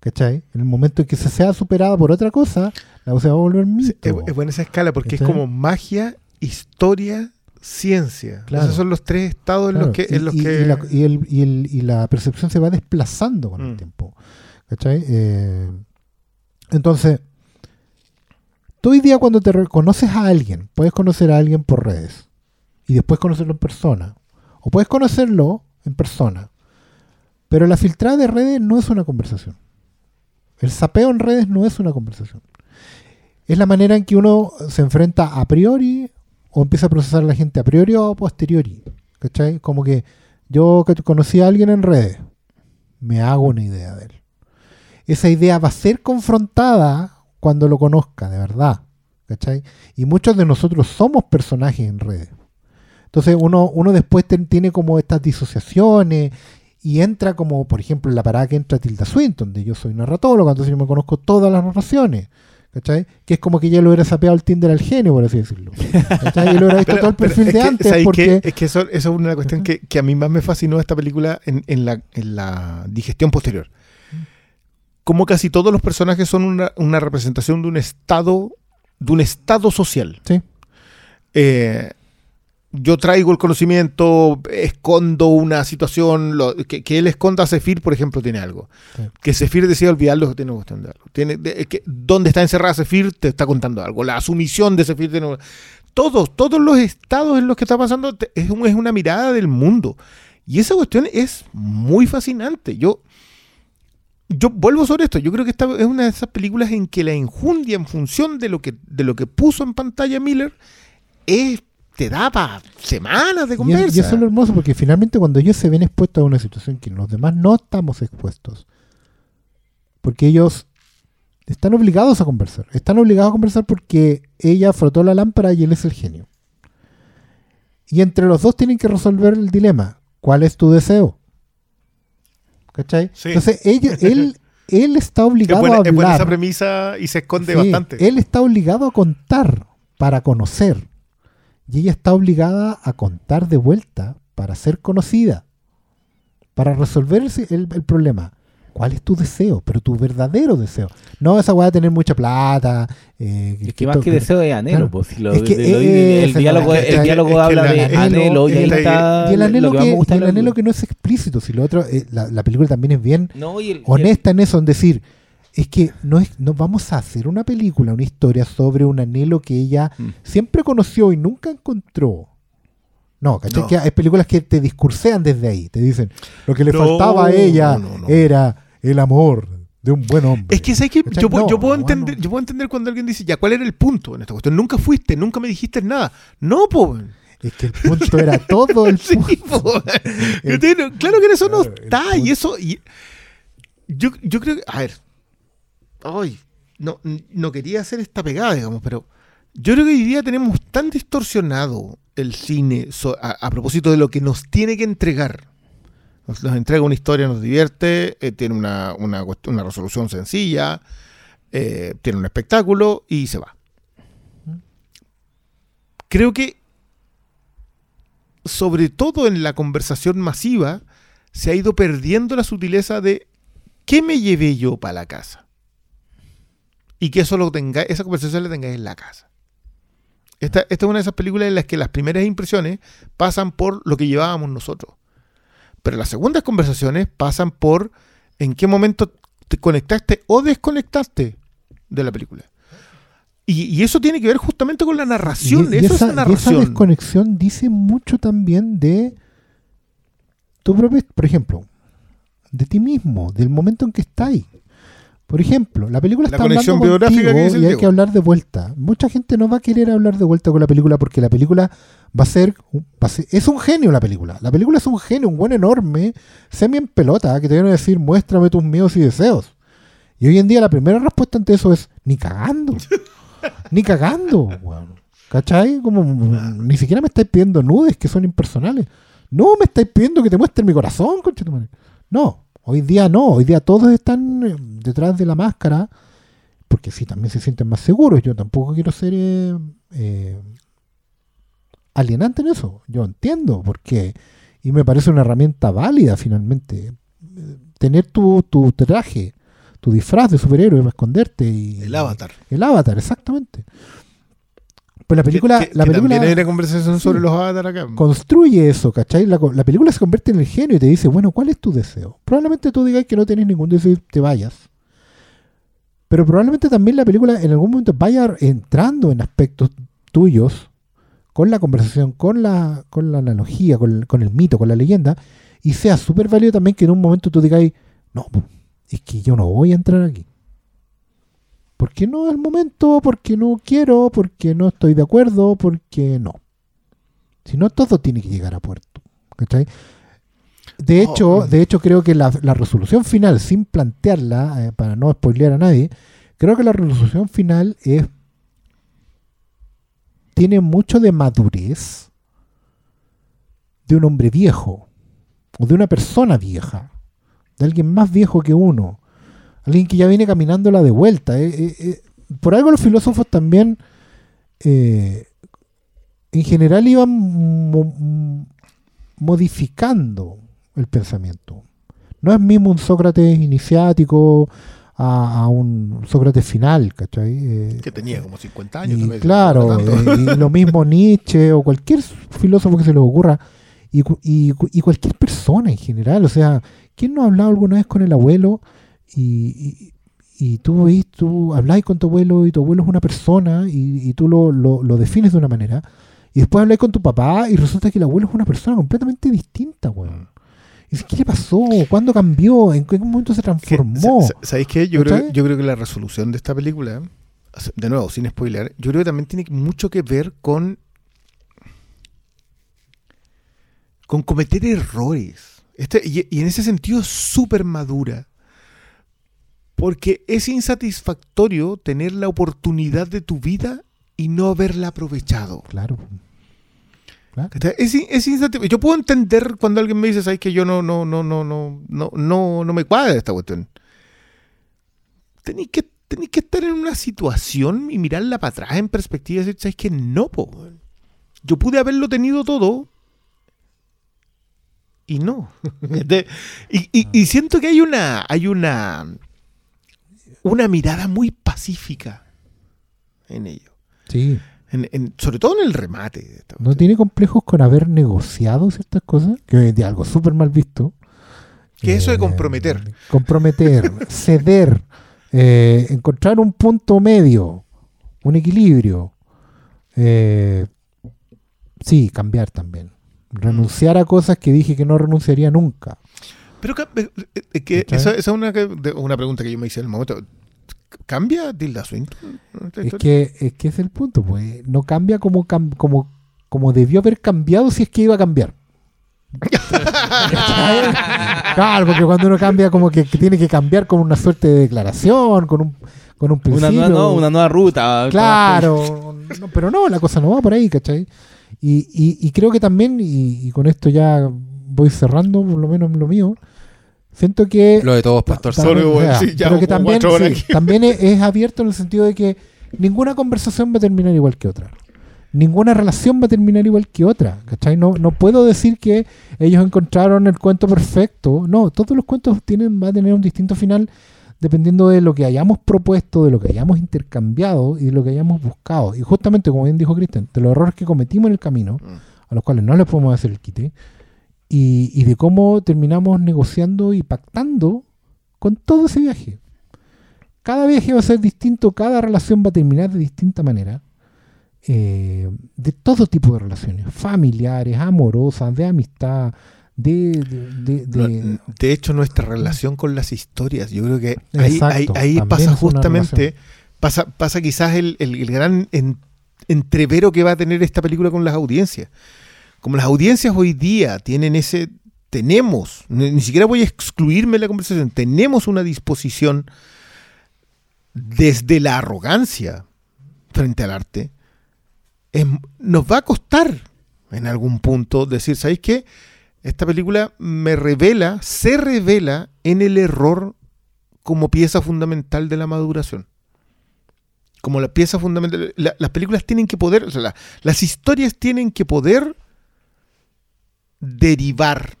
¿Cachai? En el momento en que se sea superada por otra cosa, la cosa va a volver mito. es, es buena esa escala porque es como magia, historia, ciencia. Claro. Esos son los tres estados en Claro, los que... y, en los y- que... y la, y el- y el- y la percepción se va desplazando con el Mm. tiempo. ¿Cachai? Eh, entonces, tú hoy día cuando te reconoces a alguien, puedes conocer a alguien por redes y después conocerlo en persona. O puedes conocerlo en persona. Pero la filtrada de redes no es una conversación. El sapeo en redes no es una conversación. Es la manera en que uno se enfrenta a priori o empieza a procesar a la gente a priori o a posteriori. ¿Cachai? Como que yo conocí a alguien en redes, me hago una idea de él. Esa idea va a ser confrontada cuando lo conozca, de verdad. ¿Cachai? Y muchos de nosotros somos personajes en redes. Entonces uno, uno después tiene como estas disociaciones y entra como, por ejemplo, en la parada que entra Tilda Swinton, donde yo soy narratólogo, entonces yo me conozco todas las narraciones. ¿Cachai? Que es como que ya lo hubiera sapeado el Tinder al genio, por así decirlo. ¿Cachai? Y lo hubiera visto Pero- todo el perfil es de que, antes ¿sabes porque... Es que eso, eso es una cuestión que, que a mí más me fascinó de esta película en, en la, en la digestión posterior. Como casi todos los personajes son una, una representación de un estado, de un estado social. Sí. Eh, yo traigo el conocimiento, escondo una situación, lo- que, que él esconda a Zephyr, por ejemplo, tiene algo. Sí. Que Zephyr decida olvidarlo, tiene cuestión de algo. Tiene, de- que, ¿Dónde está encerrada Zephyr? Te está contando algo. La sumisión de Zephyr tiene... Todos, todos los estados en los que está pasando es, un- es una mirada del mundo. Y esa cuestión es muy fascinante. Yo, yo vuelvo sobre esto. Yo creo que esta es una de esas películas en que la enjundia en función de lo que, de lo que puso en pantalla Miller es, te da para semanas de Y, conversa. es- y eso es lo hermoso, porque finalmente cuando ellos se ven expuestos a una situación que los demás no estamos expuestos, porque ellos están obligados a conversar, están obligados a conversar porque ella frotó la lámpara y él es el genio. Y entre los dos tienen que resolver el dilema, ¿cuál es tu deseo? ¿Cachai? Sí. Entonces ella, [LAUGHS] él, él está es, obligado buena, a es buena esa hablar. premisa y se esconde Sí, bastante. Él está obligado a contar para conocer. Y ella está obligada a contar de vuelta para ser conocida. Para resolver el, el problema. ¿Cuál es tu deseo? Pero tu verdadero deseo. No esa weá de tener mucha plata. eh, Es que más que deseo es anhelo, Claro. pues, si lo- Es que de- lo- ese el diálogo, el- diálogo habla la- de el- anhelo y ahí está Y el anhelo, lo que, el anhelo que no es explícito. Si lo otro, eh, la, la película también es bien No, honesta en eso, en decir, es que no, es, no vamos a hacer una película, una historia sobre un anhelo que ella Mm. siempre conoció y nunca encontró. No, ¿cachai? No. Que hay películas que te discursean desde ahí, te dicen, lo que le No, faltaba a ella no, era el amor de un buen hombre. Es que ¿sabes? ¿Cachai? yo, puedo- yo puedo entender, yo puedo entender cuando alguien dice, ya, ¿cuál era el punto en esta cuestión? Nunca fuiste, nunca me dijiste nada. No, po. Es que el punto era todo el [LAUGHS] Sí, punto. po. [LAUGHS] El- claro que en eso no está. Y eso. y- yo, yo creo que. A ver. Ay. No, quería hacer esta pegada, digamos, pero. Yo creo que hoy día tenemos tan distorsionado el cine a, propósito de lo que nos tiene que entregar. Nos, entrega una historia, nos divierte, eh, tiene una resolución sencilla, eh, tiene un espectáculo y se va. Creo que, sobre todo en la conversación masiva, se ha ido perdiendo la sutileza de ¿qué me llevé yo para la casa? Y que eso lo tenga, esa conversación la tengáis en la casa. Esta, esta es una de esas películas en las que las primeras impresiones pasan por lo que llevábamos nosotros. Pero las segundas conversaciones pasan por en qué momento te conectaste o desconectaste de la película. Y, y eso tiene que ver justamente con la narración. Y- y eso esa, es y narración. esa desconexión dice mucho también de tu propio, por ejemplo, de ti mismo, del momento en que estás. Por ejemplo, la película La está conexión hablando biográfica contigo que y hay Diego. que hablar de vuelta. Mucha gente no va a querer hablar de vuelta con la película porque la película va a ser, va a ser- es un genio la película. La película es un genio, un buen enorme, semi en pelota, que te viene a decir, muéstrame tus miedos y deseos. Y hoy en día la primera respuesta ante eso es, ni cagando. [LAUGHS] ni cagando. ¿Cachai? Como mm, ni siquiera me estáis pidiendo nudes que son impersonales. No me estáis pidiendo que te muestre mi corazón, conchetumare. No, hoy día no. Hoy día todos están eh, detrás de la máscara porque sí, también se sienten más seguros. Yo tampoco quiero ser eh, eh, alienante en eso. Yo entiendo por qué. Y me parece una herramienta válida finalmente. Tener tu, tu traje, tu disfraz de superhéroe para esconderte. Y, El avatar. El avatar, exactamente. Pues la película, Que- que- la película también hay una conversación Sí. sobre los avatar acá. construye eso, ¿cachai? La, la película se convierte en el genio y te dice, bueno, ¿cuál es tu deseo? Probablemente tú digas que no tienes ningún deseo y te vayas. Pero probablemente también la película en algún momento vaya entrando en aspectos tuyos con la conversación, con la, con la analogía, con el, con el mito, con la leyenda, y sea súper válido también que en un momento tú digas, no, es que yo no voy a entrar aquí. ¿Por qué no al momento? Porque no quiero, porque no estoy de acuerdo, porque no. Si no, todo tiene que llegar a puerto. ¿cachai? De Oh, hecho, mm. de hecho, creo que la, la resolución final, sin plantearla, eh, para no spoilear a nadie, creo que la resolución final es tiene mucho de madurez de un hombre viejo o de una persona vieja, de alguien más viejo que uno, alguien que ya viene caminándola de vuelta. eh, eh, eh. Por algo los filósofos también en general iban mo- m- modificando el pensamiento. No es mismo un Sócrates iniciático a, a un Sócrates final, ¿cachai? Que tenía como 50 años. y tal vez, claro, y lo mismo [LAUGHS] Nietzsche o cualquier filósofo que se le ocurra, y, cu- y cu- y cualquier persona en general. O sea, ¿quién no ha hablado alguna vez con el abuelo y, y, y tú, veis, tú habláis con tu abuelo y tu abuelo es una persona y, y tú lo, lo- lo defines de una manera? Y después habláis con tu papá y resulta que el abuelo es una persona completamente distinta, weón. ¿qué le pasó? ¿Cuándo cambió? ¿En qué momento se transformó? sa- sa- ¿Sabéis qué? Yo creo, yo creo que la resolución de esta película, de nuevo, sin spoiler, yo creo que también tiene mucho que ver con con cometer errores. Este, y, y en ese sentido es súper madura. Porque es insatisfactorio tener la oportunidad de tu vida y no haberla aprovechado. Claro. Claro. Es, es insatisfa- Yo puedo entender cuando alguien me dice, ¿sabes que yo no, no, no, no, no, no, no, no me cuadra esta cuestión? Tenéis que, que estar en una situación y mirarla para atrás en perspectiva y decir, ¿sabes que No, po. Yo pude haberlo tenido todo y no. [LAUGHS] Y, y- y siento que hay una, hay una, una mirada muy pacífica en ello. Sí. En- en- sobre todo en el remate. de esta ¿No tiene complejos con haber negociado ciertas cosas? Que hoy en día algo súper mal visto. Que eso de Eh, comprometer. Comprometer, [LAUGHS] ceder, eh, encontrar un punto medio, un equilibrio. Eh, sí, cambiar también. Renunciar a cosas que dije que no renunciaría nunca. Pero eh, eh, eh, que ¿Cachai? esa, esa es una, que- una pregunta que yo me hice en el momento. ¿Cambia Tilda Swinton? Es que, es que es el punto, pues. No cambia como, como, como debió haber cambiado si es que iba a cambiar. [LAUGHS] Claro, porque cuando uno cambia, como que, que tiene que cambiar con una suerte de declaración, con un, con un Una principio. nueva, no, una nueva ruta. Claro, no, pero no, la cosa no va por ahí, ¿cachai? Y, y, y creo que también, y, y con esto ya voy cerrando, por lo menos lo mío, Siento que Lo de todos, Pastor. También, Sorry, o bueno, sea, sí, ya pero que también, sí, también es, es abierto en el sentido de que ninguna conversación va a terminar igual que otra. Ninguna relación va a terminar igual que otra. ¿cachai? No, no puedo decir que ellos encontraron el cuento perfecto. No, todos los cuentos tienen, van a tener un distinto final dependiendo de lo que hayamos propuesto, de lo que hayamos intercambiado y de lo que hayamos buscado. Y justamente, como bien dijo Cristian, de los errores que cometimos en el camino, a los cuales no les podemos hacer el quite, y, y de cómo terminamos negociando y pactando con todo ese viaje. Cada viaje va a ser distinto, cada relación va a terminar de distinta manera. eh, de todo tipo de relaciones, familiares, amorosas, de amistad, de... de- de- de- hecho, nuestra relación con las historias, yo creo que ahí, Exacto, ahí- ahí pasa justamente, pasa, pasa quizás el, el- el gran en- entrevero que va a tener esta película con las audiencias. Como las audiencias hoy día tienen ese, tenemos, ni, siquiera voy a excluirme de la conversación, tenemos una disposición desde la arrogancia frente al arte, nos va a costar en algún punto decir, ¿sabéis qué? Esta película me revela, se revela en el error como pieza fundamental de la maduración. Como la pieza fundamental. la- las películas tienen que poder, las historias tienen que poder derivar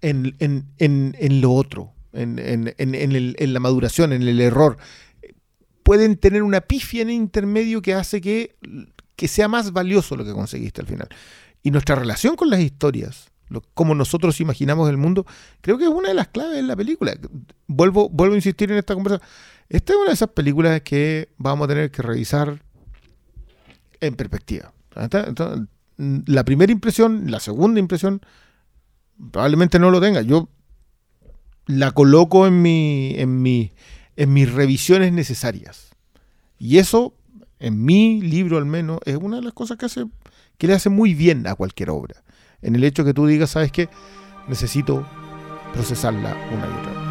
en, en- en- en lo otro, el- en la maduración, en el error. Pueden tener una pifia en el intermedio que hace que, que sea más valioso lo que conseguiste al final. Y nuestra relación con las historias, lo- como nosotros imaginamos el mundo, creo que es una de las claves de la película. Vuelvo, vuelvo a insistir en esta conversación. Esta es una de esas películas que vamos a tener que revisar en perspectiva. Esta- La primera impresión, la segunda impresión, probablemente no lo tenga. Yo la coloco en, mi, en, mi, en mis revisiones necesarias. Y eso, en mi libro al menos, es una de las cosas que, hace, que le hace muy bien a cualquier obra. En el hecho que tú digas, ¿sabes qué? Necesito procesarla una y otra vez.